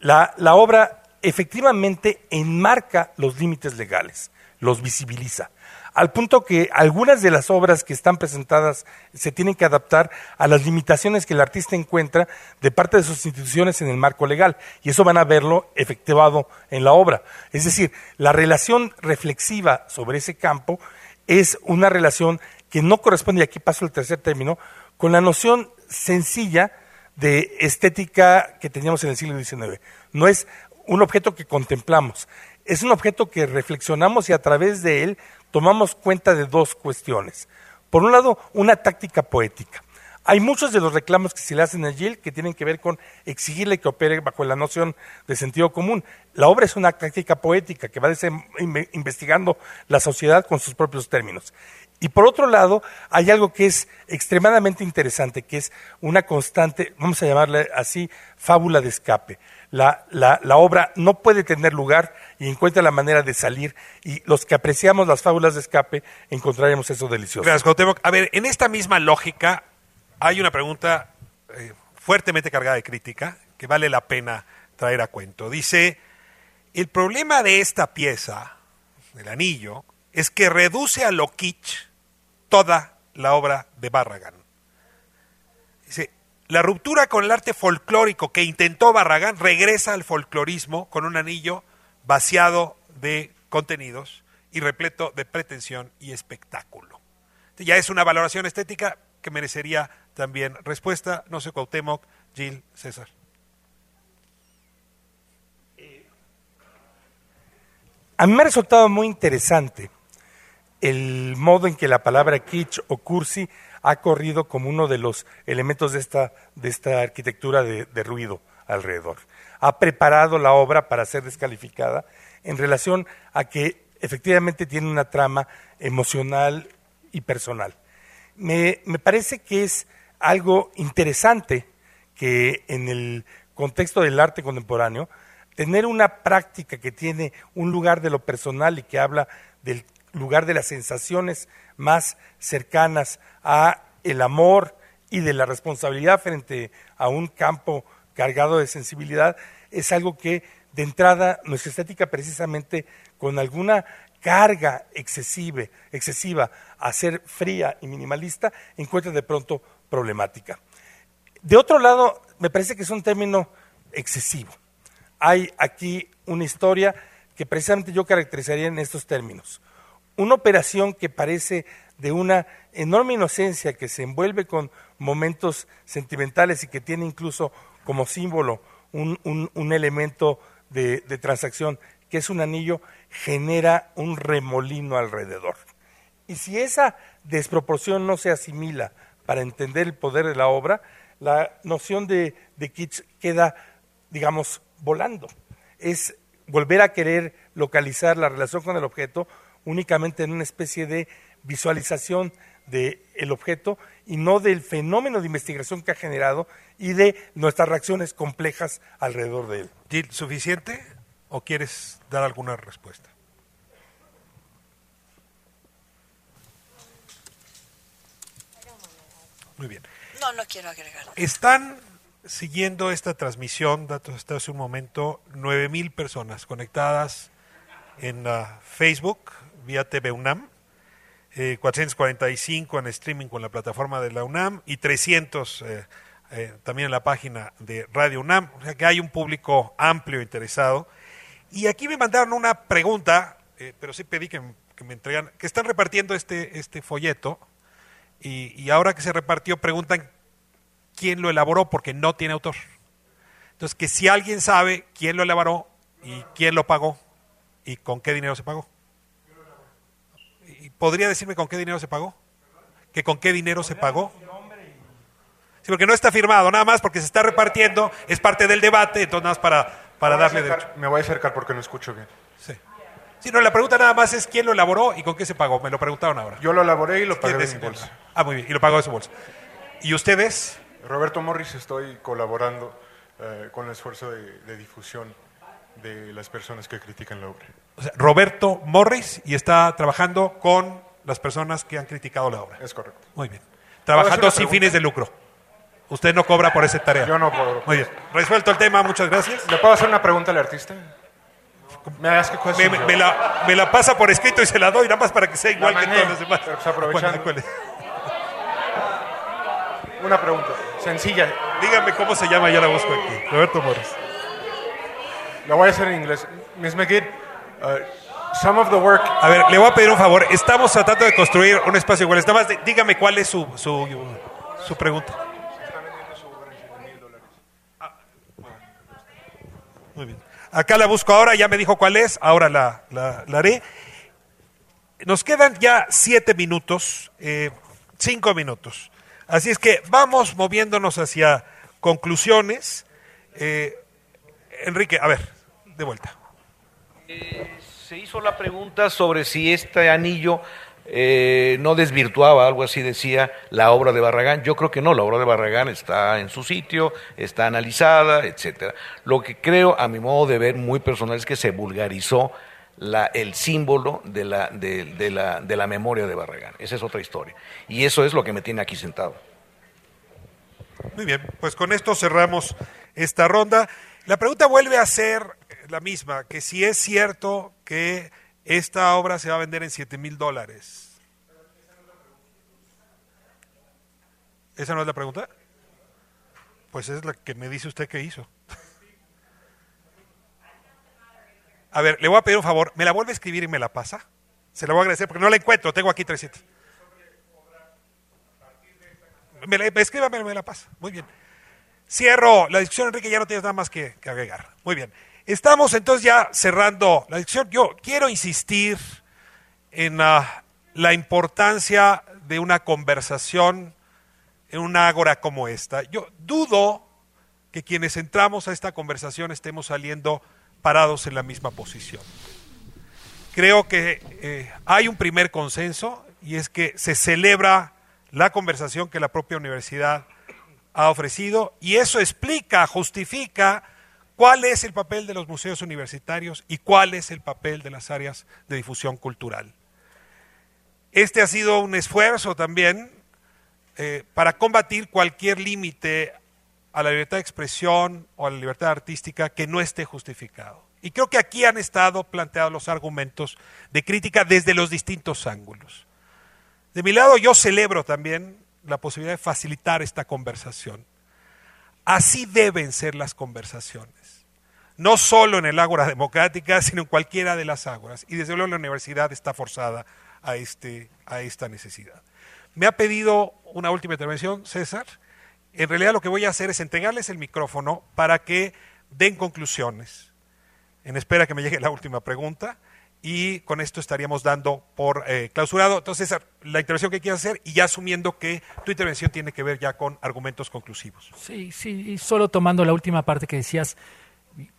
La, la obra efectivamente enmarca los límites legales, los visibiliza, al punto que algunas de las obras que están presentadas se tienen que adaptar a las limitaciones que el artista encuentra de parte de sus instituciones en el marco legal, y eso van a verlo efectivado en la obra. Es decir, la relación reflexiva sobre ese campo es una relación que no corresponde, y aquí paso al tercer término, con la noción sencilla de estética que teníamos en el siglo XIX. No es un objeto que contemplamos, es un objeto que reflexionamos y a través de él tomamos cuenta de dos cuestiones. Por un lado, una táctica poética. Hay muchos de los reclamos que se le hacen a Gill que tienen que ver con exigirle que opere bajo la noción de sentido común. La obra es una táctica poética que va investigando la sociedad con sus propios términos. Y por otro lado, hay algo que es extremadamente interesante, que es una constante, vamos a llamarle así, fábula de escape. La, obra no puede tener lugar y encuentra la manera de salir. Y los que apreciamos las fábulas de escape encontraremos eso delicioso. Gracias, A ver, en esta misma lógica, hay una pregunta eh, fuertemente cargada de crítica que vale la pena traer a cuento. Dice, el problema de esta pieza, del anillo, es que reduce a lo kitsch toda la obra de Barragan. Dice, la ruptura con el arte folclórico que intentó Barragán regresa al folclorismo con un anillo vaciado de contenidos y repleto de pretensión y espectáculo. Ya es una valoración estética que merecería también respuesta. No sé, Cuauhtémoc, Gil, César. A mí me ha resultado muy interesante el modo en que la palabra kitsch o cursi ha corrido como uno de los elementos de esta, de esta arquitectura de, ruido alrededor. Ha preparado la obra para ser descalificada en relación a que efectivamente tiene una trama emocional y personal. Me, me parece que es algo interesante que en el contexto del arte contemporáneo, tener una práctica que tiene un lugar de lo personal y que habla del lugar de las sensaciones más cercanas a el amor y de la responsabilidad frente a un campo cargado de sensibilidad, es algo que de entrada nuestra estética precisamente con alguna carga excesiva, excesiva a ser fría y minimalista, encuentra de pronto problemática. De otro lado, me parece que es un término excesivo. Hay aquí una historia que precisamente yo caracterizaría en estos términos. Una operación que parece de una enorme inocencia, que se envuelve con momentos sentimentales y que tiene incluso como símbolo un, elemento de transacción, que es un anillo, genera un remolino alrededor. Y si esa desproporción no se asimila para entender el poder de la obra, la noción de, de kitsch queda, digamos, volando. Es volver a querer localizar la relación con el objeto únicamente en una especie de visualización del objeto y no del fenómeno de investigación que ha generado y de nuestras reacciones complejas alrededor de él. ¿suficiente o quieres dar alguna respuesta? Muy bien. No, no quiero agregar. Están siguiendo esta transmisión, datos hasta hace un momento, 9.000 personas conectadas en uh, Facebook vía TV UNAM, 445 eh, en streaming con la plataforma de la UNAM y 300 eh, eh, también en la página de Radio UNAM. O sea que hay un público amplio interesado. Y aquí me mandaron una pregunta, pero sí pedí que, que me entregan, que están repartiendo este, este folleto y, ahora que se repartió preguntan quién lo elaboró porque no tiene autor. Entonces, que si alguien sabe quién lo elaboró y quién lo pagó y con qué dinero se pagó. ¿Y ¿Podría decirme con qué dinero se pagó? ¿Que con qué dinero se pagó? Sí, porque no está firmado, nada más porque se está repartiendo, es parte del debate, entonces nada más para, para darle derecho. Me voy a acercar porque no escucho bien. Sí. Sí, no, la pregunta nada más es quién lo elaboró y con qué se pagó. Me lo preguntaron ahora. Yo lo elaboré y lo pagué de mi bolsa. Ah, muy bien, y lo pagó de su bolsa. ¿Y ustedes? Roberto Morris, estoy colaborando eh, con el esfuerzo de, difusión de las personas que critican la obra. O sea, Roberto Morris y está trabajando con las personas que han criticado la obra. Es correcto. Muy bien. Trabajando sin fines de lucro. Usted no cobra por esa tarea. Yo no cobro. Muy bien. Resuelto el tema, muchas gracias. ¿Le puedo hacer una pregunta al artista? Me, la, pasa por escrito y se la doy, nada más para que sea igual que todos los demás. Pues, Una pregunta, sencilla. Dígame cómo se llama, ya la busco aquí. Roberto Morris. La voy a hacer en inglés. Miss uh, some of the work... A ver, le voy a pedir un favor. Estamos tratando de construir un espacio igual. Nada más dígame cuál es su, su, su pregunta. Muy bien. Acá la busco ahora, ya me dijo cuál es, ahora la, haré. Nos quedan ya siete minutos. Eh, cinco minutos. Así es que vamos moviéndonos hacia conclusiones. Eh, Enrique, a ver, de vuelta. Eh, se hizo la pregunta sobre si este anillo eh, no desvirtuaba, algo así decía, la obra de Barragán. Yo creo que no, la obra de Barragán está en su sitio, está analizada, etcétera. Lo que creo, a mi modo de ver, muy personal, es que se vulgarizó el símbolo de, la, de la memoria de Barragán. Esa es otra historia. Y eso es lo que me tiene aquí sentado. Muy bien, pues con esto cerramos esta ronda. La pregunta vuelve a ser la misma, que si es cierto que esta obra se va a vender en 7 mil dólares. ¿Esa no es la pregunta? Pues es la que me dice usted que hizo. A ver, le voy a pedir un favor. ¿Me la vuelve a escribir y me la pasa? Se la voy a agradecer porque no la encuentro. Tengo aquí 300. Me la, escríbame, me la pasa. Muy bien. Cierro la discusión, Enrique. Ya no tienes nada más que agregar. Muy bien. Estamos entonces ya cerrando la discusión. Yo quiero insistir en la, la importancia de una conversación en una ágora como esta. Yo dudo que quienes entramos a esta conversación estemos saliendo parados en la misma posición. Creo que eh, hay un primer consenso y es que se celebra la conversación que la propia universidad ha ofrecido y eso explica, justifica cuál es el papel de los museos universitarios y cuál es el papel de las áreas de difusión cultural. Este ha sido un esfuerzo también eh, para combatir cualquier límite a la libertad de expresión o a la libertad artística que no esté justificado. Y creo que aquí han estado planteados los argumentos de crítica desde los distintos ángulos. De mi lado, yo celebro también la posibilidad de facilitar esta conversación. Así deben ser las conversaciones. No solo en el Ágora Democrática, sino en cualquiera de las ágoras. Y desde luego la universidad está forzada a, este, a esta necesidad. Me ha pedido una última intervención, César, en realidad lo que voy a hacer es entregarles el micrófono para que den conclusiones, en espera que me llegue la última pregunta, y con esto estaríamos dando por eh, clausurado. Entonces, la intervención que quieras hacer y ya asumiendo que tu intervención tiene que ver ya con argumentos conclusivos. Sí, sí, y solo tomando la última parte que decías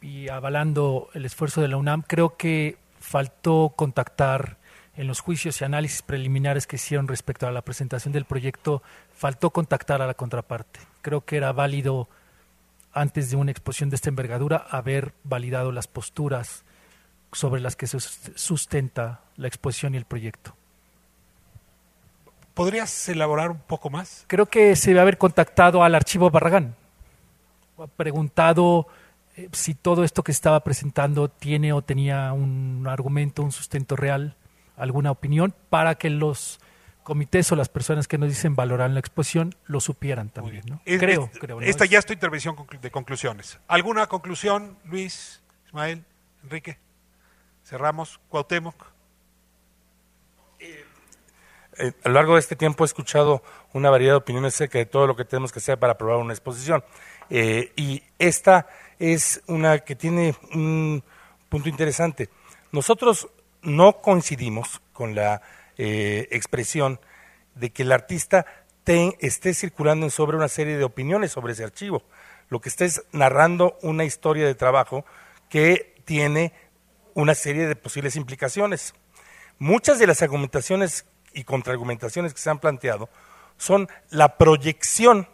y avalando el esfuerzo de la UNAM, creo que faltó contactar en los juicios y análisis preliminares que hicieron respecto a la presentación del proyecto, faltó contactar a la contraparte. Creo que era válido, antes de una exposición de esta envergadura, haber validado las posturas sobre las que se sustenta la exposición y el proyecto. ¿Podrías elaborar un poco más? Creo que se debe haber contactado al archivo Barragán, preguntado eh, si todo esto que estaba presentando tiene o tenía un argumento, un sustento real alguna opinión para que los comités o las personas que nos dicen valorar la exposición lo supieran también. ¿no? creo, creo. Esta ya es tu intervención de conclusiones. ¿Alguna conclusión, Luis, Ismael, Enrique? Cerramos. Cuauhtémoc. Eh, a lo largo de este tiempo he escuchado una variedad de opiniones acerca de todo lo que tenemos que hacer para aprobar una exposición. Eh, y esta es una que tiene un punto interesante. Nosotros no coincidimos con la eh, expresión de que el artista esté circulando sobre una serie de opiniones sobre ese archivo. Lo que está es narrando una historia de trabajo que tiene una serie de posibles implicaciones. Muchas de las argumentaciones y contraargumentaciones que se han planteado son la proyección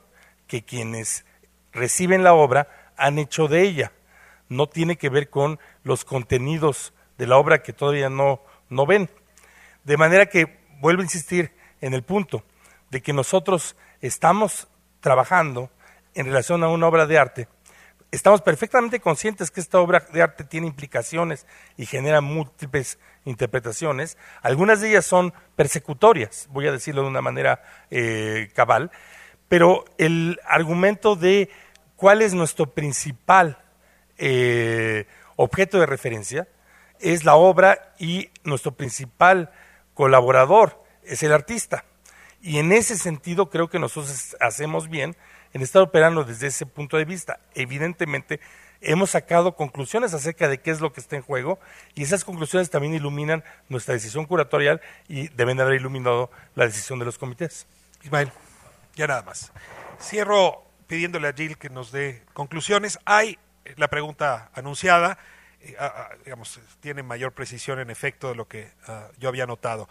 que quienes reciben la obra han hecho de ella. No tiene que ver con los contenidos de la obra que todavía no, no ven. De manera que vuelvo a insistir en el punto de que nosotros estamos trabajando en relación a una obra de arte. Estamos perfectamente conscientes que esta obra de arte tiene implicaciones y genera múltiples interpretaciones. Algunas de ellas son persecutorias, voy a decirlo de una manera eh, cabal, pero el argumento de cuál es nuestro principal eh, objeto de referencia, es la obra y nuestro principal colaborador es el artista. Y en ese sentido creo que nosotros hacemos bien en estar operando desde ese punto de vista. Evidentemente hemos sacado conclusiones acerca de qué es lo que está en juego y esas conclusiones también iluminan nuestra decisión curatorial y deben haber iluminado la decisión de los comités. Ismael, ya nada más. Cierro pidiéndole a Jill que nos dé conclusiones. Hay la pregunta anunciada, eh, digamos, tiene mayor precisión en efecto de lo que ah, yo había notado.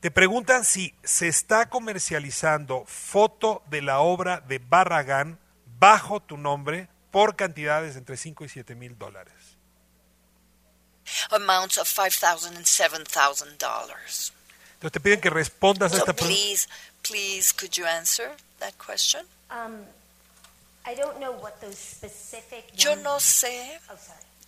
Te preguntan si se está comercializando foto de la obra de Barragán bajo tu nombre por cantidades entre 5 y 7 mil dólares. Amounts of $5,000 and $7,000. Entonces te piden que respondas a esta pregunta. Please, please, could you answer that question? Um, I don't know what those specific Yo no sé. Oh,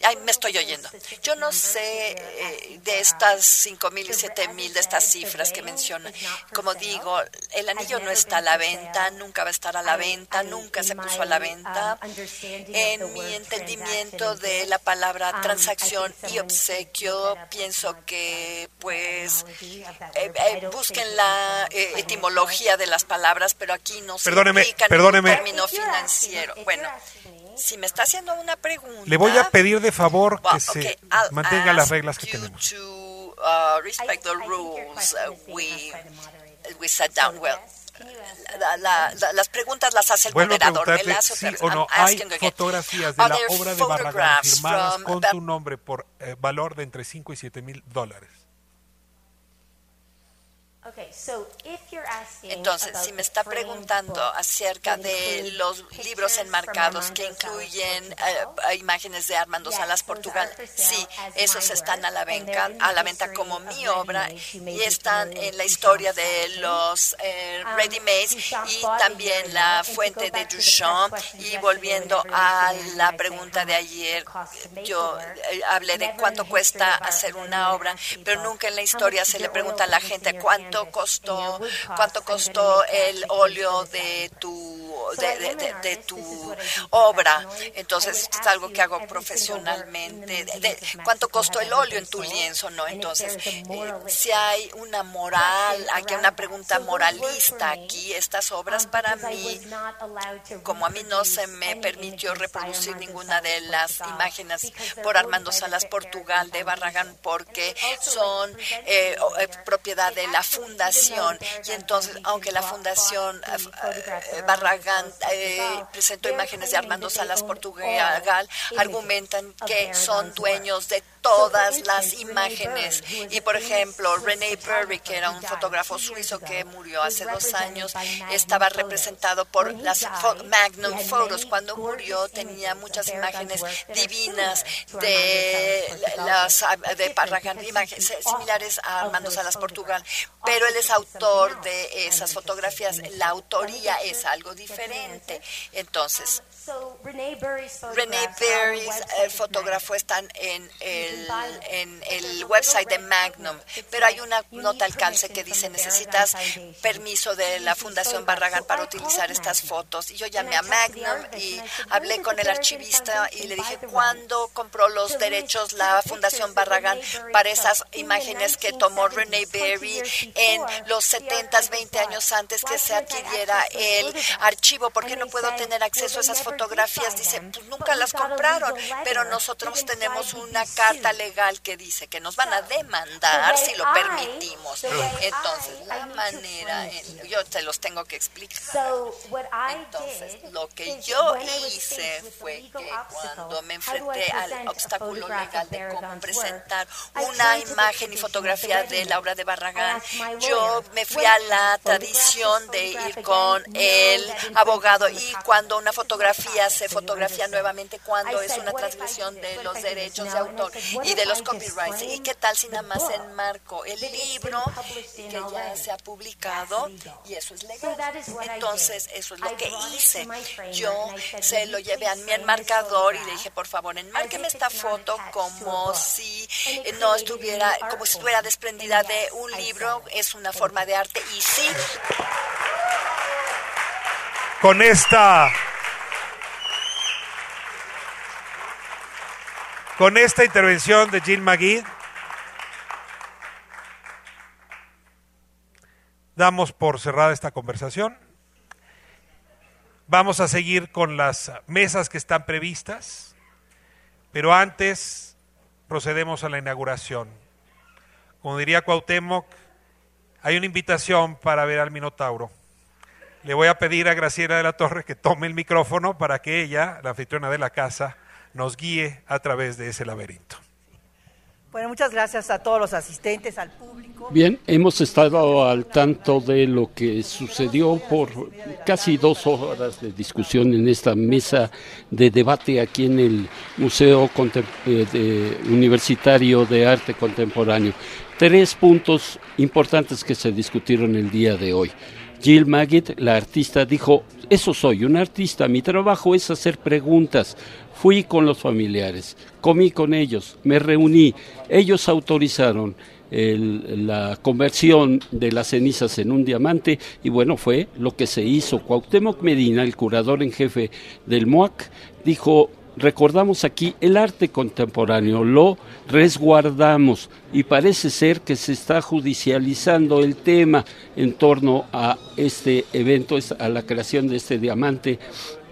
Ay, me estoy oyendo. Yo no sé eh, de estas cinco mil y siete mil, de estas cifras que menciona. Como digo, el anillo no está a la venta, nunca va a estar a la venta, nunca se puso a la venta. En mi entendimiento de la palabra transacción y obsequio, pienso que pues eh, eh, busquen la etimología de las palabras, pero aquí no se perdóneme, perdóneme. un término financiero. Bueno, si me está haciendo una pregunta. Le voy a pedir de favor que se mantenga las reglas que tenemos. To, uh, respect the rules uh, we, we set down well. La, la, las preguntas las hace el Vuelvo moderador. A preguntarte si o no hay fotografías de la obra de Barragán firmadas con tu nombre por eh, valor de entre 5 y 7 mil dólares. Entonces, si me está preguntando acerca de los libros enmarcados que incluyen eh, imágenes de Armando Salas Portugal, sí, esos están a la venta, a la venta como mi obra y están en la historia de los eh, um, ready made y también la fuente de Duchamp. Y volviendo a la pregunta de ayer, yo eh, hablé de cuánto cuesta hacer una obra, pero nunca en la historia se le pregunta a la gente cuánto cuánto costó, cuánto costó el óleo de tu de, tu obra. Entonces es algo que hago profesionalmente. De, ¿Cuánto costó el óleo en tu lienzo? No, entonces eh, si hay una moral, aquí hay una pregunta moralista aquí. Estas obras para mí, como a mí no se me permitió reproducir ninguna de las imágenes por Armando Salas Portugal de Barragán porque son eh, eh, propiedad de la fundación. Y entonces aunque la fundación Barragán eh, presentó imágenes de Armando Salas Portugal, argumentan que son dueños de todas las imágenes. Y por ejemplo, René Berry, que era un fotógrafo suizo que murió hace dos años, estaba representado por las Magnum Photos. Cuando murió tenía muchas imágenes divinas de las de Parragan, imágenes similares a Armando Salas Portugal, pero él es autor de esas fotografías. La autoría es algo diferente. Entonces, René Berry's el fotógrafo están en el, en el website de Magnum, pero hay una nota al calce que dice necesitas permiso de la Fundación Barragán para utilizar estas fotos. Y yo llamé a Magnum y hablé con el archivista y le dije cuándo compró los derechos la Fundación Barragán para esas imágenes que tomó René Berry en los 70, 20 años antes que se adquiriera el archivo. ¿Por qué no puedo tener acceso a esas fotos? Fotografías, dice, pues nunca las compraron, pero nosotros tenemos una carta legal que dice que nos van a demandar si lo permitimos. Entonces, la manera, yo te los tengo que explicar. Entonces, lo que yo hice fue que cuando me enfrenté al obstáculo legal de cómo presentar una imagen y fotografía de Laura de Barragán, yo me fui a la tradición de ir con el abogado y cuando una fotografía se fotografía nuevamente cuando es una transgresión de los derechos de autor y de los copyrights. ¿Y qué tal si nada más enmarco el libro que ya se ha publicado y eso es legal? Entonces, eso es lo que hice. Yo se lo llevé a mi enmarcador y le dije, por favor, enmárqueme esta foto como si no estuviera, como si estuviera desprendida de un libro. Es una forma de arte y sí. Con esta Con esta intervención de Jill McGee, damos por cerrada esta conversación. Vamos a seguir con las mesas que están previstas, pero antes procedemos a la inauguración. Como diría Cuauhtémoc, hay una invitación para ver al Minotauro. le voy a pedir a Graciela de la Torre que tome el micrófono para que ella, la anfitriona de la casa, nos guíe a través de ese laberinto. Bueno, muchas gracias a todos los asistentes, al público. Bien, hemos estado al tanto de lo que sucedió por casi dos horas de discusión en esta mesa de debate aquí en el Museo eh, Universitario de Arte Contemporáneo. Tres puntos importantes que se discutieron el día de hoy. Jill Magid, la artista, dijo, eso soy, un artista, mi trabajo es hacer preguntas. Fui con los familiares, comí con ellos, me reuní, ellos autorizaron la conversión de las cenizas en un diamante y bueno, fue lo que se hizo. Cuauhtémoc Medina, el curador en jefe del MOAC, dijo, recordamos aquí el arte contemporáneo, lo resguardamos y parece ser que se está judicializando el tema en torno a este evento, a la creación de este diamante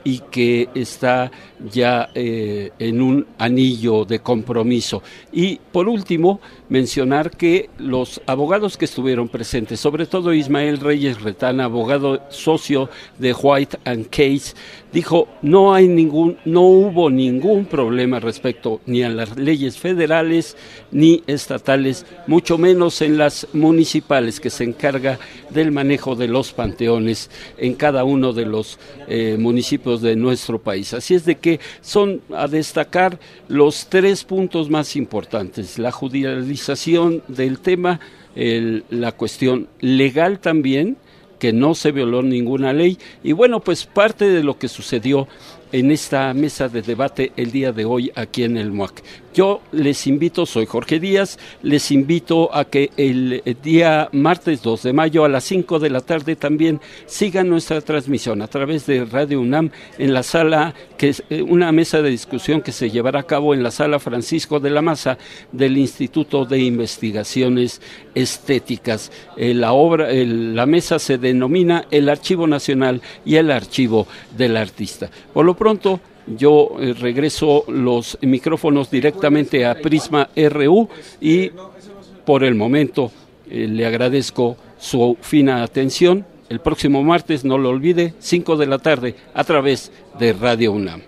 y que está ya eh, en un anillo de compromiso. Y por último, mencionar que los abogados que estuvieron presentes, sobre todo Ismael Reyes Retana, abogado socio de White and Case, dijo no hay ningún, no hubo ningún problema respecto ni a las leyes federales ni estatales, mucho menos en las municipales que se encarga del manejo de los panteones en cada uno de los eh, municipios de nuestro país. Así es de que son a destacar los tres puntos más importantes: la judicialización del tema, la cuestión legal también que no se violó ninguna ley. Y bueno, pues parte de lo que sucedió en esta mesa de debate el día de hoy aquí en el MUAC. Yo les invito, soy Jorge Díaz, les invito a que el día martes 2 de mayo a las 5 de la tarde también sigan nuestra transmisión a través de Radio UNAM en la sala, que es eh, una mesa de discusión que se llevará a cabo en la sala Francisco de la Maza del Instituto de Investigaciones Estéticas. Eh, la, obra, la mesa se denomina el Archivo Nacional y el Archivo del Artista. Por lo pronto, yo eh, regreso los micrófonos directamente a Prisma RU y por el momento eh, le agradezco su fina atención. El próximo martes, no lo olvide, 5 de la tarde, a través de Radio UNAM.